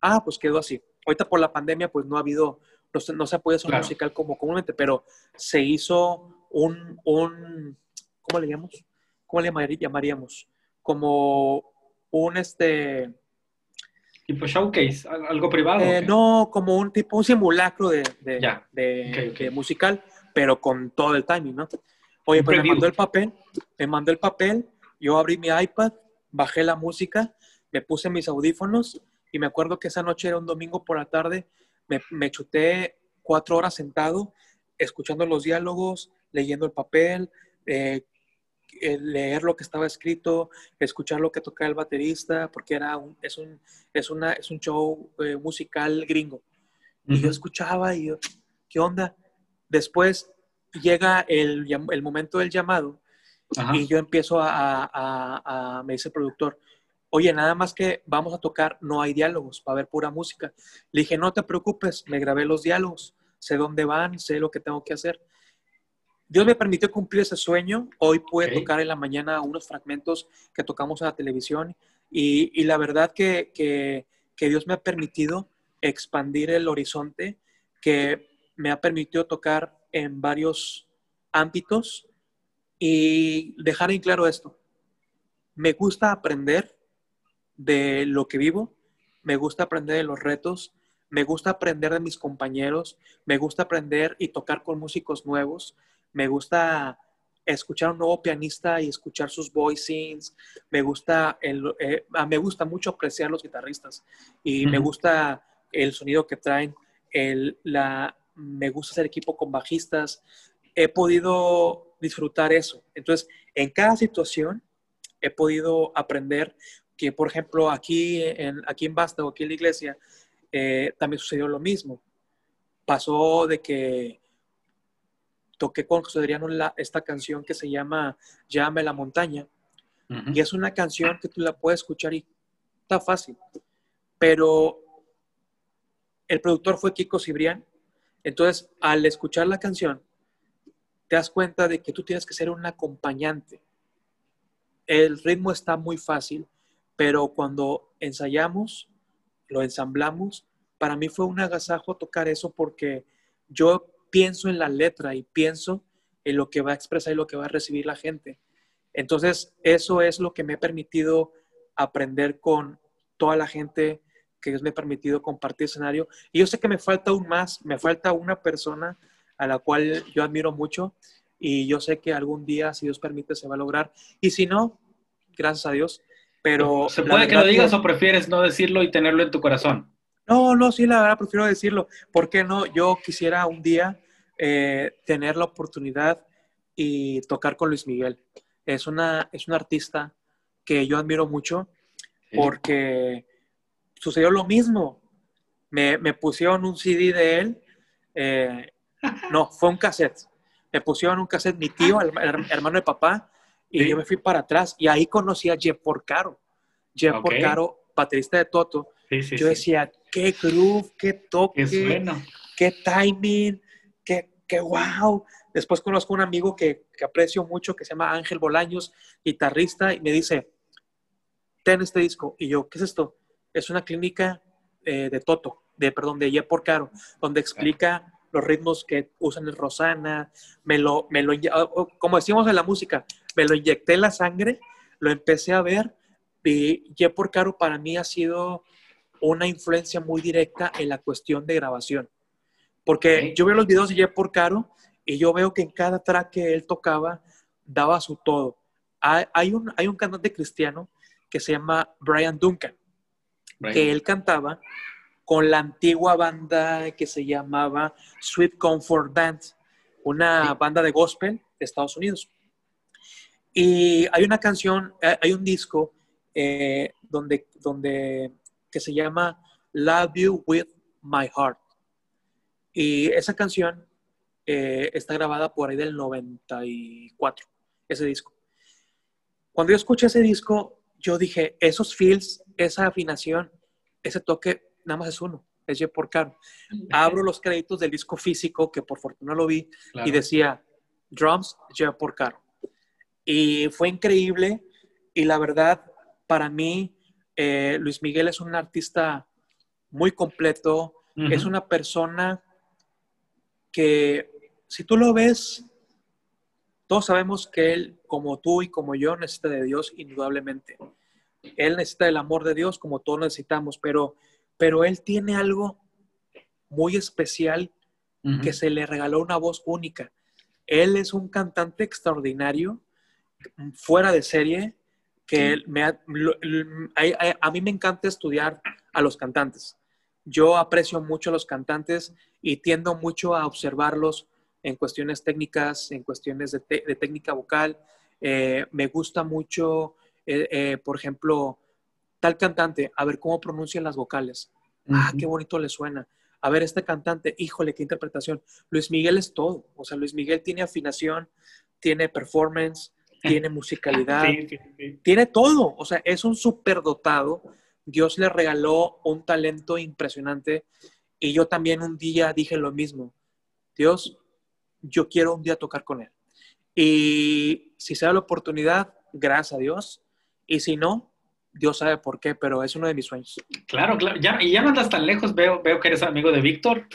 Ah, pues quedó así. Ahorita por la pandemia, pues no ha habido, no se, no se puede hacer un musical como comúnmente, pero se hizo un, un ¿cómo le llamamos? ¿Cómo le llamaríamos? Como un, este... Tipo showcase, algo privado. Eh, no, como un tipo, un simulacro de, de, de musical pero con todo el timing, ¿no? Oye, pues me mandó el papel, me mandó el papel, yo abrí mi iPad, bajé la música, me puse mis audífonos y me acuerdo que esa noche era un domingo por la tarde, me, me chuté cuatro horas sentado, escuchando los diálogos, leyendo el papel, eh, eh, leer lo que estaba escrito, escuchar lo que tocaba el baterista, porque era un, es, un, es, una, es un show eh, musical gringo. Y yo escuchaba y yo, ¿qué onda? Después llega el, el momento del llamado y yo empiezo a, a, me dice el productor, oye, nada más que vamos a tocar, no hay diálogos, va a haber pura música. Le dije, no te preocupes, me grabé los diálogos, sé dónde van, sé lo que tengo que hacer. Dios me permitió cumplir ese sueño. Hoy pude tocar en la mañana unos fragmentos que tocamos en la televisión y, y la verdad que, que, que Dios me ha permitido expandir el horizonte, que me ha permitido tocar en varios ámbitos y dejar en claro esto. Me gusta aprender, de lo que vivo, me gusta aprender de los retos, me gusta aprender de mis compañeros, me gusta aprender y tocar con músicos nuevos, me gusta escuchar a un nuevo pianista y escuchar sus voicings, me gusta, el, eh, ah, me gusta mucho apreciar los guitarristas y me gusta el sonido que traen, el, la, me gusta hacer equipo con bajistas, he podido disfrutar eso. Entonces, en cada situación he podido aprender que, por ejemplo, aquí en, aquí en Basta o aquí en la iglesia, eh, también sucedió lo mismo. Pasó de que toqué con José Adriano esta canción que se llama Llame la montaña. Y es una canción que tú la puedes escuchar y está fácil. Pero el productor fue Kiko Cibrián. Entonces, al escuchar la canción, te das cuenta de que tú tienes que ser un acompañante. El ritmo está muy fácil, pero cuando ensayamos, lo ensamblamos, para mí fue un agasajo tocar eso porque yo pienso en la letra y pienso en lo que va a expresar y lo que va a recibir la gente. Entonces, eso es lo que me ha permitido aprender con toda la gente que Dios me ha permitido compartir escenario. Y yo sé que me falta aún más, me falta una persona a la cual yo admiro mucho y yo sé que algún día, si Dios permite, se va a lograr. Y si no, gracias a Dios, pero... ¿Se puede que lo digas o prefieres no decirlo y tenerlo en tu corazón? No, no, sí, la verdad prefiero decirlo. ¿Por qué no? Yo quisiera un día eh, tener la oportunidad y tocar con Luis Miguel. Es una, es un artista que yo admiro mucho porque sucedió lo mismo. Me, me, pusieron un CD de él. Eh, no, fue un cassette. Me pusieron un cassette mi tío, el hermano de papá, y yo me fui para atrás y ahí conocí a Jeff Porcaro. Jeff Porcaro, baterista de Toto. yo decía, qué groove, qué toque, qué, timing, qué, qué wow. Después conozco a un amigo que, que, aprecio mucho, que se llama Ángel Bolaños, guitarrista, y me dice, ten este disco. Y yo, ¿qué es esto? Es una clínica eh, de Toto, de, perdón, de Jeff Porcaro, donde explica los ritmos que usan el Rosana, me lo, me lo, como decimos en la música, me lo inyecté en la sangre, lo empecé a ver y Jeff Porcaro para mí ha sido una influencia muy directa en la cuestión de grabación. Porque yo veo los videos de Jeff Porcaro y yo veo que en cada track que él tocaba daba su todo. Hay, un, hay un cantante cristiano que se llama Brian Duncan, que él cantaba con la antigua banda que se llamaba Sweet Comfort Band, una banda de gospel de Estados Unidos. Y hay una canción, eh, hay un disco eh, donde, donde, que se llama Love You With My Heart. Y esa canción eh, está grabada por ahí del 94, ese disco. Cuando yo escuché ese disco, yo dije, esos feels, esa afinación, ese toque, nada más es uno, es Jeff Porcaro. Abro los créditos del disco físico, que por fortuna lo vi, y decía, drums, Jeff Porcaro. Y fue increíble y la verdad, para mí, eh, Luis Miguel es un artista muy completo, es una persona que si tú lo ves, todos sabemos que él, como tú y como yo, necesita de Dios indudablemente. Él necesita del amor de Dios como todos necesitamos, pero, pero él tiene algo muy especial que se le regaló una voz única. Él es un cantante extraordinario fuera de serie que me a, mí me encanta estudiar a los cantantes. Yo aprecio mucho a los cantantes y tiendo mucho a observarlos en cuestiones técnicas, en cuestiones de, técnica vocal. Eh, me gusta mucho, eh, eh, por ejemplo, tal cantante, a ver cómo pronuncian las vocales. Ah, qué bonito le suena. A ver, este cantante, híjole, qué interpretación. Luis Miguel es todo. O sea, Luis Miguel tiene afinación, tiene performance, tiene musicalidad, tiene todo. O sea, es un superdotado. Dios le regaló un talento impresionante. Y yo también un día dije lo mismo. Dios, yo quiero un día tocar con él. Y si se da la oportunidad, gracias a Dios. Y si no, Dios sabe por qué, pero es uno de mis sueños. Claro, claro. Ya, y ya no andas tan lejos. Veo, veo que eres amigo de Víctor.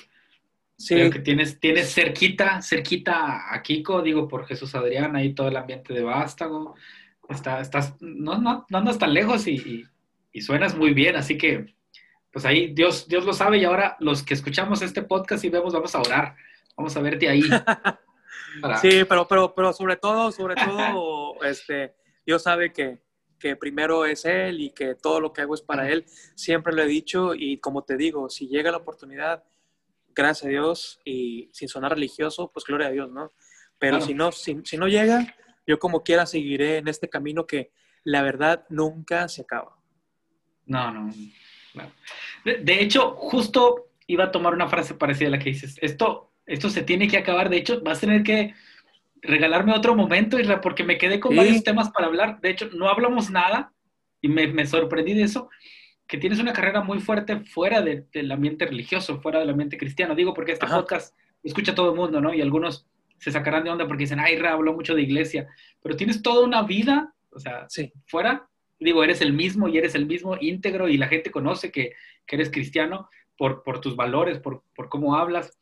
Sí. que tienes, tienes cerquita, cerquita a Kiko, digo, por Jesús Adrián, ahí todo el ambiente de Vástago. Está, estás, no, no, no andas tan lejos y, y suenas muy bien, así que pues ahí Dios, Dios lo sabe y ahora los que escuchamos este podcast y vemos, vamos a orar, vamos a verte ahí. (laughs) Sí, pero, pero, pero sobre todo, sobre todo, (laughs) este, Dios sabe que, que primero es Él y que todo lo que hago es para Él. Siempre lo he dicho y como te digo, si llega la oportunidad, gracias a Dios y sin sonar religioso, pues gloria a Dios, ¿no? Pero si, no, si, si, no llega, yo como quiera seguiré en este camino que la verdad nunca se acaba. No, no. De, de, hecho, justo iba a tomar una frase parecida a la que dices. Esto, esto se tiene que acabar. De hecho, vas a tener que regalarme otro momento, porque me quedé con sí. varios temas para hablar. De hecho, no hablamos nada y me, me sorprendí de eso, que tienes una carrera muy fuerte fuera de, del ambiente religioso, fuera del ambiente cristiano. Digo, porque este Ajá. podcast escucha todo el mundo, ¿no? Y algunos se sacarán de onda porque dicen, ay, Ra, habló mucho de iglesia, pero tienes toda una vida, o sea, sí. fuera, digo, eres el mismo y eres el mismo íntegro y la gente conoce que, que eres cristiano por, por tus valores, por, por cómo hablas,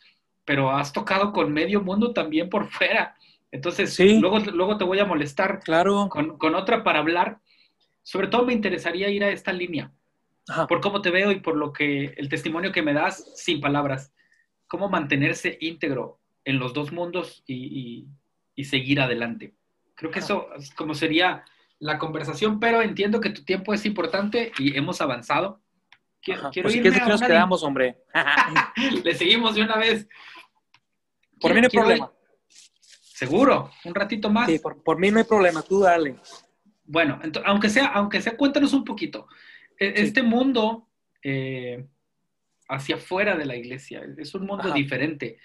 pero has tocado con medio mundo también por fuera. Entonces, sí. luego, luego te voy a molestar claro. con, con, otra para hablar. Sobre todo me interesaría ir a esta línea, Ajá. por cómo te veo y por lo que el testimonio que me das sin palabras. Cómo mantenerse íntegro en los dos mundos y, y, y seguir adelante. Creo que eso como sería la conversación, pero entiendo que tu tiempo es importante y hemos avanzado. Quiero, quiero pues, irme ¿Qué nos quedamos, de... hombre? (laughs) Le seguimos de una vez. Por mí no hay problema. Ir... Seguro, un ratito más. Sí, por, por, mí no hay problema, tú dale. Bueno, entonces, aunque sea, aunque sea, cuéntanos un poquito. E, este sí. mundo eh, hacia afuera de la iglesia es un mundo Ajá. diferente.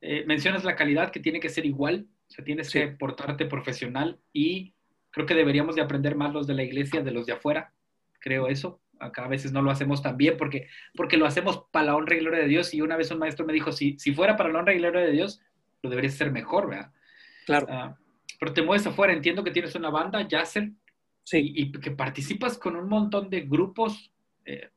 Eh, mencionas la calidad que tiene que ser igual, o sea, tienes sí. que portarte profesional y creo que deberíamos de aprender más los de la iglesia de los de afuera, creo eso. Acá a veces no lo hacemos tan bien porque, porque lo hacemos para la honra y gloria de Dios y una vez un maestro me dijo, si, si fuera para la honra y gloria de Dios, lo deberías hacer mejor, ¿verdad? Claro. Uh, pero te mueves afuera, entiendo que tienes una banda, Yasser, sí. y, que participas con un montón de grupos. Eh,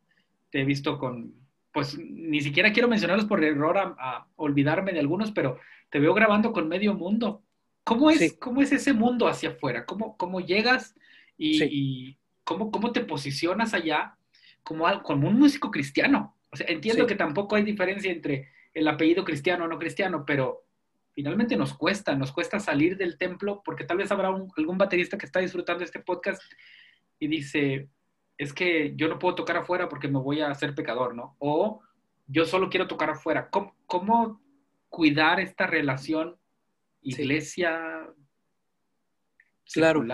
te he visto con, pues ni siquiera quiero mencionarlos por error a, a, olvidarme de algunos, pero te veo grabando con medio mundo. ¿Cómo es, sí. ¿cómo es ese mundo hacia afuera? ¿Cómo, cómo llegas y, sí. y cómo, cómo, te posicionas allá como, como, un músico cristiano? O sea, entiendo sí. que tampoco hay diferencia entre el apellido cristiano o no cristiano, pero finalmente nos cuesta, nos cuesta salir del templo porque tal vez habrá un, algún baterista que está disfrutando este podcast y dice, es que yo no puedo tocar afuera porque me voy a hacer pecador, ¿no? O yo solo quiero tocar afuera. ¿Cómo, cómo cuidar esta relación iglesia sí. Claro.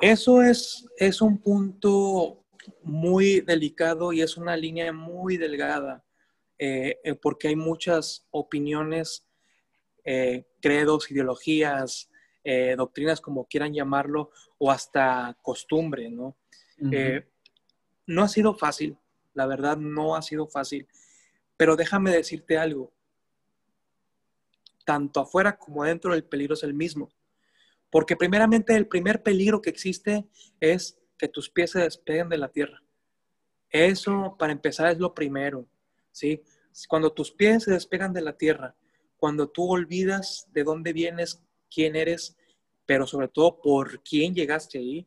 Eso es, es un punto muy delicado y es una línea muy delgada eh, eh porque hay muchas opiniones, eh, credos, ideologías, eh, doctrinas, como quieran llamarlo, o hasta costumbre, ¿no? Uh -huh. no ha sido fácil, la verdad no ha sido fácil, pero déjame decirte algo, tanto afuera como adentro el peligro es el mismo. Porque primeramente el primer peligro que existe es que tus pies se despeguen de la tierra. Eso, para empezar, es lo primero. ¿sí? Cuando tus pies se despegan de la tierra, cuando tú olvidas de dónde vienes, quién eres, pero sobre todo por quién llegaste ahí,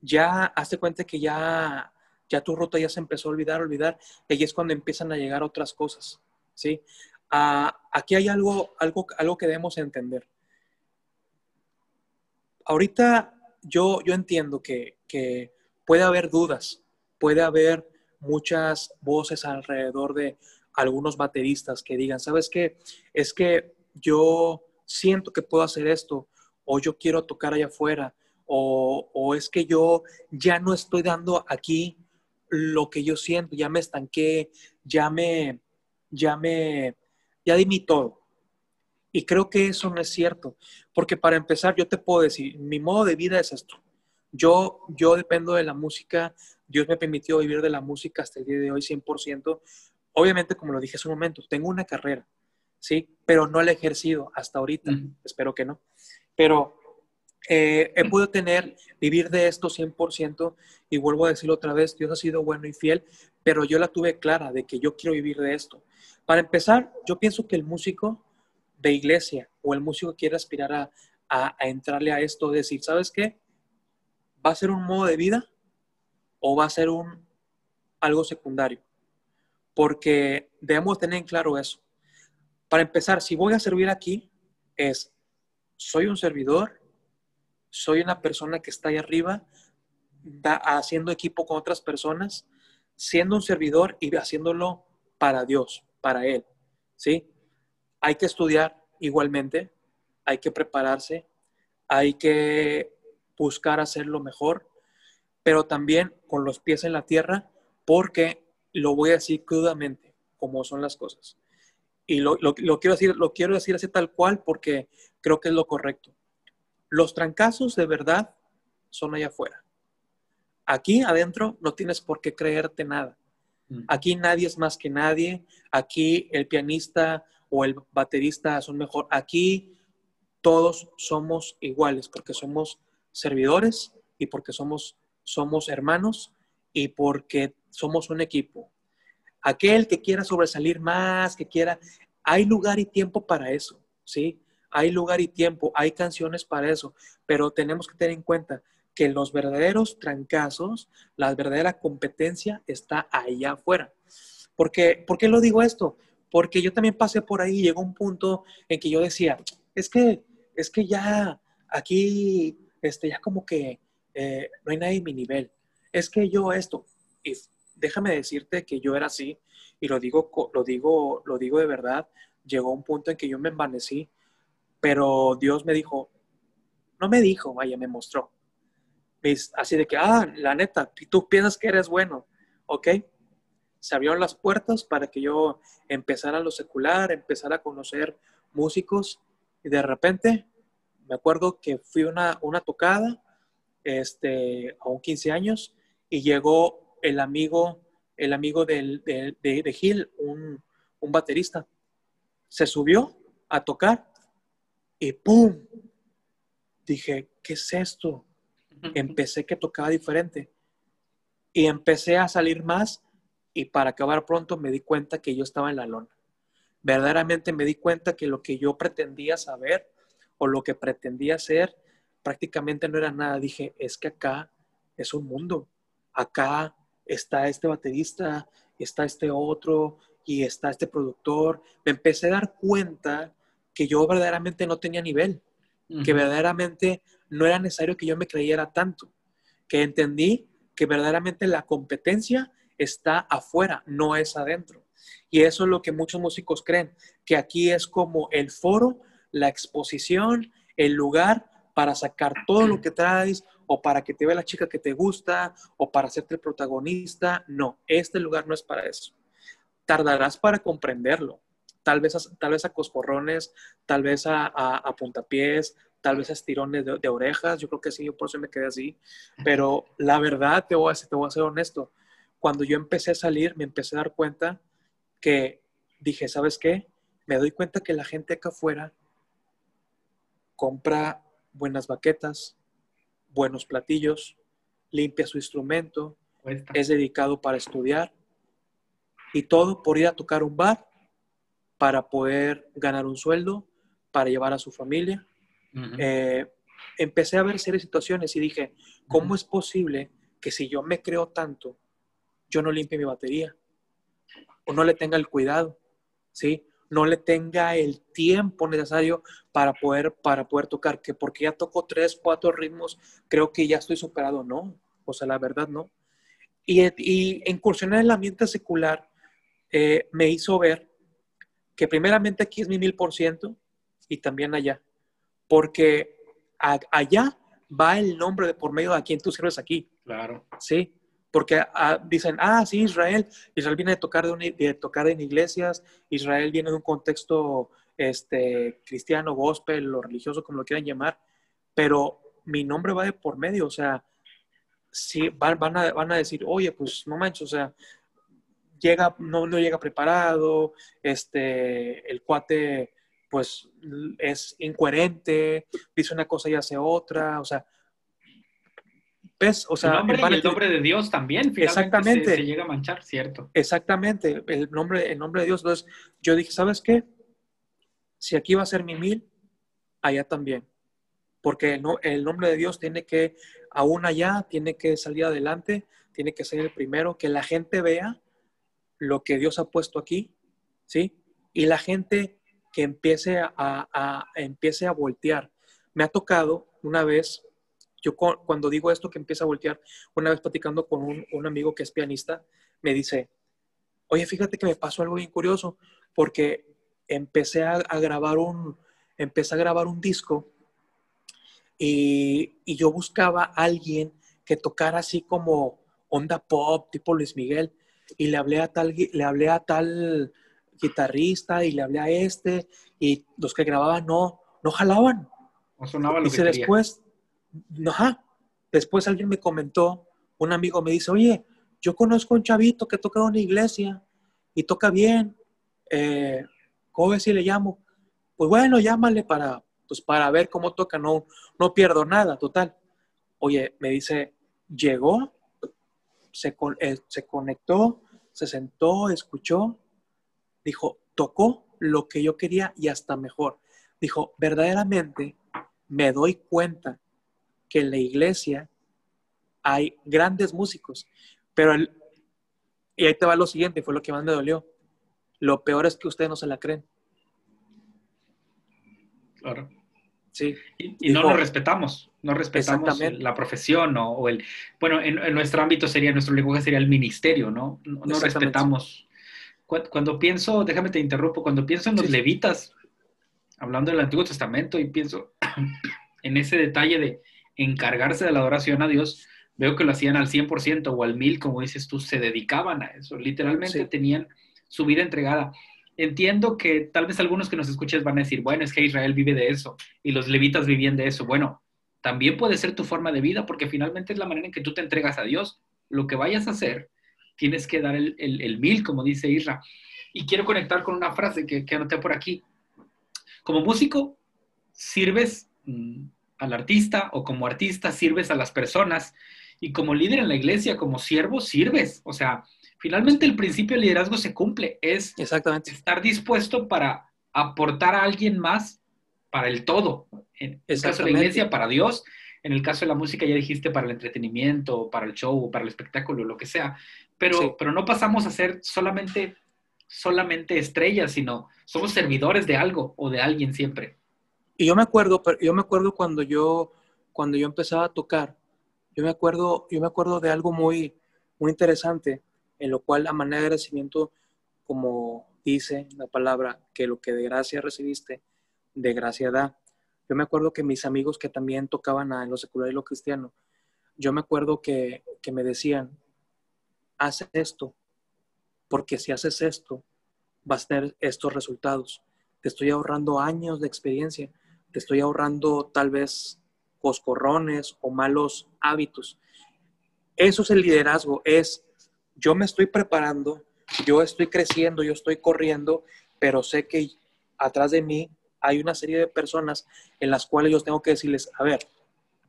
ya hazte cuenta que ya, ya tu ruta ya se empezó a olvidar, olvidar, y ahí es cuando empiezan a llegar otras cosas. ¿sí? Uh, aquí hay algo, algo, algo que debemos entender. Ahorita yo, yo entiendo que, que puede haber dudas, puede haber muchas voces alrededor de algunos bateristas que digan, ¿sabes qué? Es que yo siento que puedo hacer esto, o yo quiero tocar allá afuera, o, o, es que yo ya no estoy dando aquí lo que yo siento, ya me estanqué, ya me, ya me, ya di mi todo. Y creo que eso no es cierto, porque para empezar yo te puedo decir, mi modo de vida es esto. Yo, yo dependo de la música, Dios me permitió vivir de la música hasta el día de hoy 100%. Obviamente, como lo dije hace un momento, tengo una carrera, ¿sí? Pero no la he ejercido hasta ahorita, espero que no. Pero eh, he podido tener, vivir de esto 100% y vuelvo a decirlo otra vez, Dios ha sido bueno y fiel, pero yo la tuve clara de que yo quiero vivir de esto. Para empezar, yo pienso que el músico de iglesia o el músico que quiere aspirar a, a, a entrarle a esto, decir, ¿sabes qué? Va a ser un modo de vida o va a ser un algo secundario? Porque debemos tener en claro eso. Para empezar, si voy a servir aquí, es, soy un servidor, soy una persona que está ahí arriba, haciendo equipo con otras personas, siendo un servidor y haciéndolo para Dios, para Él. ¿Sí? Hay que estudiar igualmente, hay que prepararse, hay que buscar hacerlo mejor, pero también con los pies en la tierra, porque lo voy a decir crudamente, como son las cosas. Y lo, quiero decir, lo quiero decir así tal cual porque creo que es lo correcto. Los trancazos de verdad son allá afuera. Aquí adentro no tienes por qué creerte nada. Mm. Aquí nadie es más que nadie. Aquí el pianista o el baterista son mejor. Aquí todos somos iguales porque somos servidores y porque somos, somos hermanos y porque somos un equipo. Aquel que quiera sobresalir más, que quiera, hay lugar y tiempo para eso, ¿sí? Hay lugar y tiempo, hay canciones para eso, pero tenemos que tener en cuenta que los verdaderos trancazos, la verdadera competencia está allá afuera. Porque, ¿Por qué lo digo esto? Porque yo también pasé por ahí y llegó un punto en que yo decía, es que, es que ya aquí, este, ya como que eh, no hay nadie en mi nivel. Es que yo esto, y déjame decirte que yo era así, y lo digo, lo digo, lo digo de verdad, llegó un punto en que yo me envanecí, pero Dios me dijo, no me dijo, vaya, me mostró. Así de que, ah, la neta, tú piensas que eres bueno, ¿ok? Se abrieron las puertas para que yo empezara a lo secular, empezara a conocer músicos, y de repente me acuerdo que fui una, una tocada este, a un 15 años y llegó el amigo, el amigo de, de, Gil, un, un baterista. Se subió a tocar y ¡pum! Dije, ¿qué es esto? Empecé que tocaba diferente y empecé a salir más y para acabar pronto me di cuenta que yo estaba en la lona. Verdaderamente me di cuenta que lo que yo pretendía saber o lo que pretendía ser, prácticamente no era nada. Dije, es que acá es un mundo. Acá está este baterista, está este otro y está este productor. Me empecé a dar cuenta que yo verdaderamente no tenía nivel, que verdaderamente no era necesario que yo me creyera tanto, que entendí que verdaderamente la competencia está afuera, no es adentro. Y eso es lo que muchos músicos creen, que aquí es como el foro la exposición, el lugar para sacar todo lo que traes o para que te vea la chica que te gusta o para hacerte el protagonista. No, este lugar no es para eso. Tardarás para comprenderlo. Tal vez, a, tal vez a coscorrones, tal vez a, a, puntapiés, tal vez a estirones de, orejas. Yo creo que sí, yo por eso me quedé así. Pero la verdad, te voy, a, te voy a ser honesto. Cuando yo empecé a salir, me empecé a dar cuenta que dije, ¿sabes qué? Me doy cuenta que la gente acá afuera compra buenas baquetas, buenos platillos, limpia su instrumento, es dedicado para estudiar y todo por ir a tocar un bar para poder ganar un sueldo, para llevar a su familia. Eh, empecé a ver serias situaciones y dije, ¿cómo es posible que si yo me creo tanto, yo no limpie mi batería o no le tenga el cuidado? ¿Sí? No le tenga el tiempo necesario para poder, para poder tocar, que porque ya toco tres, cuatro ritmos, creo que ya estoy superado, no, o sea, la verdad no. Y, y incursionar en el ambiente secular eh, me hizo ver que primeramente aquí es mi mil por ciento y también allá, porque allá va el nombre de por medio de a quien tú sirves aquí. Claro. Sí, porque ah, dicen, ah, sí, Israel, Israel viene de tocar, de, tocar en iglesias, Israel viene de un contexto este, cristiano, gospel o religioso, como lo quieran llamar, pero mi nombre va de por medio, o sea, sí, van, van, a, van a decir, oye, pues no manches, o sea, llega, no, no llega preparado, este, el cuate, pues es incoherente, dice una cosa y hace otra, o sea, o sea, el nombre, de Dios también, exactamente. Se, llega a manchar, ¿cierto? Exactamente, el nombre, el nombre de Dios. Entonces, yo dije, ¿sabes qué? Si aquí va a ser mi mil, allá también. porque el, el nombre de Dios tiene que, aún allá, tiene que salir adelante, tiene que ser el primero, que la gente vea lo que Dios ha puesto aquí, ¿sí? Y la gente que empiece a, empiece a voltear. Me ha tocado una vez, yo cuando digo esto que empieza a voltear, una vez platicando con un, un amigo que es pianista, me dice, oye, fíjate que me pasó algo bien curioso, porque empecé a, grabar un, empecé a grabar un disco y, yo buscaba a alguien que tocara así como onda pop, tipo Luis Miguel, y le hablé a tal, le hablé a tal guitarrista y le hablé a este, y los que grababan no, no jalaban. No sonaba lo y después, ajá, después alguien me comentó, un amigo me dice, oye, yo conozco a un chavito que toca en una iglesia y toca bien, eh, ¿cómo ves si le llamo? Pues bueno, llámale para, pues para ver cómo toca, no, no pierdo nada, total. Oye, me dice, llegó, se, eh, se conectó, se sentó, escuchó, dijo, tocó lo que yo quería y hasta mejor. Dijo, verdaderamente me doy cuenta que en la iglesia hay grandes músicos, pero el, y ahí te va lo siguiente, fue lo que más me dolió. Lo peor es que ustedes no se la creen. Claro. Sí. Y, no lo respetamos, no respetamos la profesión o, el, bueno, en, nuestro ámbito sería, nuestro lenguaje sería el ministerio, ¿no? No, respetamos. Cuando, pienso, déjame te interrumpo, cuando pienso en los levitas, hablando del Antiguo Testamento y pienso (coughs) en ese detalle de encargarse de la adoración a Dios, veo que lo hacían al 100% o al 1000, como dices tú, se dedicaban a eso, literalmente tenían su vida entregada. Entiendo que tal vez algunos que nos escuches van a decir, bueno, es que Israel vive de eso y los levitas vivían de eso. Bueno, también puede ser tu forma de vida porque finalmente es la manera en que tú te entregas a Dios. Lo que vayas a hacer, tienes que dar el, el, mil, como dice Isra. Y quiero conectar con una frase que, que anoté por aquí. Como músico, sirves mm, al artista o como artista sirves a las personas y como líder en la iglesia, como siervo, sirves. O sea, finalmente el principio de liderazgo se cumple, es Exactamente. estar dispuesto para aportar a alguien más para el todo. En el caso de la iglesia, para Dios. En el caso de la música, ya dijiste, para el entretenimiento, para el show, para el espectáculo, lo que sea. Pero, pero no pasamos a ser solamente, solamente estrellas, sino somos servidores de algo o de alguien siempre. Y yo me acuerdo, yo me acuerdo cuando yo, cuando yo empezaba a tocar, yo me acuerdo, yo me acuerdo de algo muy, muy interesante, en lo cual la manera de agradecimiento, como dice la palabra, que lo que de gracia recibiste, de gracia da. Yo me acuerdo que mis amigos que también tocaban en lo secular y lo cristiano, yo me acuerdo que, que me decían, haz esto, porque si haces esto, vas a tener estos resultados. Te estoy ahorrando años de experiencia, te estoy ahorrando tal vez coscorrones o malos hábitos. Eso es el liderazgo, es yo me estoy preparando, yo estoy creciendo, yo estoy corriendo, pero sé que atrás de mí hay una serie de personas en las cuales yo tengo que decirles, a ver,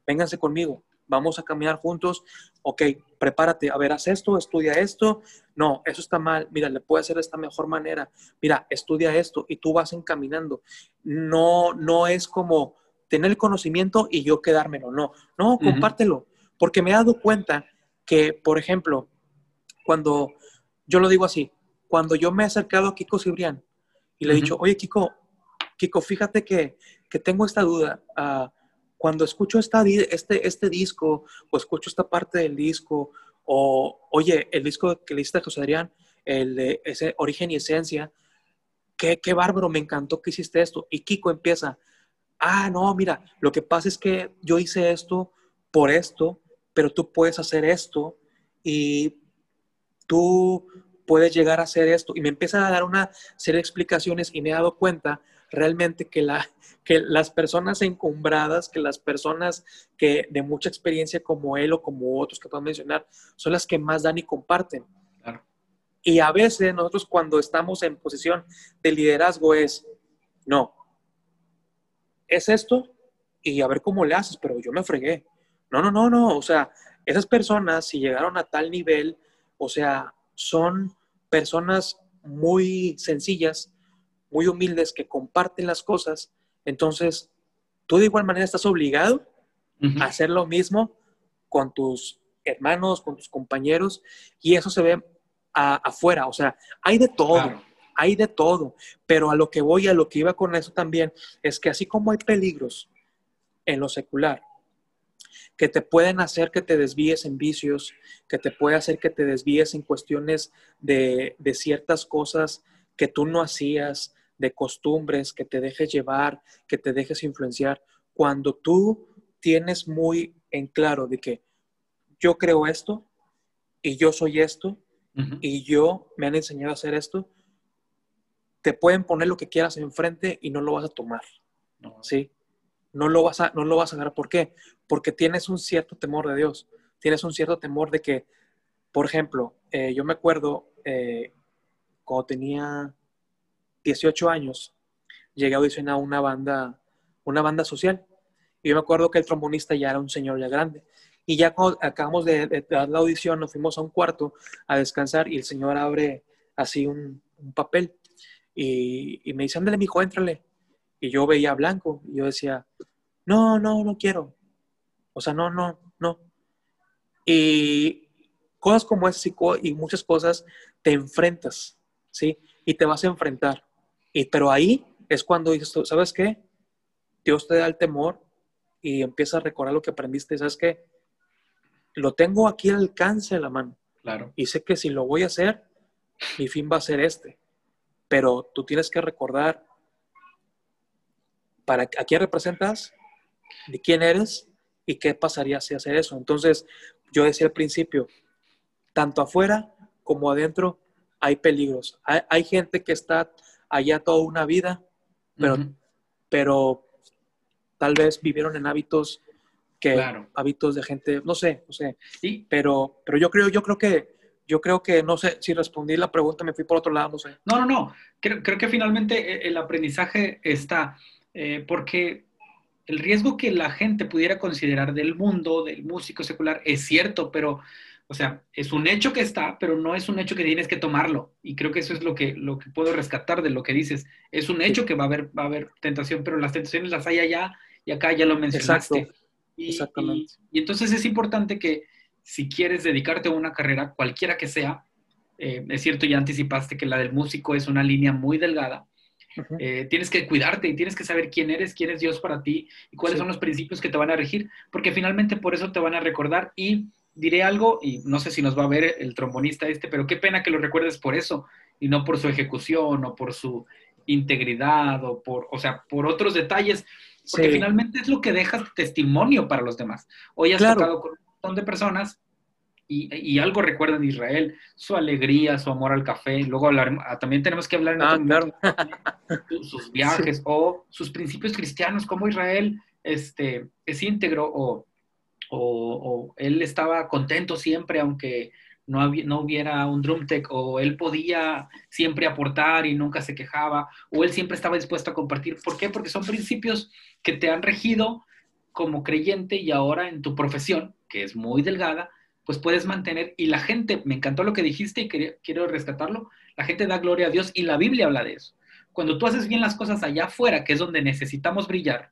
vénganse conmigo, vamos a caminar juntos, ok, prepárate, a ver, haz esto, estudia esto, no, eso está mal, mira, le puedo hacer de esta mejor manera, mira, estudia esto y tú vas encaminando. No, no es como, tener el conocimiento y yo quedármelo. No, no, compártelo. Porque me he dado cuenta que, por ejemplo, cuando yo lo digo así, cuando yo me he acercado a Kiko Cibrián y le he dicho, oye, Kiko, Kiko, fíjate que, tengo esta duda. Ah, cuando escucho esta, este, este disco o escucho esta parte del disco o, oye, el disco que le hiciste a José Adrián, el de ese origen y esencia, qué, qué bárbaro, me encantó que hiciste esto. Y Kiko empieza, ah, no, mira, lo que pasa es que yo hice esto por esto, pero tú puedes hacer esto y tú puedes llegar a hacer esto. Y me empieza a dar una serie de explicaciones y me he dado cuenta realmente que, la, que las personas encumbradas, que las personas que de mucha experiencia como él o como otros que puedo mencionar, son las que más dan y comparten. Y a veces nosotros cuando estamos en posición de liderazgo es, no, es esto y a ver cómo le haces, pero yo me fregué. No, no, no, no, o sea, esas personas si llegaron a tal nivel, o sea, son personas muy sencillas, muy humildes que comparten las cosas, entonces tú de igual manera estás obligado a hacer lo mismo con tus hermanos, con tus compañeros, y eso se ve afuera, o sea, hay de todo. Hay de todo, pero a lo que voy, a lo que iba con eso también, es que así como hay peligros en lo secular, que te pueden hacer que te desvíes en vicios, que te puede hacer que te desvíes en cuestiones de, de ciertas cosas que tú no hacías, de costumbres, que te dejes llevar, que te dejes influenciar. Cuando tú tienes muy en claro de que yo creo esto y yo soy esto y yo me han enseñado a hacer esto, te pueden poner lo que quieras enfrente y no lo vas a tomar. ¿Sí? No lo vas a, no lo vas a agarrar. ¿Por qué? Porque tienes un cierto temor de Dios. Tienes un cierto temor de que, por ejemplo, eh, yo me acuerdo eh, cuando tenía 18 años, llegué a audicionar una banda, una banda social. Y yo me acuerdo que el trombonista ya era un señor ya grande. Y ya acabamos de, dar la audición, nos fuimos a un cuarto a descansar y el señor abre así un, papel y, y, me dice, ándale, mijo, éntrale. Y yo veía blanco y yo decía, no, no, no quiero. O sea, no, no, no. Y cosas como esas y muchas cosas te enfrentas, ¿sí? Y te vas a enfrentar. Y, pero ahí es cuando dices, ¿sabes qué? Dios te da el temor y empieza a recordar lo que aprendiste. ¿Sabes qué? Lo tengo aquí al alcance de la mano. Claro. Y sé que si lo voy a hacer, mi fin va a ser este. Pero tú tienes que recordar para a quién representas, de quién eres y qué pasaría si hacer eso. Entonces, yo decía al principio, tanto afuera como adentro hay peligros. Hay, gente que está allá toda una vida, pero, pero tal vez vivieron en hábitos que hábitos de gente, no sé, no sé. Sí. Pero, pero yo creo, yo creo que, yo creo que, no sé, si respondí la pregunta, me fui por otro lado, no sé. No, no, no. Creo, creo que finalmente eh, el aprendizaje está, eh, porque el riesgo que la gente pudiera considerar del mundo, del músico secular, es cierto, pero o sea, es un hecho que está, pero no es un hecho que tienes que tomarlo. Y creo que eso es lo que, lo que puedo rescatar de lo que dices. Es un hecho que va a haber, va a haber tentación, pero las tentaciones las hay allá y acá ya lo mencionaste. Y, Exactamente. Y, entonces es importante que si quieres dedicarte a una carrera, cualquiera que sea, eh, es cierto, ya anticipaste que la del músico es una línea muy delgada. Eh, tienes que cuidarte y tienes que saber quién eres, quién es Dios para ti y cuáles son los principios que te van a regir, porque finalmente por eso te van a recordar y diré algo, y no sé si nos va a ver el trombonista este, pero qué pena que lo recuerdes por eso, y no por su ejecución, o por su integridad, o por, o sea, por otros detalles, porque finalmente es lo que dejas testimonio para los demás. Hoy has tocado con un montón de personas y, algo recuerdan de Israel, su alegría, su amor al café. Luego hablar, ah, también tenemos que hablar en ah, sus (laughs) viajes o sus principios cristianos, como Israel este, es íntegro o o, él estaba contento siempre aunque no, no hubiera un drum tech, o él podía siempre aportar y nunca se quejaba, o él siempre estaba dispuesto a compartir. ¿Por qué? Porque son principios que te han regido como creyente y ahora en tu profesión, que es muy delgada, pues puedes mantener, y la gente, me encantó lo que dijiste y quiero rescatarlo, la gente da gloria a Dios y la Biblia habla de eso. Cuando tú haces bien las cosas allá afuera, que es donde necesitamos brillar,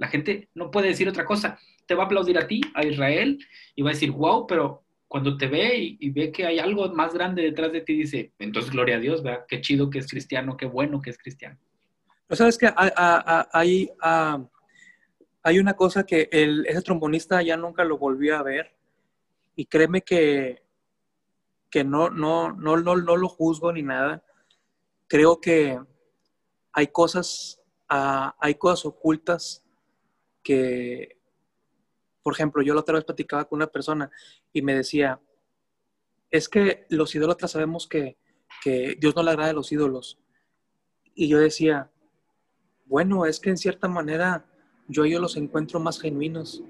la gente no puede decir otra cosa te va a aplaudir a ti, a Israel, y va a decir, wow, pero cuando te ve y, ve que hay algo más grande detrás de ti, dice, entonces gloria a Dios, ¿verdad? Qué chido que es cristiano, qué bueno que es cristiano. Pero sabes que hay, hay, una cosa que el, ese trombonista ya nunca lo volvió a ver, y créeme que, que no, no, no, no, no lo juzgo ni nada. Creo que hay cosas, ah, hay cosas ocultas que por ejemplo, yo la otra vez platicaba con una persona y me decía, es que los idólatras sabemos que, Dios no le agrada a los ídolos. Y yo decía, bueno, es que en cierta manera yo los encuentro más genuinos.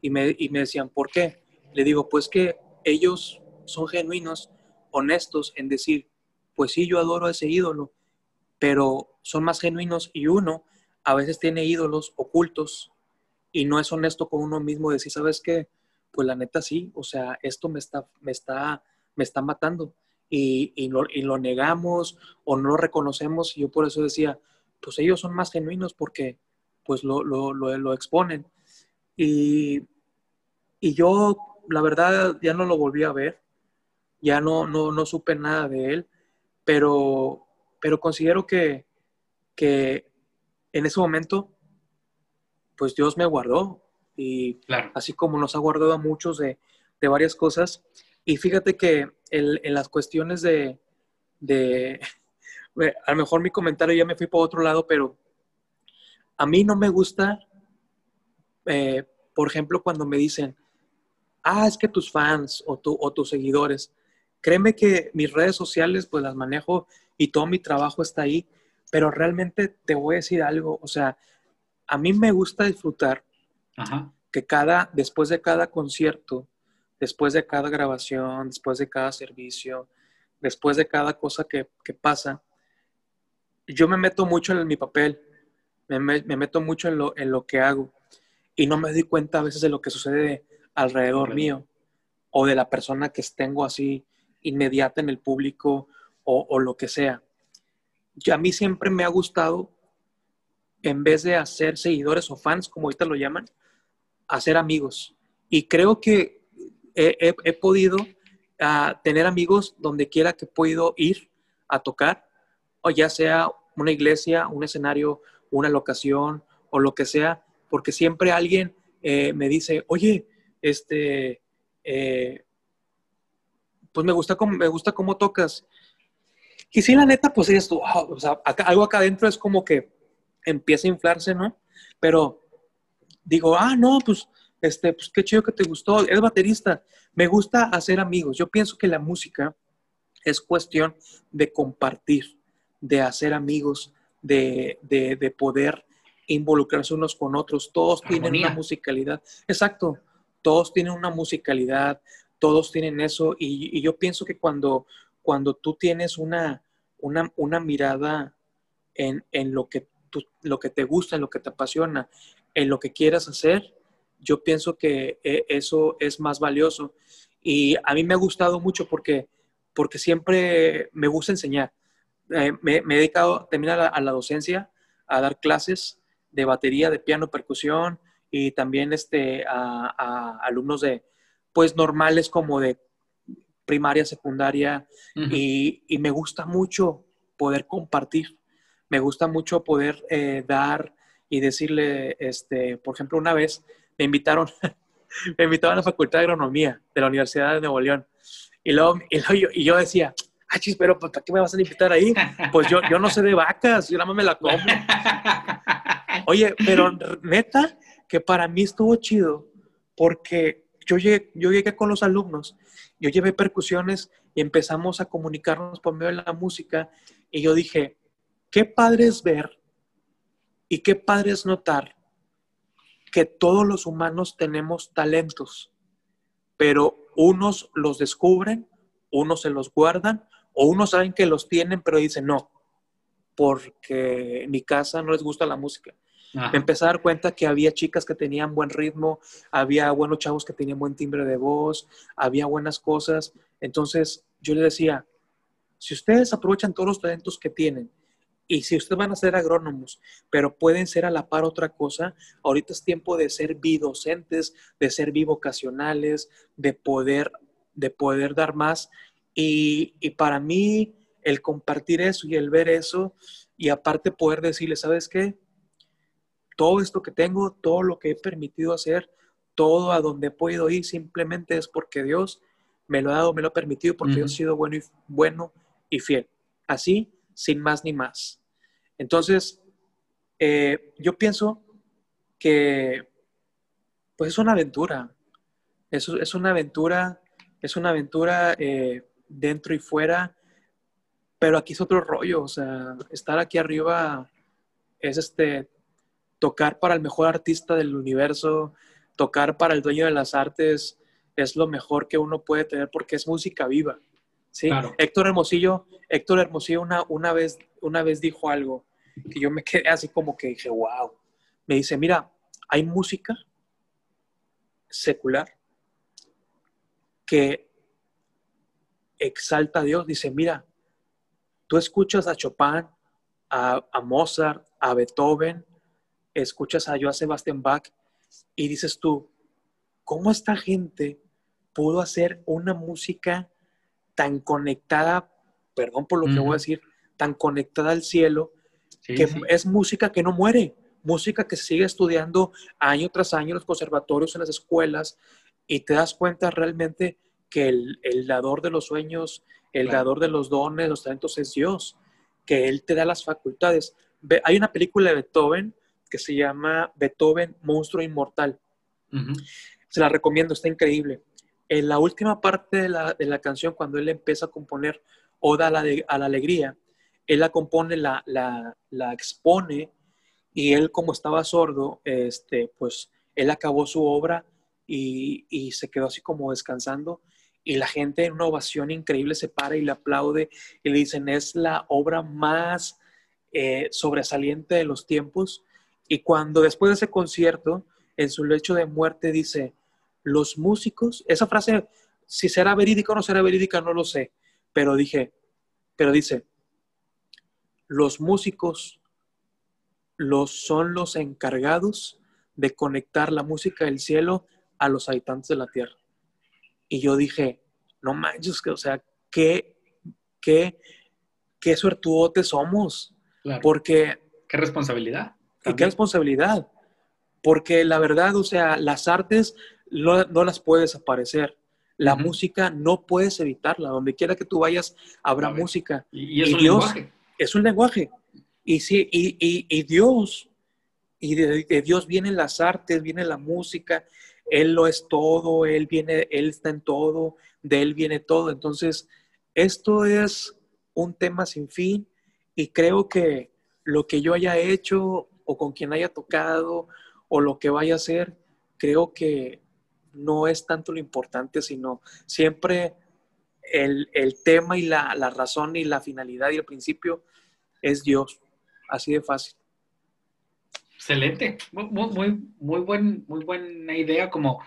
Y me, y me decían, ¿por qué? Le digo, pues que ellos son genuinos, honestos en decir, pues sí, yo adoro a ese ídolo, pero son más genuinos y uno a veces tiene ídolos ocultos y no es honesto con uno mismo decir, ¿sabes qué? Pues la neta sí, o sea, esto me está, me está, me está matando y, y, lo, y lo negamos o no lo reconocemos y yo por eso decía, pues ellos son más genuinos porque pues lo, lo, lo, exponen. Y, y, yo, la verdad, ya no lo volví a ver, ya no, no, no supe nada de él, pero, pero considero que, que en ese momento, pues Dios me guardó, y así como nos ha guardado a muchos de, de varias cosas. Y fíjate que en, las cuestiones de, de, (laughs) a lo mejor mi comentario ya me fui por otro lado, pero a mí no me gusta, eh, por ejemplo, cuando me dicen, ah, es que tus fans o, tu, o tus seguidores, créeme que mis redes sociales pues las manejo y todo mi trabajo está ahí, pero realmente te voy a decir algo, o sea, a mí me gusta disfrutar que cada, después de cada concierto, después de cada grabación, después de cada servicio, después de cada cosa que, que pasa, yo me meto mucho en mi papel me, meto mucho en lo, en lo que hago y no me doy cuenta a veces de lo que sucede alrededor mío o de la persona que tengo así inmediata en el público o, lo que sea. Yo, a mí siempre me ha gustado, en vez de hacer seguidores o fans, como ahorita lo llaman, hacer amigos. Y creo que he, podido ah, tener amigos donde quiera que he podido ir a tocar, o ya sea una iglesia, un escenario, una locación o lo que sea, porque siempre alguien eh, me dice, oye, este, eh, pues me gusta, cómo, me gusta cómo tocas. Y sí, la neta, pues sea, algo acá adentro es como que empieza a inflarse, ¿no? Pero digo, ah, no, pues, este, pues qué chido que te gustó, es baterista. Me gusta hacer amigos. Yo pienso que la música es cuestión de compartir, de hacer amigos, de, poder involucrarse unos con otros. Todos tienen una musicalidad. Exacto, todos tienen una musicalidad, todos tienen eso. Y, yo pienso que cuando, cuando tú tienes una, una, mirada en, lo, que lo que te gusta, en lo que te apasiona, en lo que quieras hacer, yo pienso que eh, eso es más valioso. Y a mí me ha gustado mucho porque, porque siempre me gusta enseñar. Eh, me, he dedicado también a la, docencia, a dar clases de batería, de piano, percusión y también este, a, alumnos de, pues, normales como de primaria, secundaria y, me gusta mucho poder compartir, me gusta mucho poder eh, dar y decirle, este, por ejemplo, una vez me invitaron, (laughs) me invitaron a la Facultad de Agronomía de la Universidad de Nuevo León y, luego, y yo decía, ah, chis, pero ¿para qué me vas a invitar ahí? Pues yo, yo no sé de vacas, yo nada más me la como. (laughs) Oye, pero neta, que para mí estuvo chido, porque yo llegué, yo llegué con los alumnos, yo llevé percusiones y empezamos a comunicarnos por medio de la música, y yo dije, qué padre es ver y qué padre es notar que todos los humanos tenemos talentos, pero unos los descubren, unos se los guardan, o unos saben que los tienen, pero dicen no, porque en mi casa no les gusta la música. Me empecé a dar cuenta que había chicas que tenían buen ritmo, había buenos chavos que tenían buen timbre de voz, había buenas cosas. Entonces yo le decía, si ustedes aprovechan todos los talentos que tienen y si ustedes van a ser agrónomos, pero pueden ser a la par otra cosa, ahorita es tiempo de ser bidocentes, de ser bivocacionales, de poder, de poder dar más y, para mí, el compartir eso y el ver eso, y aparte poder decirle, ¿sabes qué? Todo esto que tengo, todo lo que he permitido hacer, todo a donde he podido ir, simplemente es porque Dios me lo ha dado, me lo ha permitido, porque yo he sido bueno y, bueno y fiel. Así, sin más ni más. Entonces, eh, yo pienso que, pues es una aventura. Es, es una aventura, es una aventura eh, dentro y fuera, pero aquí es otro rollo, o sea, estar aquí arriba es este, tocar para el mejor artista del universo, tocar para el dueño de las artes es lo mejor que uno puede tener porque es música viva. ¿sí? Héctor Hermosillo, Héctor Hermosillo una, una, vez, una vez dijo algo que yo me quedé así como que dije, wow. Me dice, mira, hay música secular que exalta a Dios, dice, mira, tú escuchas a Chopin, a, Mozart, a Beethoven, escuchas a Joan Sebastian Bach y dices tú, ¿cómo esta gente pudo hacer una música tan conectada, perdón por lo que voy a decir, tan conectada al cielo, que es música que no muere, música que sigue estudiando año tras año en los conservatorios, en las escuelas, y te das cuenta realmente que el, dador de los sueños, el dador de los dones, los talentos es Dios, que Él te da las facultades. Hay una película de Beethoven que se llama Beethoven, Monstruo Inmortal. Se la recomiendo, está increíble. En la última parte de la, canción, cuando él empieza a componer Oda a la, a la Alegría, él la compone, la, la, expone y él como estaba sordo, este, pues él acabó su obra y, y, se quedó así como descansando. Y la gente en una ovación increíble se para y le aplaude y le dicen es la obra más eh, sobresaliente de los tiempos y cuando después de ese concierto en su lecho de muerte dice los músicos, esa frase, si será verídica o no será verídica, no lo sé, pero dije, pero dice, los músicos los, son los encargados de conectar la música del cielo a los habitantes de la tierra. Y yo dije, no manches, que, o sea, qué, qué, qué suertuotes somos. Porque... Qué responsabilidad. Y qué responsabilidad. Porque la verdad, o sea, las artes no, las puedes aparecer. La música no puedes evitarla. Donde quiera que tú vayas, habrá música. Y, es un lenguaje. Es un lenguaje. Y, sí, y, Dios, y de, Dios vienen las artes, viene la música. Él lo es todo, Él viene, Él está en todo, de Él viene todo. Entonces, esto es un tema sin fin y creo que lo que yo haya hecho o con quien haya tocado o lo que vaya a hacer, creo que no es tanto lo importante, sino siempre el, tema y la, razón y la finalidad y el principio es Dios. Así de fácil. Excelente. Muy, muy, muy, buen, muy buena idea como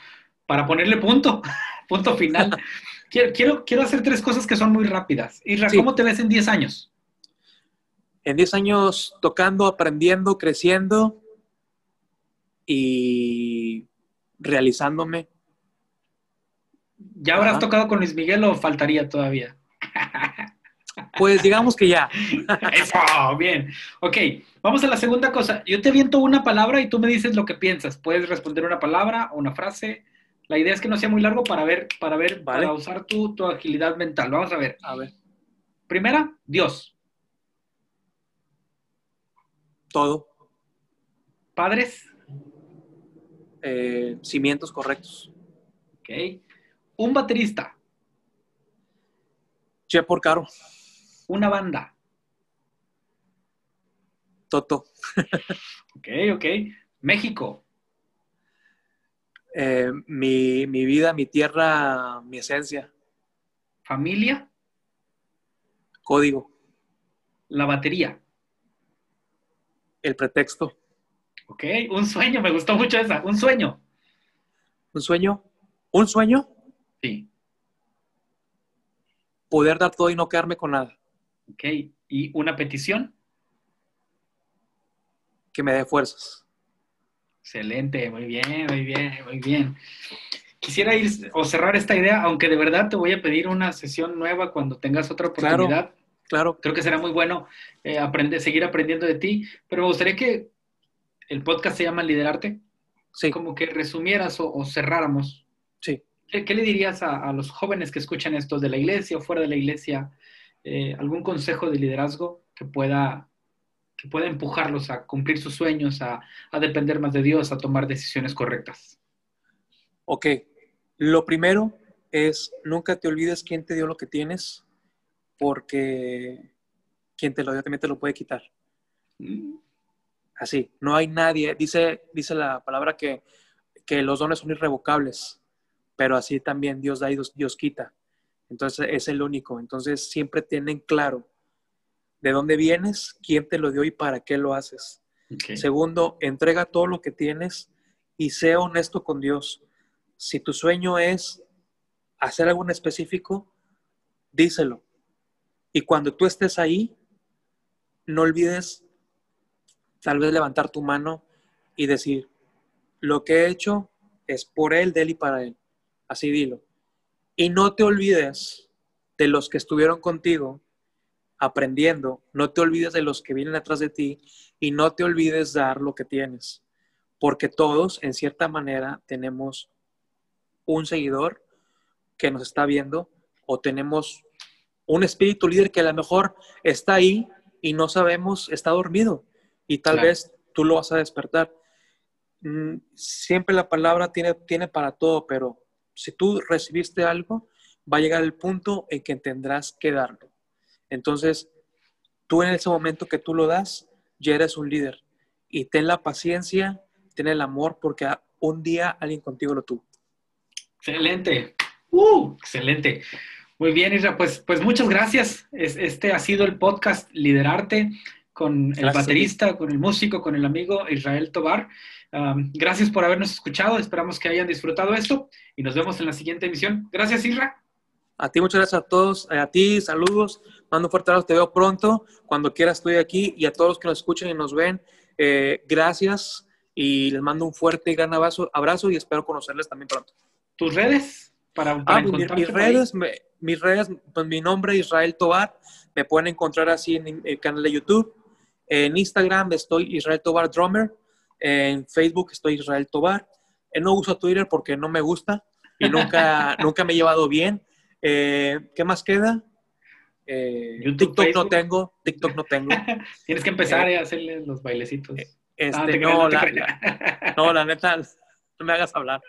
para ponerle punto, (laughs) punto final. (laughs) quiero, quiero, hacer tres cosas que son muy rápidas. Isra, ¿cómo te ves en 10 años? En 10 años tocando, aprendiendo, creciendo y realizándome ¿Ya habrás tocado con Luis Miguel o faltaría todavía? (laughs) Pues digamos que ya. (laughs) Eso, bien. Ok, vamos a la segunda cosa. Yo te viento una palabra y tú me dices lo que piensas. Puedes responder una palabra o una frase. La idea es que no sea muy largo para ver, para ver, para usar tu, tu agilidad mental. Vamos a ver. A ver. Primera, Dios. Todo. Padres. Eh, cimientos correctos. Ok. Un baterista. Che por caro. Una banda. Toto. ok, ok. México. Eh, mi, mi vida, mi tierra, mi esencia. Familia. Código. La batería. El pretexto. Ok, un sueño, me gustó mucho esa. Un sueño. ¿Un sueño? ¿Un sueño? Sí. Poder dar todo y no quedarme con nada. Ok. ¿Y una petición? Que me dé fuerzas. Excelente, muy bien, muy bien, muy bien. Quisiera ir o cerrar esta idea, aunque de verdad te voy a pedir una sesión nueva cuando tengas otra oportunidad. Claro. Creo que será muy bueno eh, aprender, seguir aprendiendo de ti, pero me gustaría que el podcast se llama Liderarte. Sí. Como que resumieras o cerráramos. Sí. ¿Qué, le dirías a, los jóvenes que escuchan esto de la iglesia o fuera de la iglesia? Eh, ¿Algún consejo de liderazgo que pueda, que pueda empujarlos a cumplir sus sueños, a, depender más de Dios, a tomar decisiones correctas? Ok, lo primero es nunca te olvides quién te dio lo que tienes, porque quien te lo dio también te lo puede quitar. Mm. Así, no hay nadie, dice, dice la palabra que, que los dones son irrevocables pero así también Dios da y Dios, quita. Entonces es el único. Entonces siempre tienen claro de dónde vienes, quién te lo dio y para qué lo haces. Segundo, entrega todo lo que tienes y sea honesto con Dios. Si tu sueño es hacer algo en específico, díselo. Y cuando tú estés ahí, no olvides tal vez levantar tu mano y decir, lo que he hecho es por él, de él y para él. Así dilo. Y no te olvides de los que estuvieron contigo aprendiendo, no te olvides de los que vienen atrás de ti y no te olvides dar lo que tienes, porque todos, en cierta manera, tenemos un seguidor que nos está viendo o tenemos un espíritu líder que a lo mejor está ahí y no sabemos, está dormido y tal vez tú lo vas a despertar. Mm, siempre la palabra tiene, tiene para todo, pero si tú recibiste algo, va a llegar el punto en que tendrás que darlo. Entonces, tú en ese momento que tú lo das, ya eres un líder. Y ten la paciencia, ten el amor, porque un día alguien contigo lo tuvo. Excelente. Uh, excelente. Muy bien, Isra. Pues, pues muchas gracias. Este ha sido el podcast Liderarte con el baterista, con el músico, con el amigo Israel Tobar. gracias por habernos escuchado. Esperamos que hayan disfrutado esto y nos vemos en la siguiente emisión. Gracias, Isra. A ti, muchas gracias a todos. A ti, saludos. Mando un fuerte abrazo. Te veo pronto. Cuando quieras, estoy aquí. Y a todos los que nos escuchan y nos ven, eh, gracias. Y les mando un fuerte y gran abrazo, abrazo y espero conocerles también pronto. ¿Tus redes? Para, ah, mis, redes, mis redes, pues mi nombre es Israel Tobar. Me pueden encontrar así en el canal de YouTube. En Instagram estoy Israel Tobar Drummer. En Facebook estoy Israel Tobar. Eh, no uso Twitter porque no me gusta y nunca, (laughs) nunca me he llevado bien. Eh, ¿Qué más queda? Eh, TikTok no tengo. TikTok no tengo. (laughs) Tienes que empezar a hacerle los bailecitos. Este, no, la, no, la neta, (laughs) no me hagas hablar.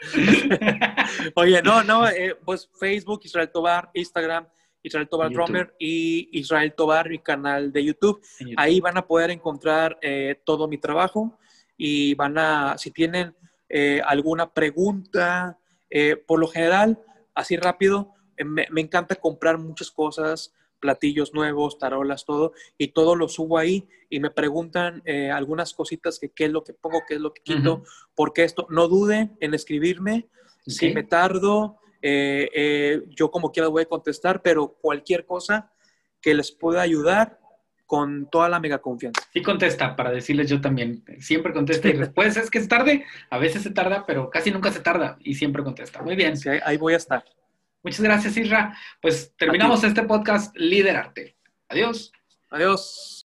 Oye, no, no, pues Facebook, Israel Tobar, Instagram, Israel Tobar Drummer y Israel Tobar, mi canal de YouTube. Ahí van a poder encontrar eh, todo mi trabajo y van a, si tienen eh, alguna pregunta, eh, por lo general, así rápido, me, encanta comprar muchas cosas, platillos nuevos, tarolas, todo, y todo lo subo ahí y me preguntan algunas cositas que qué es lo que pongo, qué es lo que quito, porque esto, no duden en escribirme, si me tardo, eh, eh, yo como quiera voy a contestar, pero cualquier cosa que les pueda ayudar con toda la mega confianza. Sí contesta, para decirles yo también. Siempre contesta y (laughs) después es que es tarde, a veces se tarda, pero casi nunca se tarda y siempre contesta. Muy bien. Sí, ahí voy a estar. Muchas gracias, Isra. Pues terminamos este podcast Liderarte. Adiós. Adiós.